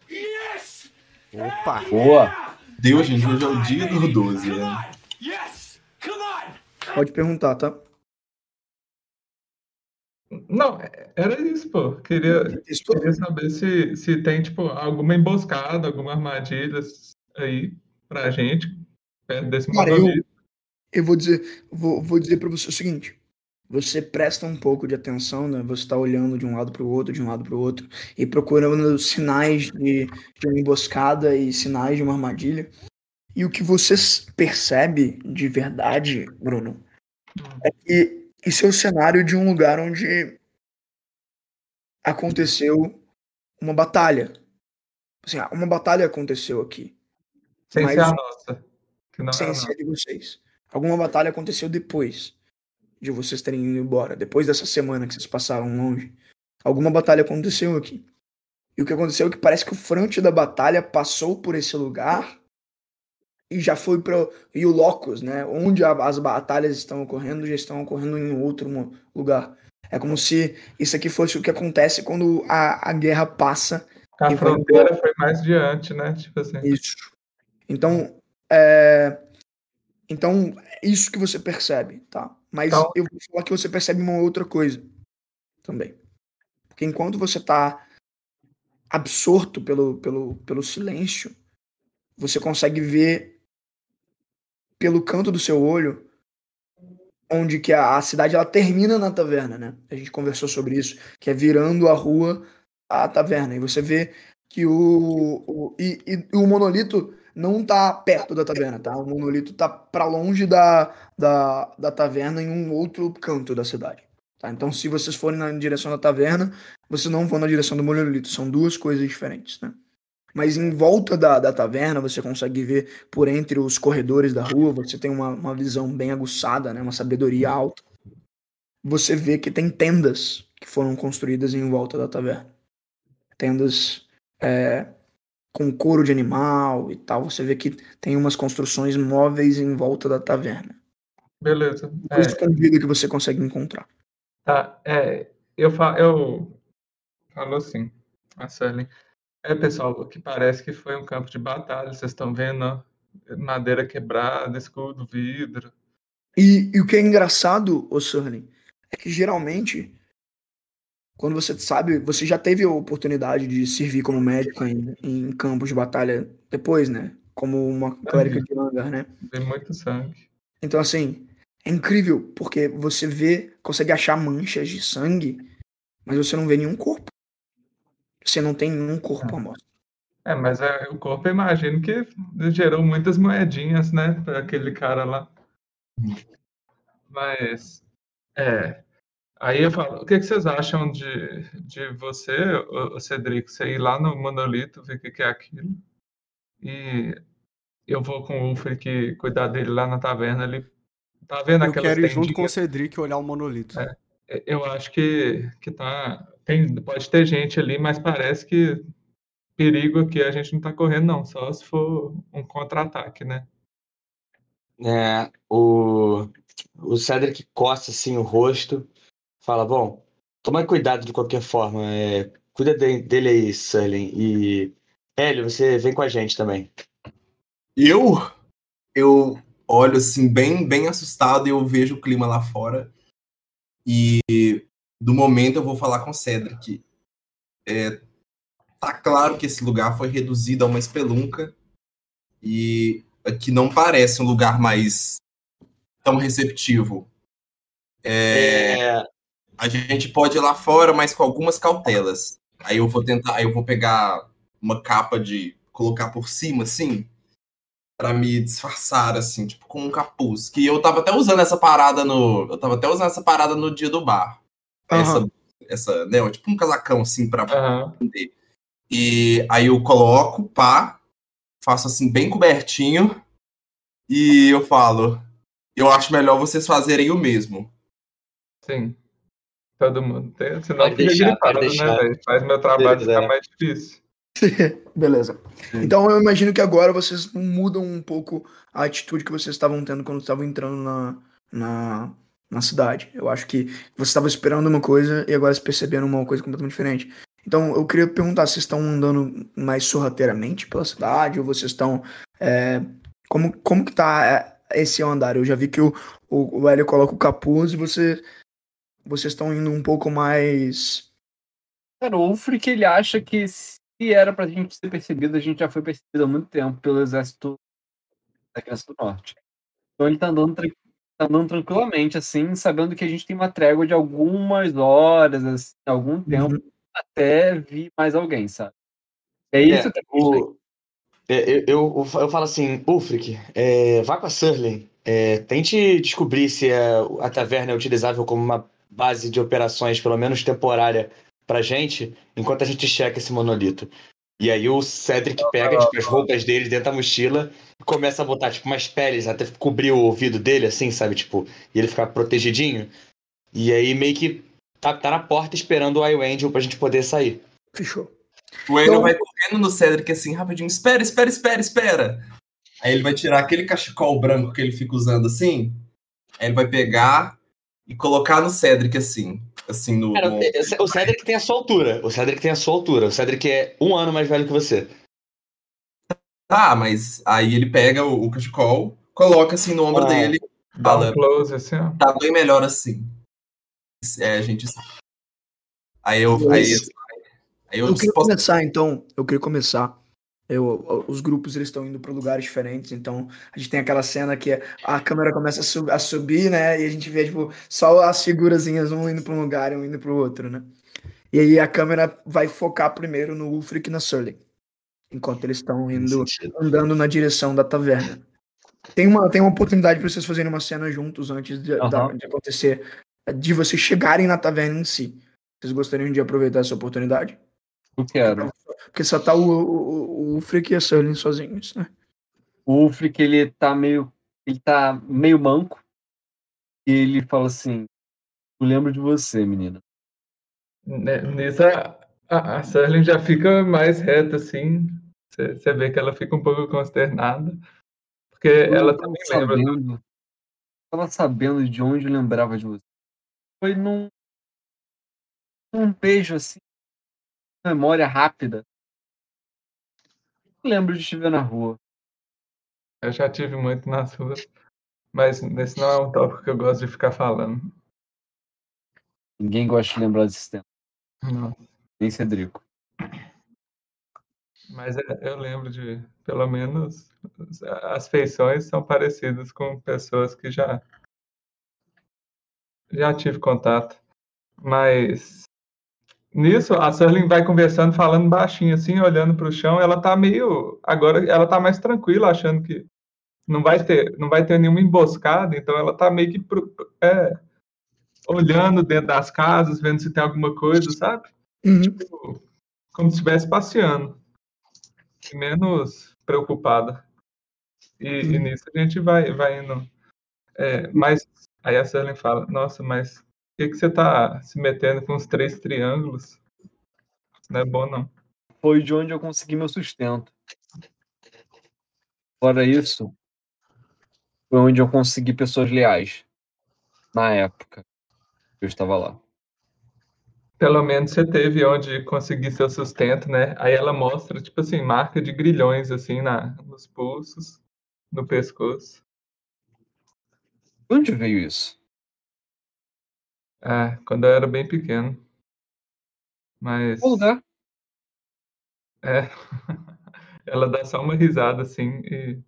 Opa! Boa. Deus, gente, hoje é o dia do 12, né? Pode perguntar, tá? Não, era isso, pô. Queria, queria saber se, se tem, tipo, alguma emboscada, alguma armadilha aí pra gente, perto desse Cara, eu-. Eu vou dizer, vou, vou dizer para você o seguinte. Você presta um pouco de atenção, né? Você está olhando de um lado para o outro, de um lado para o outro, e procurando sinais de, de uma emboscada e sinais de uma armadilha. E o que você percebe de verdade, Bruno, é que esse é o cenário de um lugar onde aconteceu uma batalha. Assim, ah, uma batalha aconteceu aqui. Sem mas- ser a nossa. É a sem nossa. ser de vocês. Alguma batalha aconteceu depois de vocês terem ido embora, depois dessa semana que vocês passaram longe. Alguma batalha aconteceu aqui. E o que aconteceu é que parece que o fronte da batalha passou por esse lugar e já foi para e o locus, né, onde as batalhas estão ocorrendo, já estão ocorrendo em outro lugar. É como se isso aqui fosse o que acontece quando a, a guerra passa A vai fronteira foi mais diante, né? Tipo assim. isso. Então, é... então, é isso que você percebe, tá? Mas Então- eu vou falar que você percebe uma outra coisa também. Porque enquanto você tá absorto pelo, pelo, pelo silêncio, você consegue ver pelo canto do seu olho onde que a, a cidade ela termina na taverna, né? A gente conversou sobre isso, que é virando a rua à taverna. E você vê que o, o e, e o monolito não tá perto da taverna, tá? O monolito tá para longe da, da, da taverna em um outro canto da cidade. Tá? Então, se vocês forem na direção da taverna, vocês não vão na direção do monolito. São duas coisas diferentes, né? Mas em volta da, da taverna, você consegue ver por entre os corredores da rua, você tem uma, uma visão bem aguçada, né? Uma sabedoria alta. Você vê que tem tendas que foram construídas em volta da taverna. Tendas é, com couro de animal e tal. Você vê que tem umas construções móveis em volta da taverna. Beleza. É, Coisa escondida que você consegue encontrar. tá. É, eu, fa eu falo assim, a Suelen. É, pessoal, que parece que foi um campo de batalha. Vocês estão vendo, ó, madeira quebrada, escudo, vidro. E, e o que é engraçado, ô Surlin, é que geralmente, quando você sabe, você já teve a oportunidade de servir como médico em, em campos de batalha depois, né? Como uma clérica de Langar, né? Tem muito sangue. Então, assim, é incrível, porque você vê, consegue achar manchas de sangue, mas você não vê nenhum corpo. Você não tem nenhum corpo à mostra. É, mas é, o corpo, eu imagino que gerou muitas moedinhas, né, para aquele cara lá. Mas, é. Aí eu falo, o que, que vocês acham de, de você, ô- ô Cedrico, você ir lá no Monolito, ver o que, que é aquilo? E eu vou com o Ulfric cuidar dele lá na taverna ali. Tá vendo Eu aquelas quero ir junto com o? Cedric e olhar o monolito. É. Eu acho que, que tá. Tem, pode ter gente ali, mas parece que perigo aqui a gente não tá correndo, não. Só se for um contra-ataque, né? É, o, o Cedric coça assim o rosto, fala: Bom, toma cuidado de qualquer forma. é, cuida de- dele aí, Sully. E. Hélio, você vem com a gente também. Eu, eu olho assim, bem, bem assustado e eu vejo o clima lá fora. E do momento eu vou falar com o Cedric. É, tá claro que esse lugar foi reduzido a uma espelunca e que não parece um lugar mais tão receptivo. É, É, a gente pode ir lá fora, mas com algumas cautelas. Aí eu vou tentar, aí eu vou pegar uma capa de colocar por cima, assim, Pra me disfarçar, assim, tipo, com um capuz. Que eu tava até usando essa parada no. Eu tava até usando essa parada no dia do bar. Aham. Essa, essa, né? Tipo um casacão, assim, pra entender. E aí eu coloco, pá, faço assim, bem cobertinho. E eu falo. Eu acho melhor vocês fazerem o mesmo. Sim. Todo mundo tem. Senão Pode fica deixar, gripado, pode né, deixar. velho? Faz meu trabalho Beleza. ficar mais difícil. Beleza. Então eu imagino que agora vocês mudam um pouco a atitude que vocês estavam tendo quando estavam entrando na, na, na cidade. Eu acho que vocês estavam esperando uma coisa e agora se perceberam uma coisa completamente diferente. Então eu queria perguntar, vocês estão andando mais sorrateiramente pela cidade ou vocês estão. é, como, como que tá é, esse andar? Eu já vi que o, o, o Hélio coloca o capuz e você, vocês estão indo um pouco mais. Cara, o Ulfric, ele acha que se era pra gente ser percebido, a gente já foi percebido há muito tempo pelo exército da Criança do Norte. Então ele tá andando, tran- tá andando tranquilamente, assim, sabendo que a gente tem uma trégua de algumas horas, assim, algum tempo, até vir mais alguém, sabe? É isso É, que o- é, eu, eu, eu falo assim, Ulfric, é, vá com a Surling. é, tente descobrir se é- a taverna é utilizável como uma base de operações, pelo menos temporária, pra gente, enquanto a gente checa esse monolito. E aí o Cedric pega tipo, as roupas dele dentro da mochila e começa a botar tipo, umas peles até cobrir o ouvido dele, assim, sabe? Tipo, e ele ficar protegidinho. E aí meio que tá, tá na porta esperando o Eye Angel pra gente poder sair. Fechou. O Aaron Então- vai correndo no Cedric assim, rapidinho, espera, espera, espera, espera. Aí ele vai tirar aquele cachecol branco que ele fica usando assim. Aí ele vai pegar e colocar no Cedric assim. Assim, no. Cara, no- o Cedric tem a sua altura. O Cedric tem a sua altura. O Cedric é um ano mais velho que você. Tá, mas aí ele pega o, o cachecol, coloca assim no ombro Ah. dele. Dá um close, assim, ó. tá bem melhor assim. É, a gente. Aí eu. Aí, aí eu, Eu queria posso- começar, então. Eu queria começar. Eu, os grupos eles estão indo para lugares diferentes, então a gente tem aquela cena que a câmera começa a, sub- a subir, né? E a gente vê tipo só as figurazinhas um indo para um lugar e um indo para o outro, né? E aí a câmera vai focar primeiro no Ulfric e na Surly, enquanto eles estão indo andando na direção da taverna. Tem uma, tem uma oportunidade para vocês fazerem uma cena juntos antes de, da- Aham. de acontecer, de vocês chegarem na taverna em si. Vocês gostariam de aproveitar essa oportunidade? eu quero. Porque só tá o, o, o Ulfric e a Sully sozinhos, né? O Ulfric, ele tá meio. Ele tá meio manco. E ele fala assim: Eu lembro de você, menina. Né, Nisso, a, a, a Serling já fica mais reta, assim. Você vê que ela fica um pouco consternada. Porque ela tava também lembra. do- sabendo. Tava sabendo de onde eu lembrava de você. Foi num. Num beijo assim. Memória rápida. Lembro de te ver na rua. Eu já tive muito nas ruas. Mas esse não é um tópico que eu gosto de ficar falando. Ninguém gosta de lembrar desse tempo. Não. Nem Cedrico. Mas é- eu lembro de, pelo menos, as feições são parecidas com pessoas que já já tive contato. Mas nisso a Serling vai conversando, falando baixinho assim, olhando para o chão, ela tá meio agora ela tá mais tranquila, achando que não vai ter não vai ter nenhuma emboscada, então ela tá meio que pro- é, olhando dentro das casas, vendo se tem alguma coisa, sabe? Uhum. como se estivesse passeando. E menos preocupada. E, e Uhum. nisso a gente vai, vai indo. É, mas aí a Serling fala, nossa, mas que, que você tá se metendo com os três triângulos? Não é bom, não. Foi de onde eu consegui meu sustento. Fora isso, foi onde eu consegui pessoas leais. Na época que eu estava lá. pelo menos você teve onde conseguir seu sustento, né? Aí ela mostra, tipo assim, marca de grilhões, assim, na, nos pulsos, no pescoço. Onde veio isso? É, quando eu era bem pequeno. Mas. Qual lugar? É. Ela dá só uma risada, assim, e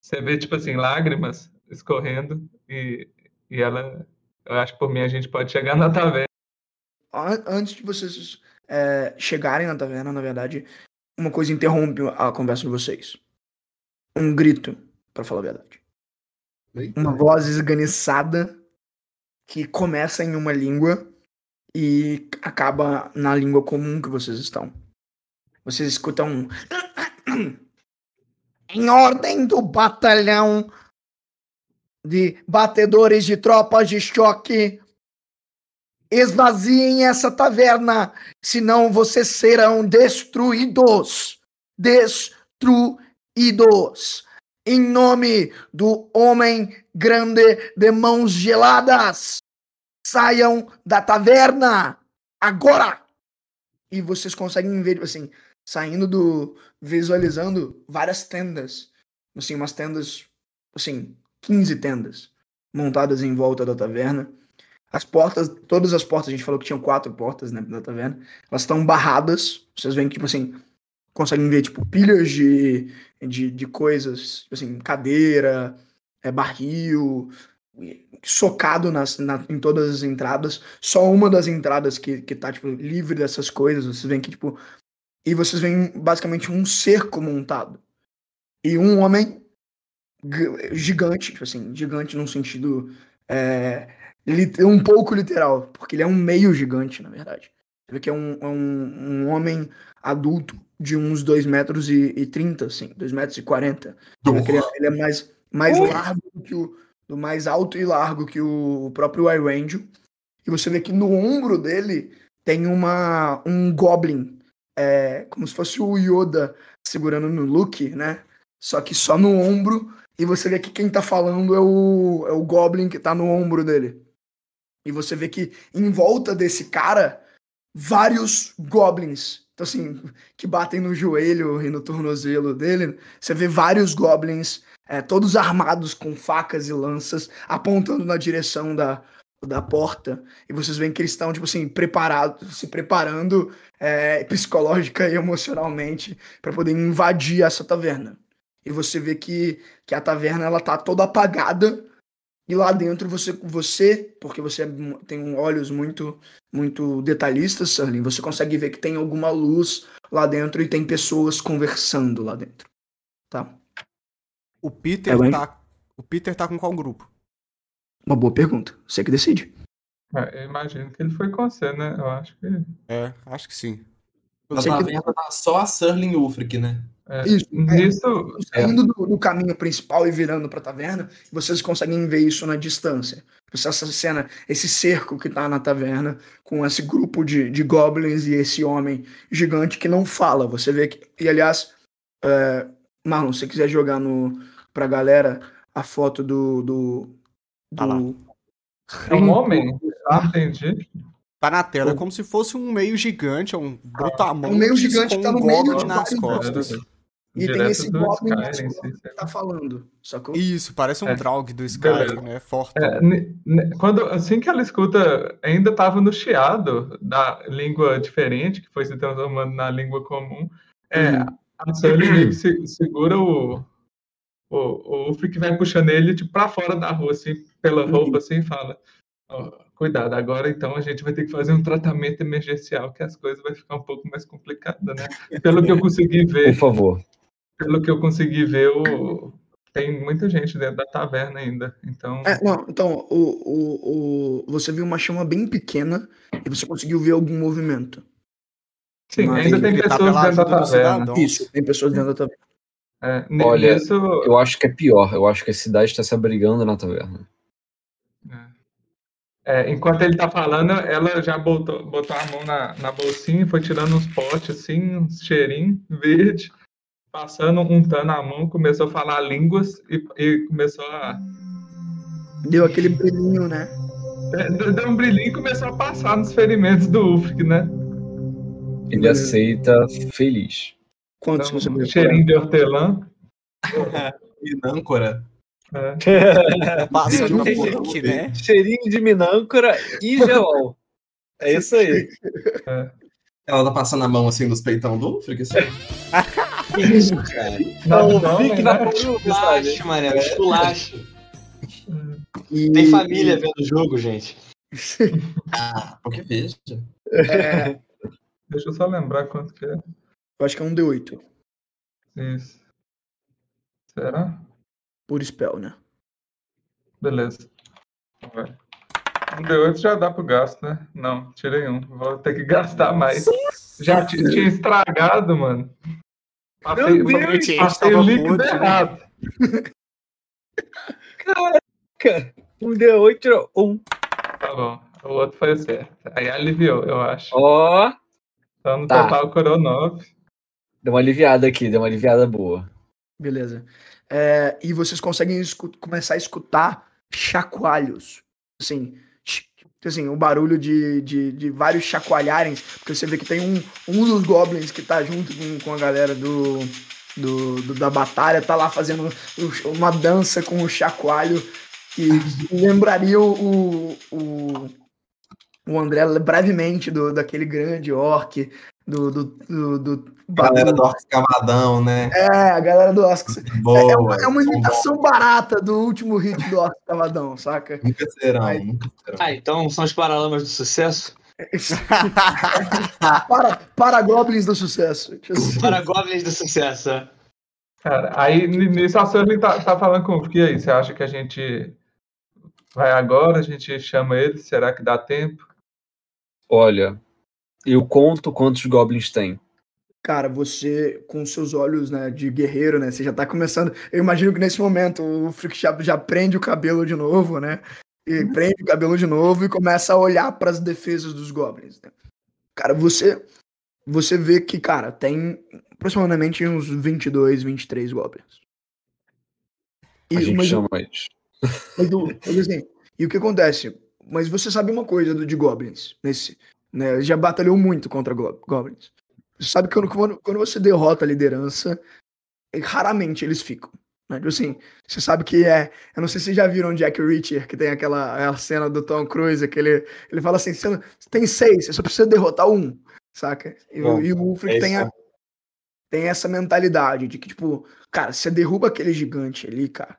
você vê, tipo assim, lágrimas escorrendo, e, e ela. Eu acho que por mim a gente pode chegar na taverna. An- Antes de vocês é, chegarem na taverna, na verdade, uma coisa interrompe a conversa de vocês. Um grito, pra falar a verdade. Eita. Uma voz esganiçada que começa em uma língua e acaba na língua comum que vocês estão. Vocês escutam. Em ordem do batalhão de batedores de tropas de choque, esvaziem essa taverna, senão vocês serão destruídos. Destruídos. Em nome do homem grande de mãos geladas, saiam da taverna agora. E vocês conseguem ver, assim, saindo do. visualizando várias tendas. Assim, umas tendas, assim, 15 tendas montadas em volta da taverna. As portas, todas as portas, a gente falou que tinham quatro portas né, da taverna, elas estão barradas. Vocês veem que, tipo assim, conseguem ver, tipo, pilhas de, de, de coisas, assim, cadeira, é, barril, socado nas, na- em todas as entradas. Só uma das entradas que, que tá, tipo, livre dessas coisas. Vocês veem que, tipo. E vocês veem basicamente um cerco montado. E um homem gigante, tipo assim, gigante num sentido. É, um pouco literal, porque ele é um meio gigante, na verdade. Você vê que é um, é um, um homem adulto de uns 2 metros e, e 30, assim, 2 metros e 40. Você vê que ele, é, ele é mais, mais largo que o. do mais alto e largo que o próprio Irangel. E você vê que no ombro dele tem uma um Goblin, é, como se fosse o Yoda segurando no Luke, né? Só que só no ombro. E você vê que quem tá falando é o, é o Goblin que tá no ombro dele. E você vê que em volta desse cara, vários Goblins. Então, assim, que batem no joelho e no tornozelo dele. Você vê vários Goblins, é, todos armados com facas e lanças, apontando na direção da, da porta. E vocês veem que eles estão, tipo assim, preparados, se preparando é, psicológica e emocionalmente para poder invadir essa taverna. E você vê que, que a taverna ela tá toda apagada e lá dentro você você, porque você é tem um olhos muito muito detalhistas, Sterling, você consegue ver que tem alguma luz lá dentro e tem pessoas conversando lá dentro. Tá? O Peter É, tá. O Peter tá com qual grupo? Uma boa pergunta. Você que decide. É, Eu imagino que ele foi com você, né? Eu acho que. É, acho que sim. Na taverna tá só a Surling Ulfric, né? É, Isso, é. Nisso, Saindo do, do caminho principal e virando pra taverna, vocês conseguem ver isso na distância. Essa essa cena, esse cerco que tá na taverna, com esse grupo de, de goblins e esse homem gigante que não fala. Você vê que. E aliás, é, Marlon, se você quiser jogar no, pra galera a foto do. do, Tá lá. do é um homem? Não entendi. Tá na tela, é como se fosse um meio gigante, é um brutamontes É um meio gigante tá no um meio goblin de nas costas. E tem Direto esse do goblin Skyrim, que tá falando. Sacou? Isso, parece um É. Draug do Sky, Beleza. né? Forte. É, quando, assim que ela escuta, ainda estava no chiado da língua diferente, que foi se transformando na língua comum. É, Uhum. a Sully meio que se- segura o, o, o Ulfric vai puxando ele tipo, pra fora da rua, assim, pela Uhum. roupa, assim, e fala: "Ó, Cuidado, agora então a gente vai ter que fazer um tratamento emergencial, que as coisas vai ficar um pouco mais complicadas, né? Pelo que eu consegui Por ver, favor. Pelo que eu consegui ver, o, tem muita gente dentro da taverna ainda. Então, É, não, então, o, o, o, você viu uma chama bem pequena e você conseguiu ver algum movimento. sim, mas ainda tem tem gritar pessoas dentro da taverna. cidadão. Isso, tem pessoas dentro da taverna. É, Olha, nisso, Eu acho que é pior. Eu acho que a cidade está se abrigando na taverna. é, enquanto ele tá falando, ela já botou, botou a mão na, na bolsinha e foi tirando uns potes assim, uns cheirinhos verde, passando, untando a mão, começou a falar línguas e, e começou a. Deu aquele brilhinho, né? É, Deu deu um brilhinho e começou a passar nos ferimentos do Ulfric, né? Ele aceita feliz. Quantos Então, você um cheirinho de hortelã. Minâncora. É. Passando Entendi. por aqui, né? Cheirinho de minâncora e gelol. É isso aí. Ela tá passando a mão assim nos peitão do Ulfric, assim. Que isso, cara? Não, Não, pro grupo, sabe? Esculacho, mané. Esculacho. E- Tem família vendo o jogo, gente. Ah, porque veja. É, Deixa eu só lembrar quanto que é. eu acho que é um D8 Isso. Será? por spell, né? Beleza. Vai. Um D8 já dá pro gasto, né? Não, tirei um. Vou ter que gastar mais. Já tinha estragado, mano. Passei, Meu Deus, passei estava o líquido podre, né? errado. Caraca. Um D8 tirou um. Tá bom. O outro foi certo. Aí aliviou, eu acho. Ó. Então no Tá. total curou 9. Deu uma aliviada aqui, deu uma aliviada boa. Beleza. É, e vocês conseguem começar a escutar chacoalhos. Assim, assim o barulho de, de, de vários chacoalharem. Porque você vê que tem um, um dos goblins que tá junto com, com a galera do, do, do- da batalha, tá lá fazendo uma dança com o chacoalho que lembraria o, o, o André brevemente do, daquele grande orc, do, do, do, do Galera do Orcs Cavadão, né? É, a galera do Oscar. Boa. É uma, é uma são imitação barata do último hit do Oscar Cavadão, saca? Nunca serão, Ai. nunca serão. Ah, então são os paralamas do sucesso? para, para Goblins do sucesso. Para Goblins do sucesso. é. Cara, aí ni- nisso a Sully tá, tá falando com o Ulfric. E aí, você acha que a gente vai agora? A gente chama ele? Será que dá tempo? Olha, eu conto quantos goblins tem. Cara, você, com seus olhos né, de guerreiro, né? Você já tá começando. Eu imagino que nesse momento o Frick já, já prende o cabelo de novo, né? E prende o cabelo de novo e começa a olhar para as defesas dos Goblins. né? Cara, você. Você vê que, cara, tem aproximadamente uns 22, 23 Goblins. A gente mas- chama eles. Mas, mas assim, e o que acontece? Mas você sabe uma coisa do, de Goblins, nesse, né? Já batalhou muito contra go- Goblins. Você sabe que quando, quando, você derrota a liderança, raramente eles ficam. Né? Tipo assim, você sabe que é. Eu não sei se vocês já viram Jack Reacher, que tem aquela aquela cena do Tom Cruise, que ele, ele fala assim: você tem seis, você só precisa derrotar um, saca? E, o- Bom, e o Ulfric é tem, a- tem essa mentalidade de que, tipo, cara, você derruba aquele gigante ali, cara.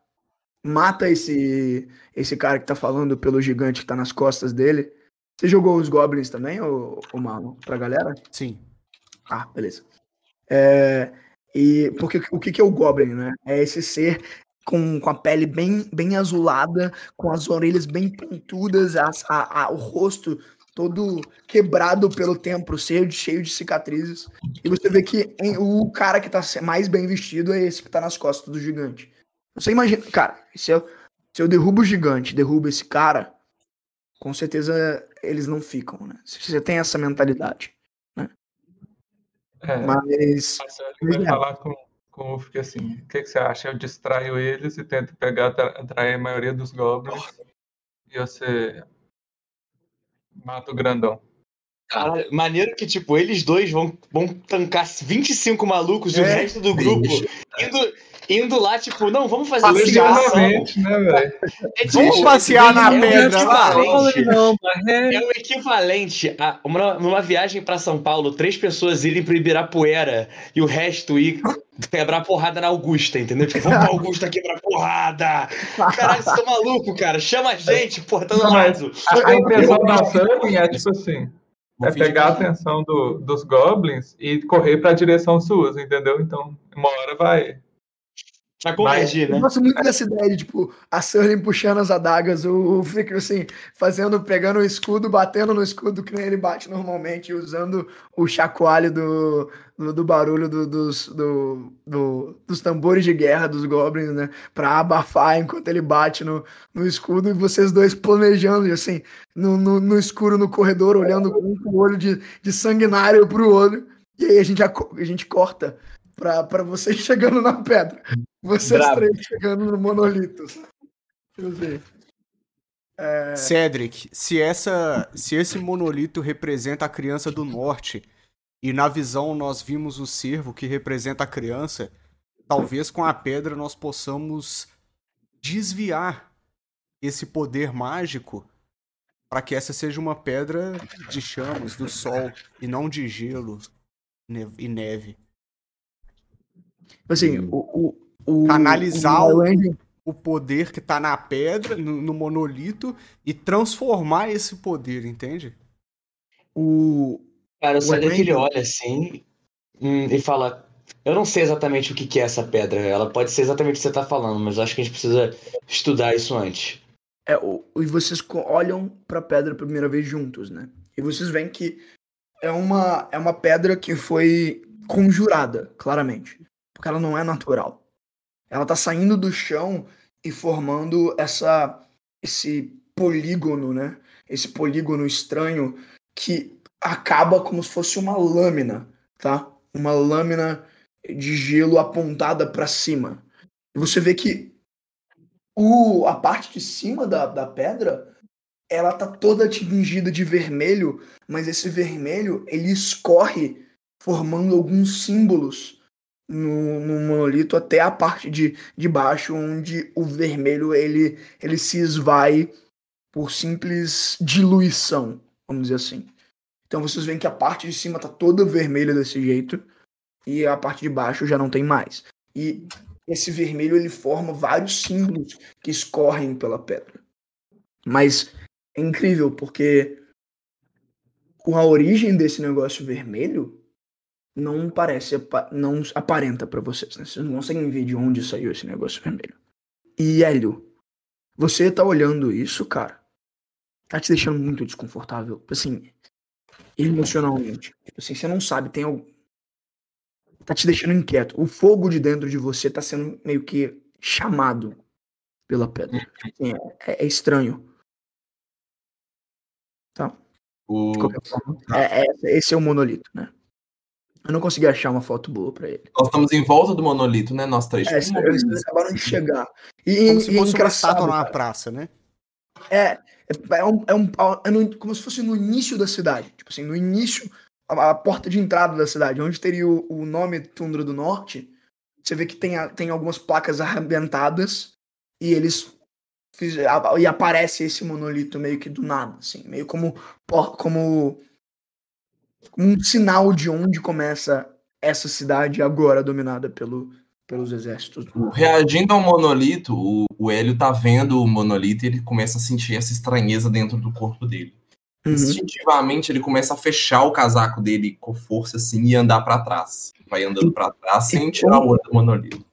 Mata esse esse cara que tá falando pelo gigante que tá nas costas dele. Você jogou os Goblins também, ô, ô Marlon, pra galera? Sim. Ah, beleza. É, e porque o que, que é o Goblin, né? É esse ser com, com a pele bem, bem azulada, com as orelhas bem pontudas, as- a- a- o rosto todo quebrado pelo tempo, cheio de, cheio de cicatrizes. E você vê que em- o cara que tá mais bem vestido é esse que tá nas costas do gigante. Você imagina, cara, se eu, se eu derrubo o gigante, derrubo esse cara, com certeza eles não ficam, né? Se você tem essa mentalidade. É, Mas. vai é. falar com, com o Ulfric assim: o que, que você acha? Eu distraio eles e tento pegar, atra- atrair a maioria dos goblins. E você mata o grandão. Caralho, maneiro que, tipo, eles dois vão, vão tancar 25 malucos e o É. resto do grupo indo, indo lá, tipo, não, vamos fazer ligação. Legitimamente, né, velho? É, tipo, Vamos passear na é o pedra lá. equivalente- Não, mas é. É o equivalente a uma, numa viagem pra São Paulo, três pessoas irem pro Ibirapuera e o resto ir quebrar porrada na Augusta, entendeu? Tipo, vamos pra Augusta quebrar porrada! Caralho, você tá maluco, cara? Chama a gente, porra, tá lado. A, a intenção da Sully é tipo assim: é pegar a atenção do- dos goblins e correr pra direção suas, entendeu? Então, uma hora vai. Pra convergir, Eu né? gosto muito dessa ideia de, tipo, a Sterling puxando as adagas, o, o Frick, assim, fazendo, pegando o escudo, batendo no escudo que nem ele bate normalmente, usando o chacoalho do, do, do barulho do- dos, do, do- dos tambores de guerra dos goblins, né? Pra abafar enquanto ele bate no, no escudo e vocês dois planejando, assim, no, no, no escuro, no corredor, olhando um com o olho de, de sanguinário pro olho. E aí a gente, aco- a gente corta pra, pra vocês chegando na pedra. Vocês Bravo. três chegando no monolito. Deixa eu ver. É, Cedric, se, essa, se esse monolito representa a criança do norte e na visão nós vimos o cervo que representa a criança, talvez com a pedra nós possamos desviar esse poder mágico para que essa seja uma pedra de chamas do sol e não de gelo e neve. Assim, o, o, o, Canalizar o o- O poder que tá na pedra, no, no monolito, e transformar esse poder, entende? o, Cara, o O Cedric ele olha assim hum, e fala: Eu não sei exatamente o que que é essa pedra. Ela pode ser exatamente o que você tá falando, mas eu acho que a gente precisa estudar isso antes. É, o, e vocês olham pra pedra pela primeira vez juntos, né? E vocês veem que é uma, é uma pedra que foi conjurada, claramente. Porque ela não é natural. Ela tá saindo do chão e formando essa esse polígono, né? Esse polígono estranho que acaba como se fosse uma lâmina, tá? Uma lâmina de gelo apontada pra cima. E você vê que o, a parte de cima da, da pedra, ela tá toda tingida de vermelho, mas esse vermelho, ele escorre formando alguns símbolos no, no monolito até a parte de, de baixo, onde o vermelho, ele, ele se esvai por simples diluição, vamos dizer assim. Então vocês veem que a parte de cima tá toda vermelha desse jeito, e a parte de baixo já não tem mais. E esse vermelho ele forma vários símbolos que escorrem pela pedra. Mas é incrível porque a origem desse negócio vermelho não parece, não aparenta pra vocês, né? Vocês não conseguem ver de onde saiu esse negócio vermelho. E Hélio, você tá olhando isso, cara, tá te deixando muito desconfortável, assim, emocionalmente. Tipo Assim, você não sabe, tem algo tá te deixando inquieto. O fogo de dentro de você tá sendo meio que chamado pela pedra. Assim, é, é estranho. Tá? O... De qualquer forma. É, é- esse é o monolito, né? Eu não consegui achar uma foto boa pra ele. Nós estamos em volta do monolito, né? Nós três. É, Tipo, eles acabaram de chegar. E, Como se e fosse uma engraçado, estátua numa praça, né? É, é, é, um, é, um, é no- como se fosse no início da cidade. Tipo assim, no início, a, a porta de entrada da cidade, onde teria o, o nome Tundra do Norte. Você vê que tem, a- tem algumas placas arrebentadas e eles. fiz- a- E aparece esse monolito meio que do nada, assim, meio como, como um sinal de onde começa essa cidade agora dominada pelo, pelos exércitos. Reagindo ao monolito, o, o Hélio tá vendo o monolito e ele começa a sentir essa estranheza dentro do corpo dele. Uhum. Instintivamente, ele começa a fechar o casaco dele com força assim e andar pra trás. Vai andando pra trás sem tirar o olho do monolito.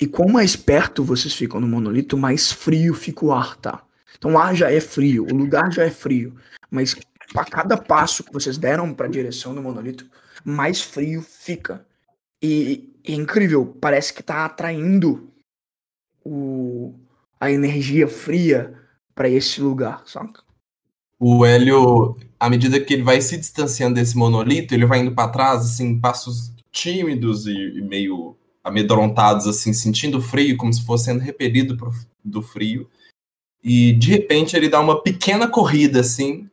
E quanto mais perto vocês ficam no monolito, mais frio fica o ar, tá? Então o ar já é frio, o lugar já é frio, mas a cada passo que vocês deram para a direção do monolito, mais frio fica. E, e é incrível, parece que tá atraindo o, a energia fria para esse lugar, saca? O Hélio, à medida que ele vai se distanciando desse monolito, ele vai indo pra trás, assim, passos tímidos e, e meio amedrontados, assim, sentindo frio, como se fosse sendo repelido pro- do frio. E de repente ele dá uma pequena corrida, assim,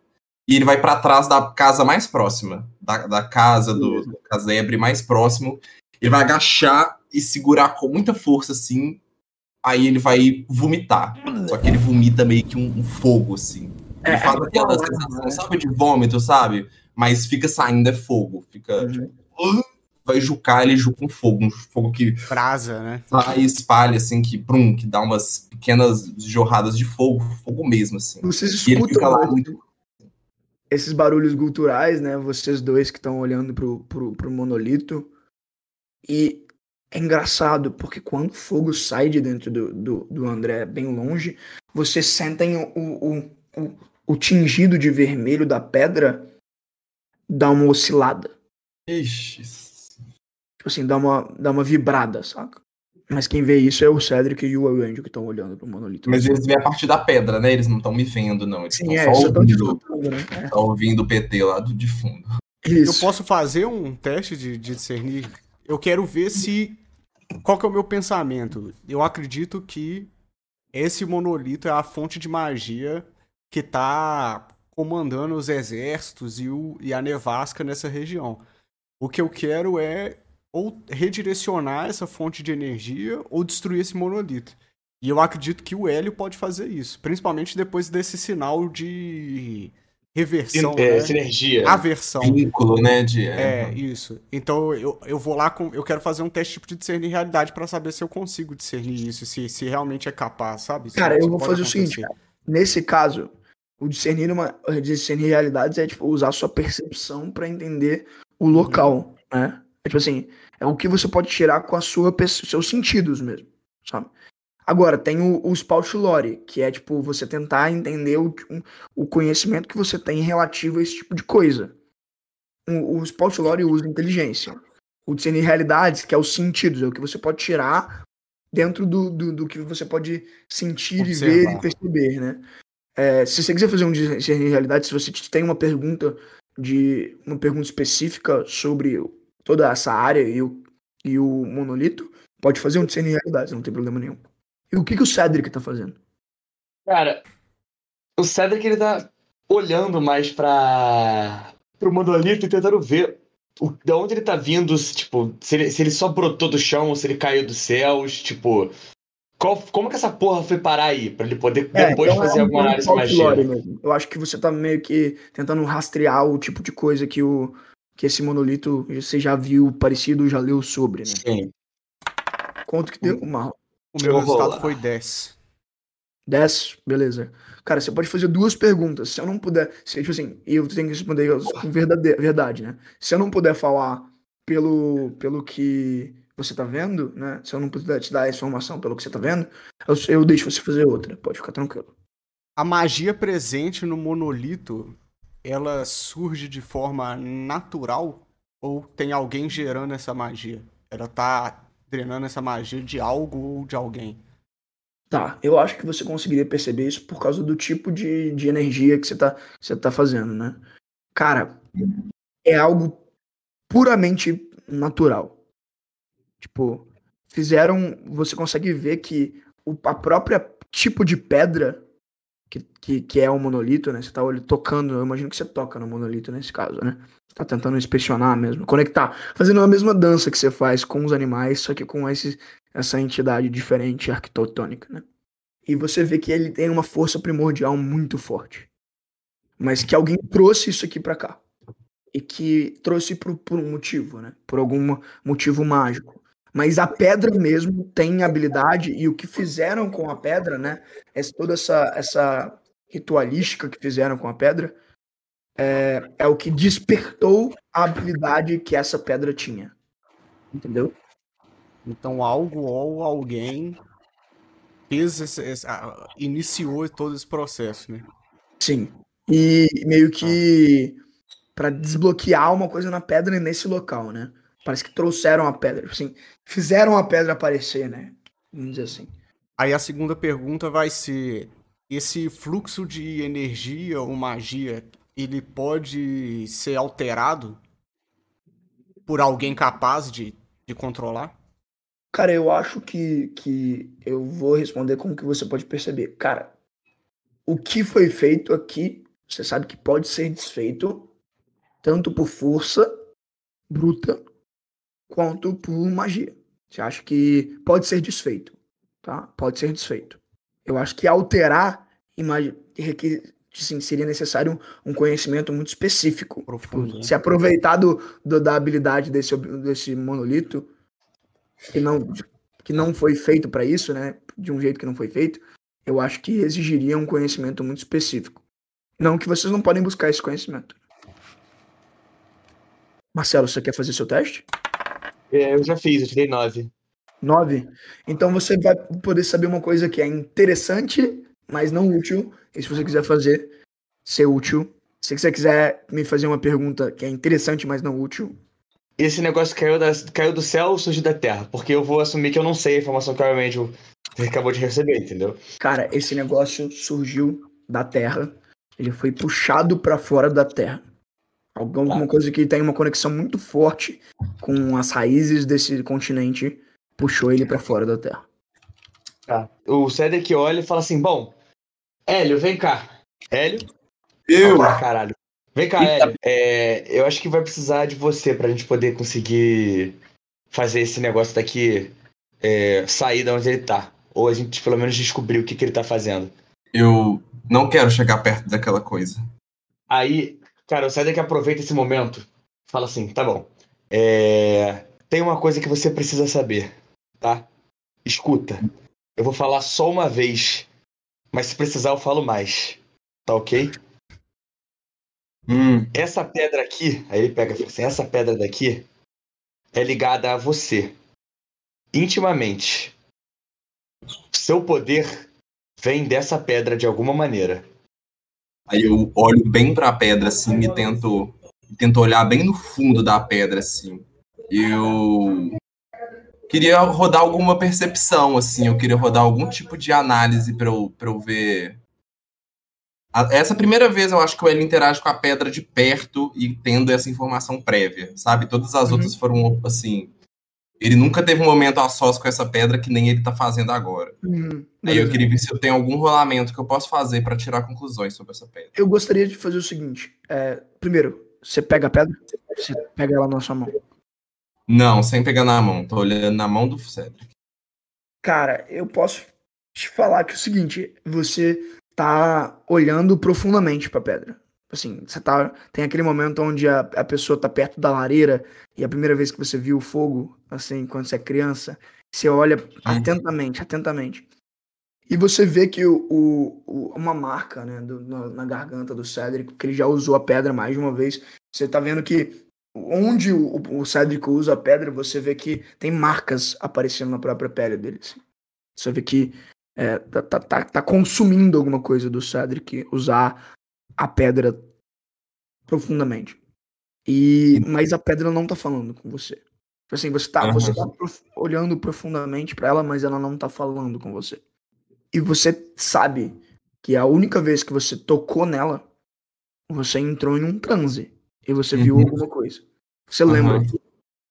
e ele vai pra trás da casa mais próxima, da, da casa do, do casebre mais próximo. Ele vai agachar e segurar com muita força, assim. Aí ele vai vomitar. Só que ele vomita meio que um, um fogo, assim. Ele faz aquela sensação, sabe, de vômito, sabe? Mas fica saindo, é fogo. Fica, Uhum. tipo, "Uh", vai jucar, ele juca um fogo. Um fogo que Brasa, né? sai e espalha, assim, que, brum, que dá umas pequenas jorradas de fogo, fogo mesmo, assim. Vocês E ele fica escutam lá muito... esses barulhos guturais, né? Vocês dois que estão olhando pro, pro, pro monolito. E é engraçado, porque quando o fogo sai de dentro do, do, do André bem longe, vocês sentem o, o, o, o tingido de vermelho da pedra dar uma oscilada. Ixi. Tipo assim, dá uma, dá uma vibrada, saca? Mas quem vê isso é o Cedric e o Angel que estão olhando pro monolito. Mas eles veem a partir da pedra, né? Eles não estão me vendo, não. Eles Sim, estão é, só ouvindo, né? É. ouvindo o PT lá do, de fundo. Eu Isso. posso fazer um teste de, de discernir? Eu quero ver se. Qual que é o meu pensamento? Eu acredito que esse monolito é a fonte de magia que tá comandando os exércitos e, o, e a nevasca nessa região. O que eu quero é ou redirecionar essa fonte de energia ou destruir esse monolito. E eu acredito que o Hélio pode fazer isso, principalmente depois desse sinal de reversão, É, né? sinergia. aversão. Vínculo, né? De, É, isso. Então eu, eu vou lá com. Eu quero fazer um teste tipo de discernir realidade pra saber se eu consigo discernir isso, se, se realmente é capaz, sabe? Se Cara, eu vou fazer o seguinte, acontecer. Nesse caso, o discernir, uma, discernir realidades é tipo usar a sua percepção pra entender o local, né? É tipo assim, é o que você pode tirar com a sua seus sentidos mesmo, sabe? Agora, tem o, o spout lore, que é tipo você tentar entender o, o conhecimento que você tem relativo a esse tipo de coisa. O, o spout lore usa inteligência. O discernir realidades, que é os sentidos, é o que você pode tirar dentro do, do, do que você pode sentir e ver Observar. e perceber, né? É, se você quiser fazer um discernir realidade, se você tem uma pergunta de uma pergunta específica sobre toda essa área e o, e o monolito, pode fazer um discernir realidade, não tem problema nenhum. E o que, que o Cedric tá fazendo? Cara, o Cedric ele tá olhando mais pra pro monolito e tentando ver o, de onde ele tá vindo, se, tipo, se ele, se ele só brotou do chão ou se ele caiu dos céus, tipo. Qual, como que essa porra foi parar aí? Pra ele poder depois então fazer é um- alguma é um análise mais. Eu acho que você tá meio que tentando rastrear o tipo de coisa que o que esse monolito você já viu parecido, já leu sobre, né? Sim. Quanto que deu, Marlon? O meu resultado foi 10. 10, beleza. Cara, você pode fazer duas perguntas. Se eu não puder, se, tipo assim, e eu tenho que responder com verdade, verdade, né? Se eu não puder falar pelo, pelo que você tá vendo, né? Se eu não puder te dar a informação pelo que você tá vendo, eu, eu deixo você fazer outra. Pode ficar tranquilo. A magia presente no monolito, ela surge de forma natural ou tem alguém gerando essa magia? Ela tá drenando essa magia de algo ou de alguém? Tá, eu acho que você conseguiria perceber isso por causa do tipo de, de energia que você tá, você tá fazendo, né? Cara, é algo puramente natural. Tipo, fizeram. Você consegue ver que o, a própria tipo de pedra que, que, que é o monolito, né? Você tá tocando, eu imagino que você toca no monolito nesse caso, né? Você tá tentando inspecionar mesmo, conectar, fazendo a mesma dança que você faz com os animais, só que com esse, essa entidade diferente arquitetônica, né? E você vê que ele tem uma força primordial muito forte. Mas que alguém trouxe isso aqui pra cá. E que trouxe por, por um motivo, né? Por algum motivo mágico. Mas a pedra mesmo tem habilidade e o que fizeram com a pedra, né? Essa, toda essa, essa ritualística que fizeram com a pedra é, é o que despertou a habilidade que essa pedra tinha. Entendeu? Então algo ou alguém fez esse, esse- ah, iniciou todo esse processo, né? Sim. E meio que pra desbloquear uma coisa na pedra nesse local, né? Parece que trouxeram a pedra, assim, fizeram a pedra aparecer, né? Vamos dizer assim. Aí a segunda pergunta vai ser: esse fluxo de energia ou magia, ele pode ser alterado por alguém capaz de, de controlar? Cara, eu acho que, que eu vou responder com o que você pode perceber. Cara, o que foi feito aqui, você sabe que pode ser desfeito tanto por força bruta quanto por magia. Você acha que pode ser desfeito, tá? Pode ser desfeito. Eu acho que alterar requer- assim, seria necessário um conhecimento muito específico. Profundo, né? Se aproveitar do, do- da habilidade desse, desse monolito que não, que não foi feito para isso, né? De um jeito que não foi feito, eu acho que exigiria um conhecimento muito específico. Não que vocês não podem buscar esse conhecimento. Marcelo, você quer fazer seu teste? É, eu já fiz, eu tirei nove. Nove. Então você vai poder saber uma coisa que é interessante, mas não útil. E se você quiser fazer ser útil, se você quiser me fazer uma pergunta que é interessante, mas não útil, Esse negócio caiu, da, caiu do céu ou surgiu da terra? Porque eu vou assumir que eu não sei a informação que o Angel acabou de receber, entendeu? Cara, esse negócio surgiu da Terra. Ele foi puxado pra fora da Terra. Alguma coisa que tem uma conexão muito forte com as raízes desse continente puxou ele pra fora da Terra. Tá. O Cedric olha e fala assim: Bom, Hélio, vem cá. Hélio? Eu. Ah, caralho. Vem cá, Hélio. É, eu acho que vai precisar de você pra gente poder conseguir fazer esse negócio daqui é, sair da onde ele tá. Ou a gente pelo menos descobrir o que, que ele tá fazendo. Eu não quero chegar perto daquela coisa. Aí, cara, o Cedric aproveita esse momento. Fala assim, tá bom. É, tem uma coisa que você precisa saber, tá? Escuta. Eu vou falar só uma vez. Mas se precisar, eu falo mais. Tá ok? Hum, Essa pedra aqui, aí ele pega e fala assim: essa pedra daqui é ligada a você. Intimamente. Seu poder vem dessa pedra de alguma maneira. Aí eu olho bem pra pedra, assim, e tento, tento olhar bem no fundo da pedra, assim. Eu queria rodar alguma percepção, assim. Eu queria rodar algum tipo de análise pra eu, pra eu ver. A- Essa primeira vez eu acho que o Hélio interage com a pedra de perto e tendo essa informação prévia, sabe? Todas as Uhum. outras foram, assim. Ele nunca teve um momento a sós com essa pedra que nem ele tá fazendo agora. Hum, Aí eu queria ver se eu tenho algum rolamento que eu posso fazer pra tirar conclusões sobre essa pedra. Eu gostaria de fazer o seguinte. é, primeiro, você pega a pedra, você pega ela na sua mão. Não, sem pegar na mão. Tô olhando na mão do Cedric. Cara, eu posso te falar que é o seguinte, você tá olhando profundamente pra pedra. Assim, você tá. Tem aquele momento onde a, a pessoa tá perto da lareira e a primeira vez que você viu o fogo, assim, quando você é criança, você olha atentamente, atentamente. E você vê que o, o- o- uma marca, né, do- na, na garganta do Cedric, que ele já usou a pedra mais de uma vez. Você tá vendo que onde o, o Cedric usa a pedra, você vê que tem marcas aparecendo na própria pele dele. assim. Você vê que é, tá, tá, tá- tá consumindo alguma coisa do Cedric usar a pedra profundamente. E, mas a pedra não tá falando com você. Tipo Assim, você tá, Aham. você tá prof- olhando profundamente pra ela, mas ela não tá falando com você. E você sabe que a única vez que você tocou nela, você entrou em um transe. E você viu Uhum. alguma coisa. Você lembra. Aham.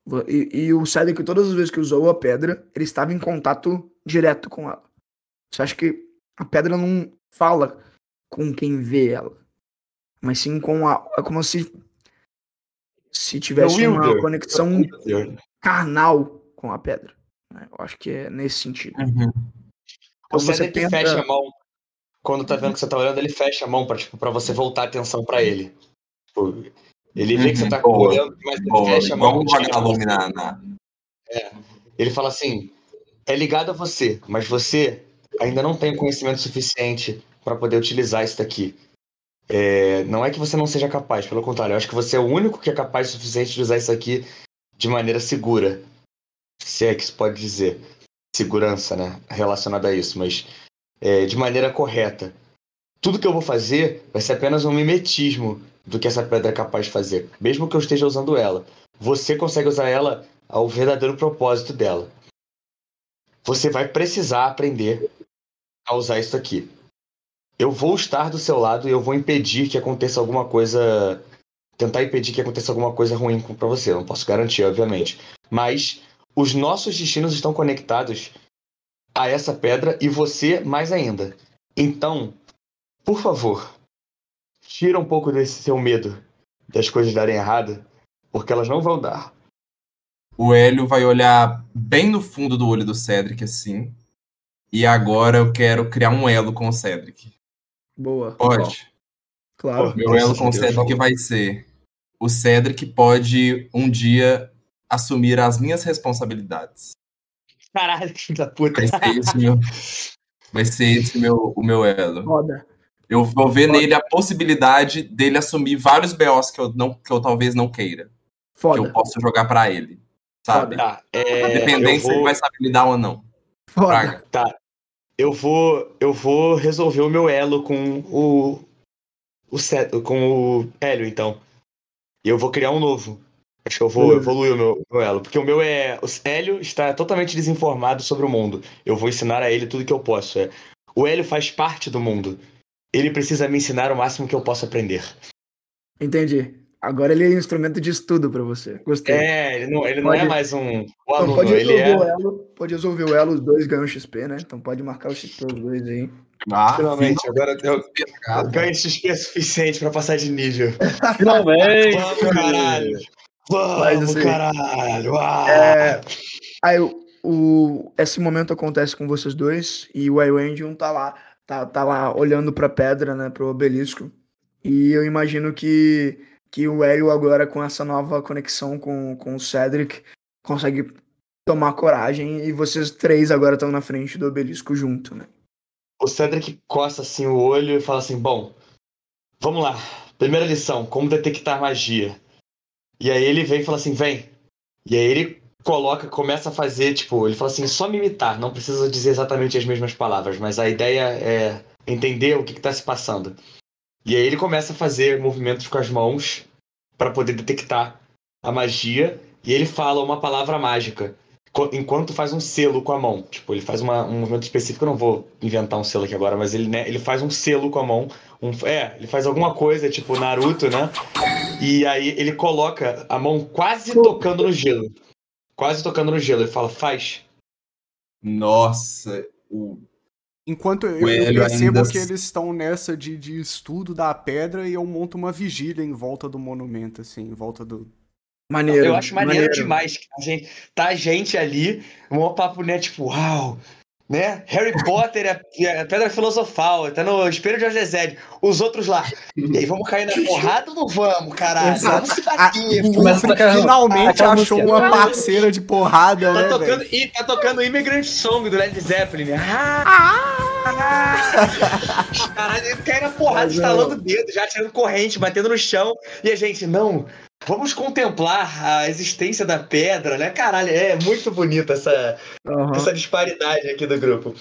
Vo- E, e o Cedric, todas as vezes que usou a pedra, ele estava em contato direto com ela. Você acha que a pedra não fala com quem vê ela, mas sim com a. É como se. Se tivesse uma Wilder. conexão carnal com a pedra. né? Eu acho que é nesse sentido. Uhum. Então O você tenta- fecha a mão. Quando tá vendo que você tá olhando, ele fecha a mão pra, tipo, pra você voltar a atenção pra ele. Tipo, ele vê que você tá Uhum, boa, olhando, mas ele Boa, fecha a mão. um tipo, na, na... Ele fala assim: é ligado a você, mas você ainda não tem conhecimento suficiente para poder utilizar isso daqui. É, não é que você não seja capaz, pelo contrário, eu acho que você é o único que é capaz o suficiente de usar isso aqui de maneira segura. Se é que se pode dizer. Segurança, né? Relacionada a isso, mas é, de maneira correta. Tudo que eu vou fazer vai ser apenas um mimetismo do que essa pedra é capaz de fazer, mesmo que eu esteja usando ela. Você consegue usar ela ao verdadeiro propósito dela. Você vai precisar aprender a usar isso aqui. Eu vou estar do seu lado e eu vou impedir que aconteça alguma coisa. Tentar impedir que aconteça alguma coisa ruim para você. Eu não posso garantir, obviamente. Mas os nossos destinos estão conectados a essa pedra e você mais ainda. Então, por favor, tira um pouco desse seu medo das coisas darem errado, porque elas não vão dar. O Hélio vai olhar bem no fundo do olho do Cedric, assim. E agora eu quero criar um elo com o Cedric. Boa. Pode? Claro. Meu elo com o Deus, Cedric falou. vai ser: o Cedric pode um dia assumir as minhas responsabilidades. Caralho, que filho da puta. Vai ser esse meu, vai ser esse meu, o meu elo. Foda. Eu vou ver nele a possibilidade dele assumir vários BOs que eu, não, que eu talvez não queira. Que eu Foda. posso jogar pra ele. Sabe? Tá, é, Independente eu se ele vou- vai saber lidar ou não. Foda. Praga. Tá. Eu vou, eu vou resolver o meu elo com o, o Cet- com o Hélio, então. E eu vou criar um novo. Acho que eu vou Beleza. evoluir o meu, meu elo. Porque o meu é. O Hélio está totalmente desinformado sobre o mundo. Eu vou ensinar a ele tudo que eu posso. É. O Hélio faz parte do mundo. Ele precisa me ensinar o máximo que eu posso aprender. Entendi. Agora ele é instrumento de estudo pra você. Gostei. É, ele não, ele não Pode- é mais um, um Então aluno, pode ele resolver o é. elo. Pode resolver o elo, os dois ganham XP, né? Então pode marcar o XP os dois aí. Ah, Finalmente, agora eu ganho XP suficiente pra passar de nível. Finalmente! Vamos, caralho! Vamos, caralho! Ah! É, aí o, o- esse momento acontece com vocês dois e o Iwendium tá lá, tá, tá lá olhando pra pedra, né, pro obelisco. E eu imagino que, que o Hélio agora com essa nova conexão com, com o Cedric consegue tomar coragem e vocês três agora estão na frente do obelisco junto, né? O Cedric coça assim o olho e fala assim: Bom, vamos lá. Primeira lição: como detectar magia. E aí ele vem e fala assim: Vem. E aí ele coloca, começa a fazer, tipo, ele fala assim: só me imitar, não precisa dizer exatamente as mesmas palavras, mas a ideia é entender o que está se passando. E aí ele começa a fazer movimentos com as mãos para poder detectar a magia. E ele fala uma palavra mágica enquanto faz um selo com a mão. Tipo, ele faz uma- um movimento específico, eu não vou inventar um selo aqui agora, mas ele, né, ele faz um selo com a mão. Um, é, ele faz alguma coisa, tipo Naruto, né? E aí ele coloca a mão quase tocando no gelo. Quase tocando no gelo. Ele fala, faz. Nossa, o... Enquanto eu, eu percebo ainda- que eles estão nessa de, de estudo da pedra e eu monto uma vigília em volta do monumento, assim, em volta do. Maneiro. eu acho maneiro, demais. que A gente, tá a gente ali, um papo, né? Tipo, uau! Né? Harry Potter é é a pedra filosofal, tá no espelho de Argesed. Os outros lá. E aí, vamos cair na porrada ou não vamos, caralho? Exato. Vamos se bater, Frick aquela- finalmente aquela achou uma parceira de porrada, Tá né? tocando, e tá tocando Immigrant Song do Led Zeppelin. né? Ah, Caralho, ele cai na porrada, Mas, estalando o dedo, já tirando corrente, batendo no chão. E a gente, não, vamos contemplar a existência da pedra, né? Caralho, é muito bonita essa, Aham. essa disparidade aqui do grupo.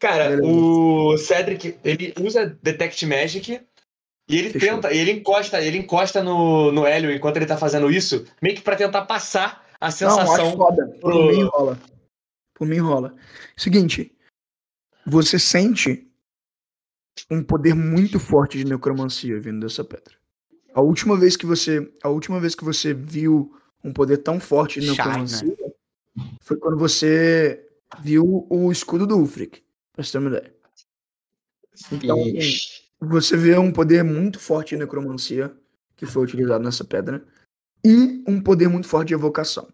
Cara, Beleza. o Cedric, ele usa Detect Magic e ele Fechou. tenta, ele encosta, ele encosta no, no Hélio enquanto ele tá fazendo isso, meio que pra tentar passar a Não, sensação. acho foda. Por pro- mim rola. Por mim rola. Seguinte, você sente um poder muito forte de necromancia vindo dessa pedra. A última vez que você, a última vez que você viu um poder tão forte de necromancia foi quando você viu o escudo do Ulfric, pra você ter uma ideia. Então, Ixi. você vê um poder muito forte de necromancia que foi utilizado nessa pedra e um poder muito forte de evocação.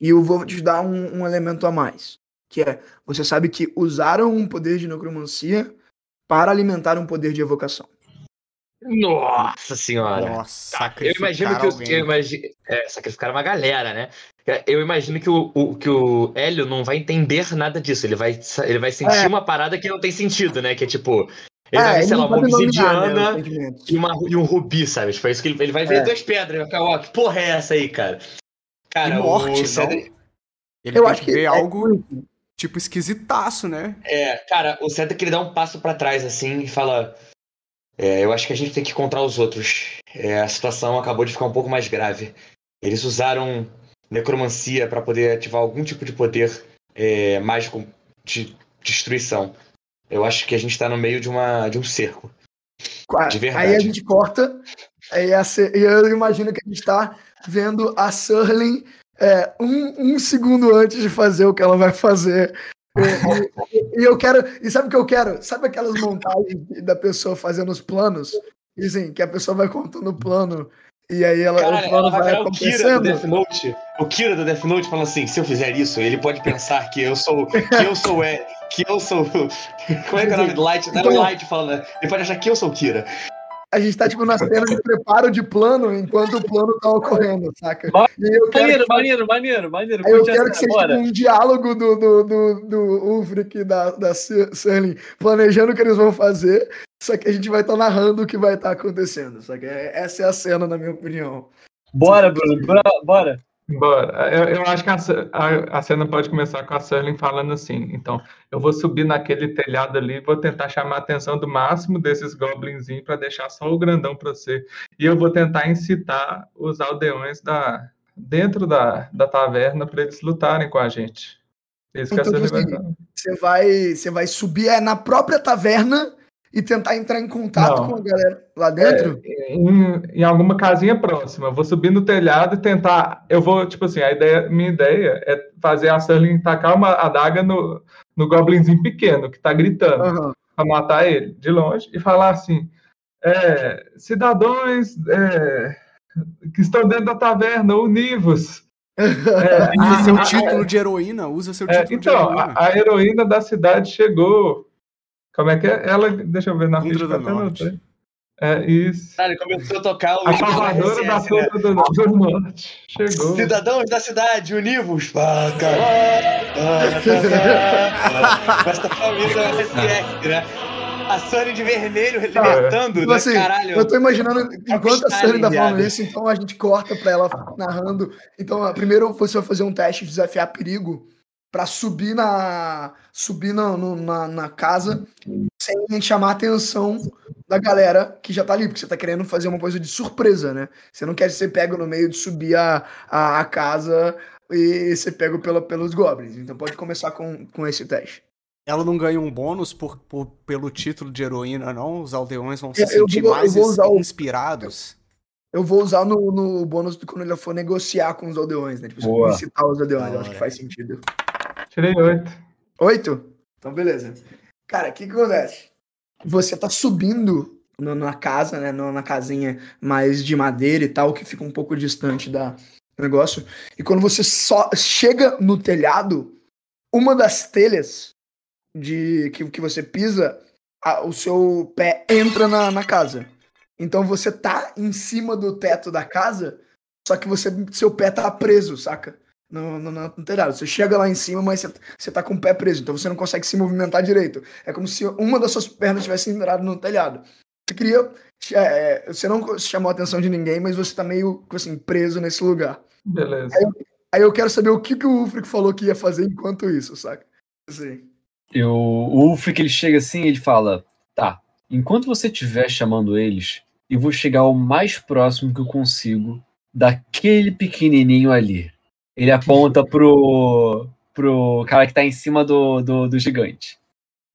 E eu vou te dar um, um elemento a mais, que é você sabe que usaram um poder de necromancia para alimentar um poder de evocação. Nossa senhora. Nossa, Tá, eu imagino que, os, eu imagino, é, sacrificaram uma galera, né? Eu imagino que o, o- que o Hélio não vai entender nada disso. Ele vai, ele vai sentir É. uma parada que não tem sentido, né? Que é tipo. Ele É, vai ver, ele sei lá, uma né, obsidiana sentimentos. e, uma, e um rubi, sabe? Tipo, é isso que ele, ele vai ver É. duas pedras. Ele vai ficar, ó, que porra é essa aí, cara? Cara, E morte, o não? Cedric, Ele Eu tem acho que que ver é algo tipo esquisitaço, né? É, cara, o Cedric ele dá um passo pra trás assim e fala: é, Eu acho que a gente tem que encontrar os outros. É, a situação acabou de ficar um pouco mais grave. Eles usaram necromancia pra poder ativar algum tipo de poder é, mágico de destruição. Eu acho que a gente tá no meio de, uma, de um cerco. de verdade. Aí a gente corta, aí e eu imagino que a gente tá vendo a Surling é, um, um segundo antes de fazer o que ela vai fazer. E, eu quero. E sabe o que eu quero? Sabe aquelas montagens da pessoa fazendo os planos? Dizem que a pessoa vai contando o plano e aí ela, Caralho, o plano ela vai vai virar o Kira do acontecendo. Death Note. O Kira do Death Note falando assim: se eu fizer isso, ele pode pensar que eu sou. Que eu sou. É, que eu sou. Como é que é o nome do Light? Não era o Light falando, né? Ele pode achar que eu sou o Kira. A gente tá tipo na cena de preparo de plano enquanto o plano tá ocorrendo, saca? Maneiro, que- maneiro, maneiro, maneiro. Aí eu quero que seja tipo, um diálogo do, do, do, do Ulfric e da, da Surling planejando o que eles vão fazer, só que a gente vai estar narrando o que vai estar acontecendo. Só que é- essa é a cena, na minha opinião. Bora, Bruno, bora, bora. Bora. Eu, eu acho que a, a, a cena pode começar com a Serling falando assim. Então, eu vou subir naquele telhado ali, vou tentar chamar a atenção do máximo desses goblinzinhos para deixar só o grandão para você. E eu vou tentar incitar os aldeões da, dentro da, da taverna para eles lutarem com a gente. Isso que Então, a Serling tipo vai assim. Você vai, você vai subir é, na própria taverna e tentar entrar em contato Não. com a galera lá dentro? em, em alguma casinha próxima. Eu vou subir no telhado e tentar. Eu vou, tipo assim, a ideia, minha ideia é fazer a Sterling tacar uma adaga no, no goblinzinho pequeno que tá gritando Aham. pra matar ele de longe e falar assim: é, cidadãos é, que estão dentro da taverna, univos. É, Usa a- seu a- título de heroína, usa seu é, título de então, heroína. a, a heroína da cidade chegou. Como é que é? Ela, deixa eu ver na Tundra ficha do até Norte. É isso. Cara, ele começou a tocar o A salvadora da RSS, né? Tundra do, do Norte. Chegou. Cidadãos da cidade, univos! Faca! Essa família da RSS, né? A Sunny de vermelho libertando, Tipo né? assim, Caralho. eu tô imaginando, enquanto a Sunny tá falando isso, então a gente corta pra ela narrando. Então, primeiro você vai fazer um teste de desafiar perigo pra subir na subir na, no- na, na casa sem chamar a atenção da galera que já tá ali, porque você tá querendo fazer uma coisa de surpresa, né? Você não quer ser pego no meio de subir a, a, a casa e ser pego pela, pelos goblins. Então pode começar com, com esse teste. Ela não ganha um bônus por, por- pelo título de heroína, não? Os aldeões vão se Eu- eu sentir vou- eu mais vou usar o- inspirados. Eu vou usar no, no bônus quando ele for negociar com os aldeões, né? Tipo, Boa. incitar os aldeões, eu acho que faz sentido. Tirei oito. Oito? Então, beleza. Cara, o que, que acontece? Você tá subindo na casa, né? na casinha mais de madeira e tal, que fica um pouco distante da negócio. E quando você só chega no telhado, uma das telhas de que, que você pisa, a- o seu pé entra na, na casa. Então você tá em cima do teto da casa, só que você, seu pé tá preso, saca? No, no, no- no telhado. Você chega lá em cima, mas você, você tá com o pé preso, então você não consegue se movimentar direito. É como se uma das suas pernas tivesse entrado no telhado. Você queria. é, você não chamou a atenção de ninguém, mas você tá meio assim, preso nesse lugar. Beleza. Aí eu quero saber o que, que o Ulfric falou que ia fazer enquanto isso, saca? Assim. Eu, o Ulfric ele chega assim e ele fala: Tá, enquanto você estiver chamando eles, eu vou chegar o mais próximo que eu consigo daquele pequenininho ali. Ele aponta pro, pro cara que tá em cima do, do, do gigante.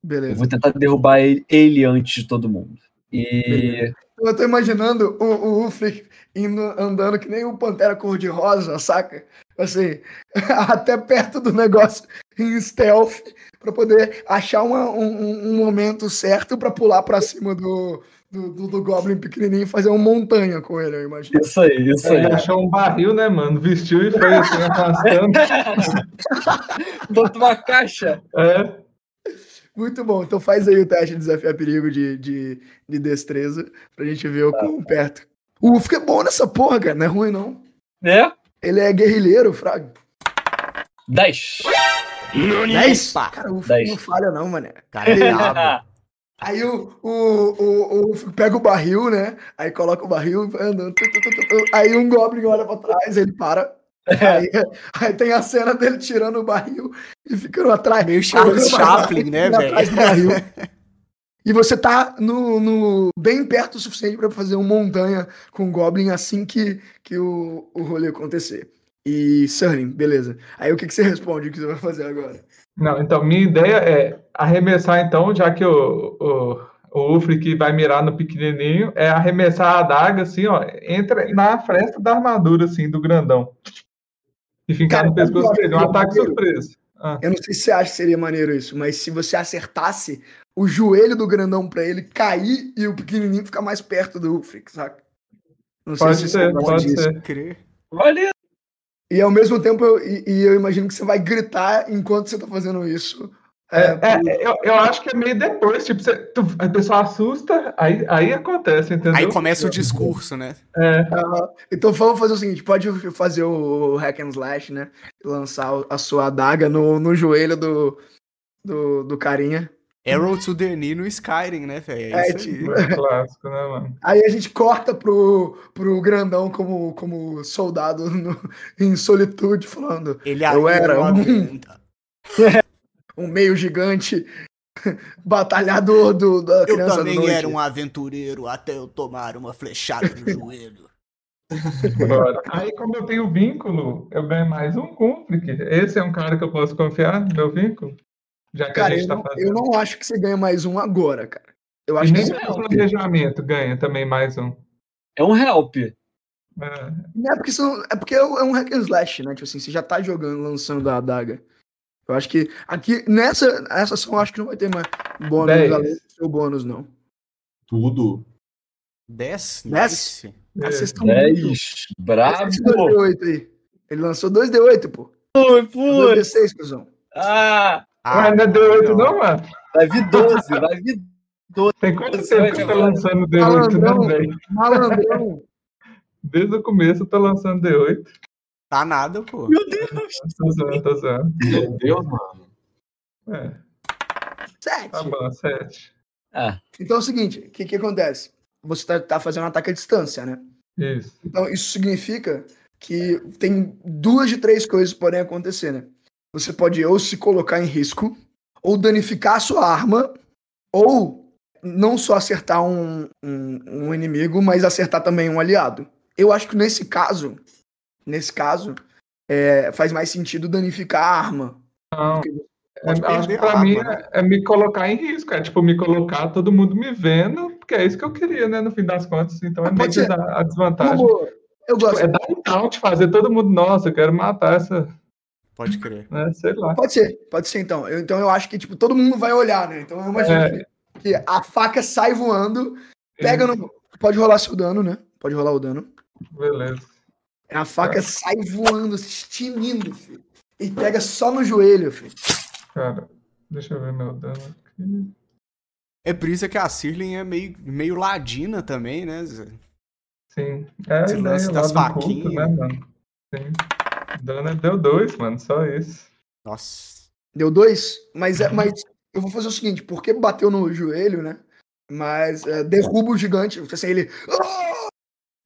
Eu Beleza. vou tentar derrubar ele, ele antes de todo mundo. E Eu tô imaginando o, o indo, andando que nem o Pantera cor-de-rosa, saca? Assim, até perto do negócio em stealth, pra poder achar uma- um, um- um momento certo pra pular pra cima do, do, do, do Goblin pequenininho e fazer uma montanha com ele, eu imagino. isso aí, isso aí. Ele achou um barril, né, mano? Vestiu e foi assim, arrastando. Bota uma caixa. É. Muito bom. Então faz aí o teste de desafiar perigo de, de, de destreza pra gente ver o quão perto. O Ulfric é bom nessa porra, cara. Não é ruim, não. Né? Ele é guerrilheiro, Fraga. 10. 10? Opa! Cara, o Dez. não falha, não, mané. Cara, é. Aí o, o, o, o pega o barril, né? Aí coloca o barril e vai andando. Aí um Goblin olha pra trás, ele para. Aí, aí tem a cena dele tirando o barril e ficando atrás. Meio Charles Chaplin, né, velho? E você tá no, no- bem perto o suficiente pra fazer uma montanha com o Goblin assim que, que o, o rolê acontecer. E Surling, beleza. Aí o que, que você responde? O que você vai fazer agora? Não, então, minha ideia é arremessar, então, já que o, o, o Ulfric vai mirar no pequenininho, é arremessar a adaga, assim, ó, entra na fresta da armadura, assim, do grandão. E ficar Cara, no pescoço dele, um é ataque maneiro? surpresa. Ah, Eu não sei se você acha que seria maneiro isso, mas se você acertasse o joelho do grandão pra ele cair e o pequenininho ficar mais perto do Ulfric, saca? Não sei pode se ser, você pode ser. Crer. Valeu. E ao mesmo tempo, eu, e, e eu imagino que você vai gritar enquanto você tá fazendo isso. É, É, é, eu, eu acho que é meio depois, tipo, você, tu, a pessoa assusta, aí, aí acontece, entendeu? Aí começa o discurso, né? É, Aham. Então vamos fazer o seguinte: pode fazer o hack and slash, né? Lançar a sua adaga no, no joelho do, do, do carinha. Arrow to the knee no Skyrim, né, velho? É, É tipo, é clássico, né, mano? Aí a gente corta pro, pro grandão como, como soldado no- em solitude, falando. Ele Eu era um-. um meio gigante batalhador do, da Eu criança do também noite. era um aventureiro até eu tomar uma flechada no joelho. Bora. Aí, como eu tenho vínculo, eu ganho mais um cúmplice. Esse é um cara que eu posso confiar no meu vínculo? Já que a Cara, gente eu tá não, fazendo. eu não acho que você ganha mais um agora, cara. Eu E acho que nem pelo planejamento ganha também mais um. É um help. É, Não, é porque, são, é porque é um hack and slash, né? Tipo assim, você já tá jogando, lançando a adaga. Eu acho que aqui, nessa, ação, eu acho que não vai ter mais bônus Dez. além do seu bônus, não. Tudo. 10? Dez? Nice. Ah, Vocês é. estão muito... 10. Brabo. Esse 2D8 aí. Ele lançou 2D8, pô. Foi, foi. 2D6, cuzão. Ah, Mas não é D8 não, mano? vai vir 12, vai vir Tem quanto tempo que eu tô jogar. lançando D8, Malandrão. né, velho? Malandrão. Desde o começo eu tô lançando D8. Tá nada, pô. Tô zoando, tô zoando. Meu Deus, mano. É, 7. tá bom, 7. Ah, Então é o seguinte, o que que acontece? Você tá, tá fazendo um ataque à distância, né? Isso. Então, isso significa que tem duas de três coisas que podem acontecer, né? Você pode ou se colocar em risco, ou danificar a sua arma, ou não só acertar um, um, um inimigo, mas acertar também um aliado. Eu acho que nesse caso, nesse caso, é, faz mais sentido danificar a arma. Não, é, acho perder que pra a mim arma, né? é, é me colocar em risco. É tipo me colocar, todo mundo me vendo, porque é isso que eu queria, né? No fim das contas. Então é meio ser. a desvantagem. boa. Eu gosto. É dar um count, fazer todo mundo, nossa, eu quero matar essa, Pode crer. né? Sei lá. Pode ser, pode ser então. Eu- então eu acho que tipo, todo mundo vai olhar, né? Então eu imagino É. que, que a faca sai voando, pega no. Pode rolar seu dano, né? Pode rolar o dano. Beleza. A faca sai voando, tinindo, filho. E pega só no joelho, filho. Cara, deixa eu ver meu dano aqui. É por isso que a Sirlin é meio, meio ladina também, né? Zé? Sim. É Esse lance das faquinhas. né, mano? Sim. Dano é- deu dois, mano, só isso. Nossa. Deu dois, mas, é, mas eu vou fazer o seguinte, porque bateu no joelho, né? Mas é, derruba o gigante. Assim, ele. Ah!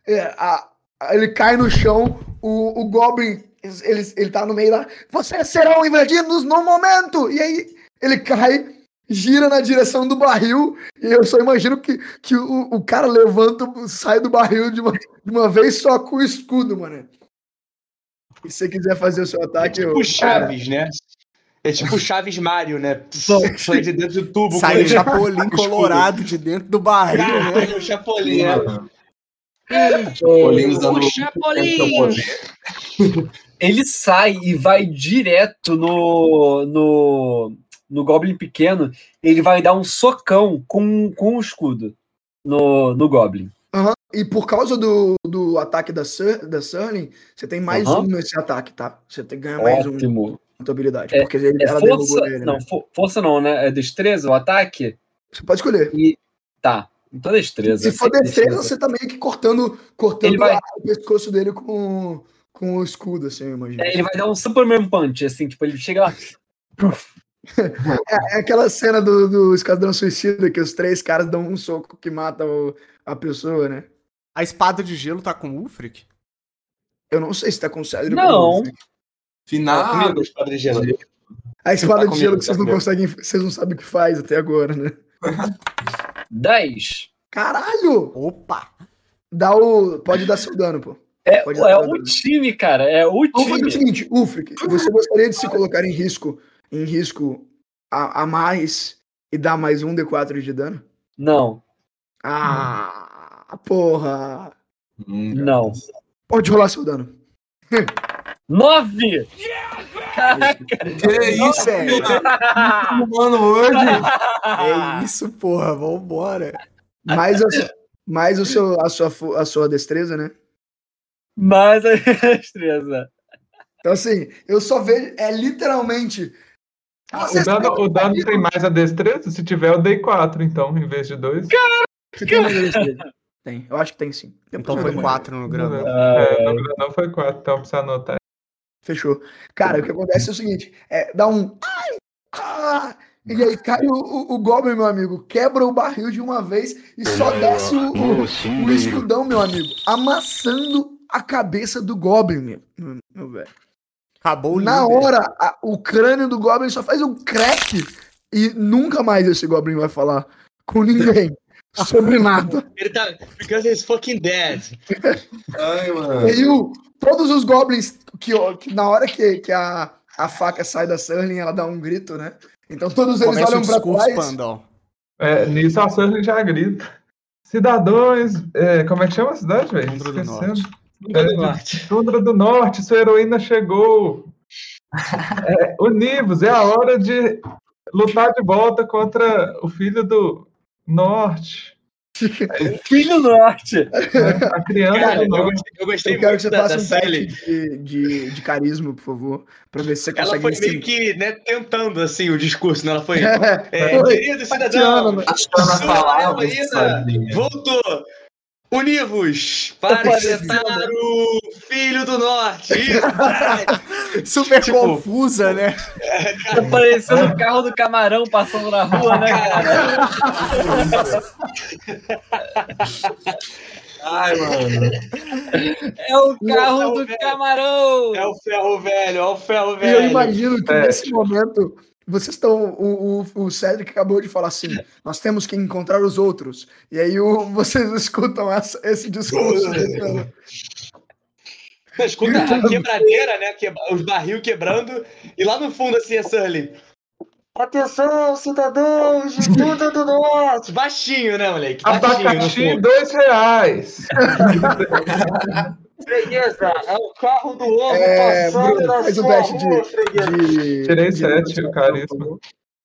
É, a- ele cai no chão, o, o Goblin. Ele, ele tá no meio lá. Vocês serão invadidos no momento! E aí ele cai, gira na direção do barril. E eu só imagino que, que o, o cara levanta, sai do barril de uma, de uma vez só com o escudo, mano. E se você quiser fazer o seu É ataque, eu. tipo Chaves, né? É tipo Chaves Mario, né? Sai de dentro do tubo. Sai o Chapolin colorado de dentro do barril, né? Caralho, o Chapolin, né? Chapolin usando O Chapolin! ele sai e vai direto no, no, no Goblin pequeno. Ele vai dar um socão com, com o escudo no, no Goblin. Aham. E por causa do, do ataque da, Sur, da Surling, você tem mais Aham. um nesse ataque, tá? Você tem que ganhar mais um Ótimo. na tua habilidade. É- porque ele, É ela força, derrubou ele. não, né? fo- força não, né? É destreza o ataque? Você pode escolher. Tá. Então destreza. Se for sempre defesa, você tá meio que cortando, cortando vai- a- o pescoço dele com, com o escudo, assim, eu imagino. É, ele vai dar um Superman Punch, assim, tipo, ele chega lá. É, é aquela cena do, do Esquadrão Suicida que os três caras dão um soco que mata o- a pessoa, né? A espada de gelo tá com o Ulfric? Eu não sei se tá com o Cedric. Não. ou não. Finado. Comigo, Padre Gelo. A espada Tá de gelo comigo, que vocês tá não comigo. conseguem, vocês não sabem o que faz até agora, né? 10. Caralho! Opa! Dá o. Pode dar seu dano, pô. É, Pode é o time, cara. É o Vamos fazer o time. seguinte, Ulfric, você gostaria de se colocar em risco, em risco a, a mais e dar mais um D4 de dano? Não, Ah, porra! Hum, não. Pode rolar seu dano. 9! Caraca! Que isso, velho? mano, hoje? É isso, porra. Vambora. Mais, a, mais o seu, a, sua, a sua destreza, né? Mais a destreza. Então, assim, eu só vejo. É literalmente. O dano, o dano tem mais a destreza? Se tiver, eu dei 4, então, em vez de 2. Você tem mais a destreza? Tem, eu acho que tem sim. Depois Então foi dou uma olhada. 4 no grandão. É, no grandão foi 4, então precisa anotar. Fechou. Cara, o que acontece é o seguinte: é, dá um. Ai! Ah! E aí cai o, o, o Goblin, meu amigo, quebra o barril de uma vez e só desce o, o, o escudão, meu amigo, amassando a cabeça do Goblin, meu, meu, meu velho. Acabou o Na líder. hora, a- o crânio do Goblin só faz um crack e nunca mais esse Goblin vai falar com ninguém sobre nada. Ele tá. Because he's fucking dead. Ai, E mano. aí, o- todos os Goblins, que, que na hora que, que a, a faca sai da Surling, ela dá um grito, né? Então todos eles Começa olham pra trás. Pandão. É, nisso a Surly já grita. Cidadãos, é, como é que chama a cidade, velho? Tundra do. Norte. Tundra do Norte. Tundra do Norte, sua heroína chegou. É, univos, é a hora de lutar de volta contra o filho do Norte. Filho Norte! A criança Cara, eu gostei, eu gostei Eu quero muito que você da, faça da um Sally. de, de, de carisma, por favor, pra ver se você Ela consegue foi esse- meio que né, tentando assim o discurso, né? Ela foi. É, É, foi. querido cidadão, né? Sua palavras, voltou. Univos para enfrentar o filho do norte. Super Tipo- confusa, né? Tá parecendo o carro do camarão passando na rua, né, cara? Ai, mano. É o carro Não, do velho. camarão! É o ferro velho, é o ferro E velho. eu imagino que É. nesse momento vocês estão. O, o, o Cedric acabou de falar assim: nós temos que encontrar os outros. E aí o, vocês escutam essa- esse discurso. Escuta a quebradeira, né? quebra- os barril quebrando. E lá no fundo, assim, a Surly. Atenção, cidadãos de Tundra do Norte. Baixinho, né, moleque? Baixinho Abacaxi, dois reais. Freguesa, é o carro do ovo É, passando Bruno, na faz o sua teste de. rua, freguesa. de Tirei de sete, o carisma.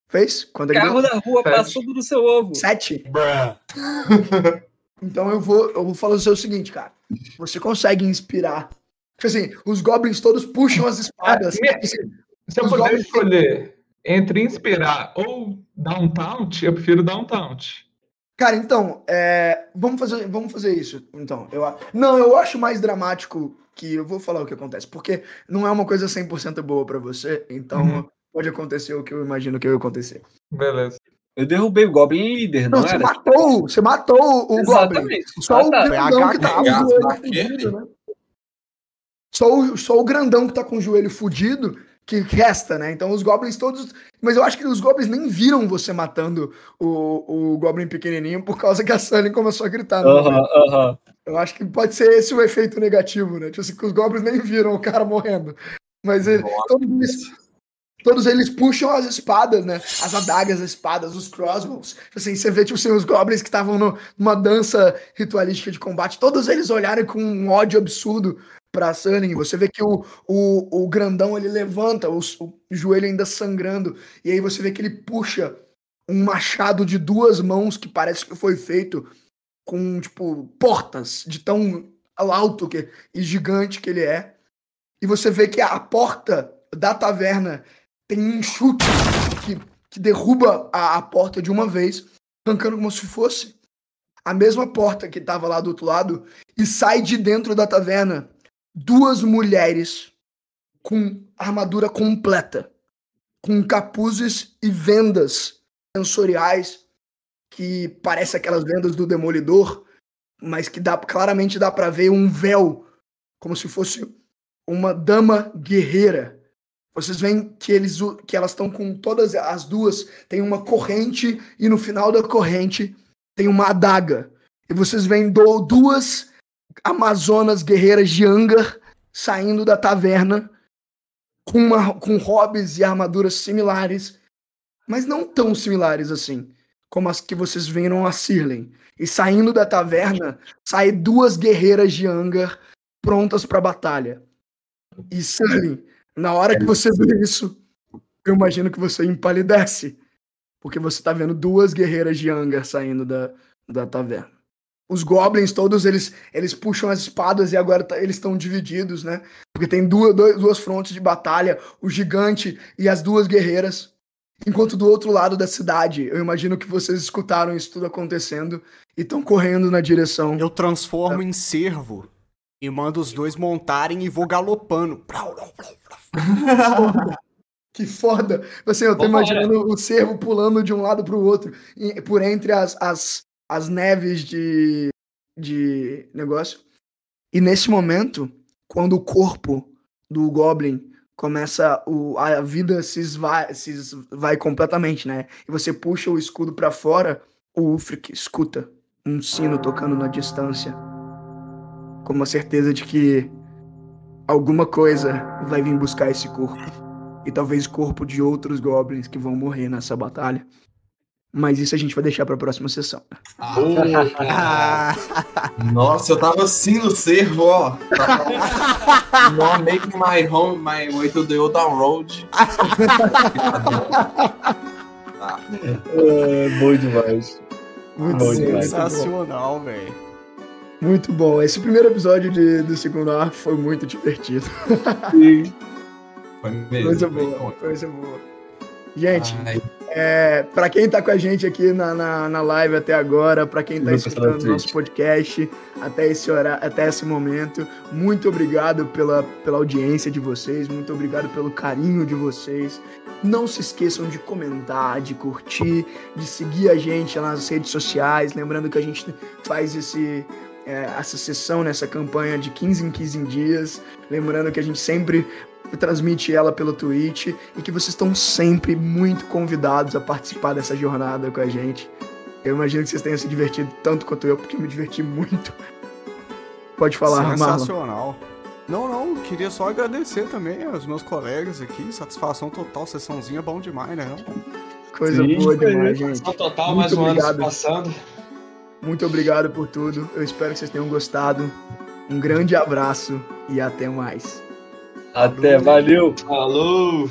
Fez? Quando Carro da rua Sete. passando no seu ovo. Sete? Então eu vou, eu vou falar o seguinte, cara. Você consegue inspirar. Tipo assim, os goblins todos puxam as espadas. Ah, Assim, Se eu puder goblins- escolher entre inspirar ou dar um taunt, eu prefiro dar um taunt. Cara, então, é, vamos, fazer, vamos fazer isso. Então, eu, não, eu acho mais dramático que eu vou falar o que acontece, porque não é uma coisa 100% boa pra você, então Uhum. pode acontecer o que eu imagino que vai acontecer. Beleza. Eu derrubei o Goblin líder, Não, não, você era? matou, você matou o Goblin. Exatamente. Só Ah, o tá. grandão que tá com o joelho fudido, né? Só o, só o grandão que tá com o joelho fudido que resta, né? Então os goblins todos. Mas eu acho que os goblins nem viram você matando o, o goblin pequenininho por causa que a Sully começou a gritar. no Aham, momento. aham. Eu acho que pode ser esse o efeito negativo, né? Tipo assim, que os goblins nem viram o cara morrendo. Mas ele- todos, eles, todos eles puxam as espadas, né? As adagas, as espadas, os crossbows. Tipo Assim, você vê, tipo assim, os goblins que estavam numa dança ritualística de combate, todos eles olharem com um ódio absurdo pra Sunning. Você vê que o, o, o grandão, ele levanta, o, o joelho ainda sangrando, e aí você vê que ele puxa um machado de duas mãos que parece que foi feito com, tipo, portas de tão alto que, e gigante que ele é. E você vê que a porta da taverna tem um chute que, que derruba a, a porta de uma vez, arrancando como se fosse a mesma porta que estava lá do outro lado, e sai de dentro da taverna duas mulheres com armadura completa, com capuzes e vendas sensoriais que parece aquelas vendas do Demolidor, mas que dá, claramente dá para ver um véu, como se fosse uma dama guerreira. Vocês veem que, eles, que elas estão com todas as duas, tem uma corrente e no final da corrente tem uma adaga. E vocês veem duas amazonas guerreiras de Angar saindo da taverna com, uma, com hobbies e armaduras similares, mas não tão similares assim como as que vocês viram a Sirlen. E saindo da taverna, sai duas guerreiras de Angar prontas para batalha. E Sirlen, na hora que você vê isso, eu imagino que você empalidece. Porque você tá vendo duas guerreiras de Angar saindo da, da taverna. Os goblins todos, eles, eles puxam as espadas e agora tá- eles estão divididos, né? Porque tem duas, duas frontes de batalha, o gigante e as duas guerreiras. Enquanto do outro lado da cidade, eu imagino que vocês escutaram isso tudo acontecendo e estão correndo na direção. Eu transformo em cervo e mando os dois montarem e vou galopando. Que foda! Assim, eu tô Vambora. imaginando o cervo pulando de um lado pro outro, por entre as, as, as neves de, de negócio. E nesse momento, quando o corpo do Goblin começa, o, a vida se esvai, se esvai completamente, né? E você puxa o escudo pra fora, o Ulfric escuta um sino tocando na distância. Com uma certeza de que alguma coisa vai vir buscar esse corpo e talvez corpo de outros goblins que vão morrer nessa batalha. Mas isso a gente vai deixar pra próxima sessão. Ah, Nossa, eu tava assim no servo, ó. Tava... Not making my home, my way to the old road. Tá. É, bom demais. Muito Bom sensacional, velho. Muito bom. Esse primeiro episódio de- do segundo arco foi muito divertido. Sim. Foi mesmo. Coisa foi boa, bom. coisa boa. Gente, Ai, É, para quem tá com a gente aqui na, na, na live até agora, para quem tá pessoal escutando o nosso podcast até esse horário, até esse momento, muito obrigado pela, pela audiência de vocês, muito obrigado pelo carinho de vocês. Não se esqueçam de comentar, de curtir, de seguir a gente nas redes sociais. Lembrando que a gente faz esse, é, essa sessão nessa campanha de 15 em 15 dias. Lembrando que a gente sempre transmite ela pelo Twitch e que vocês estão sempre muito convidados a participar dessa jornada com a gente. Eu imagino que vocês tenham se divertido tanto quanto eu, porque eu me diverti muito. Pode falar, Marlon. Sensacional. Não, não, queria só agradecer também aos meus colegas aqui. Satisfação total, sessãozinha bom demais, né? Coisa Sim, boa demais, gente. Só total, Muito mais um ano obrigado. passando. Muito obrigado por tudo. Eu espero que vocês tenham gostado. Um grande abraço e até mais. Até, valeu! Falou!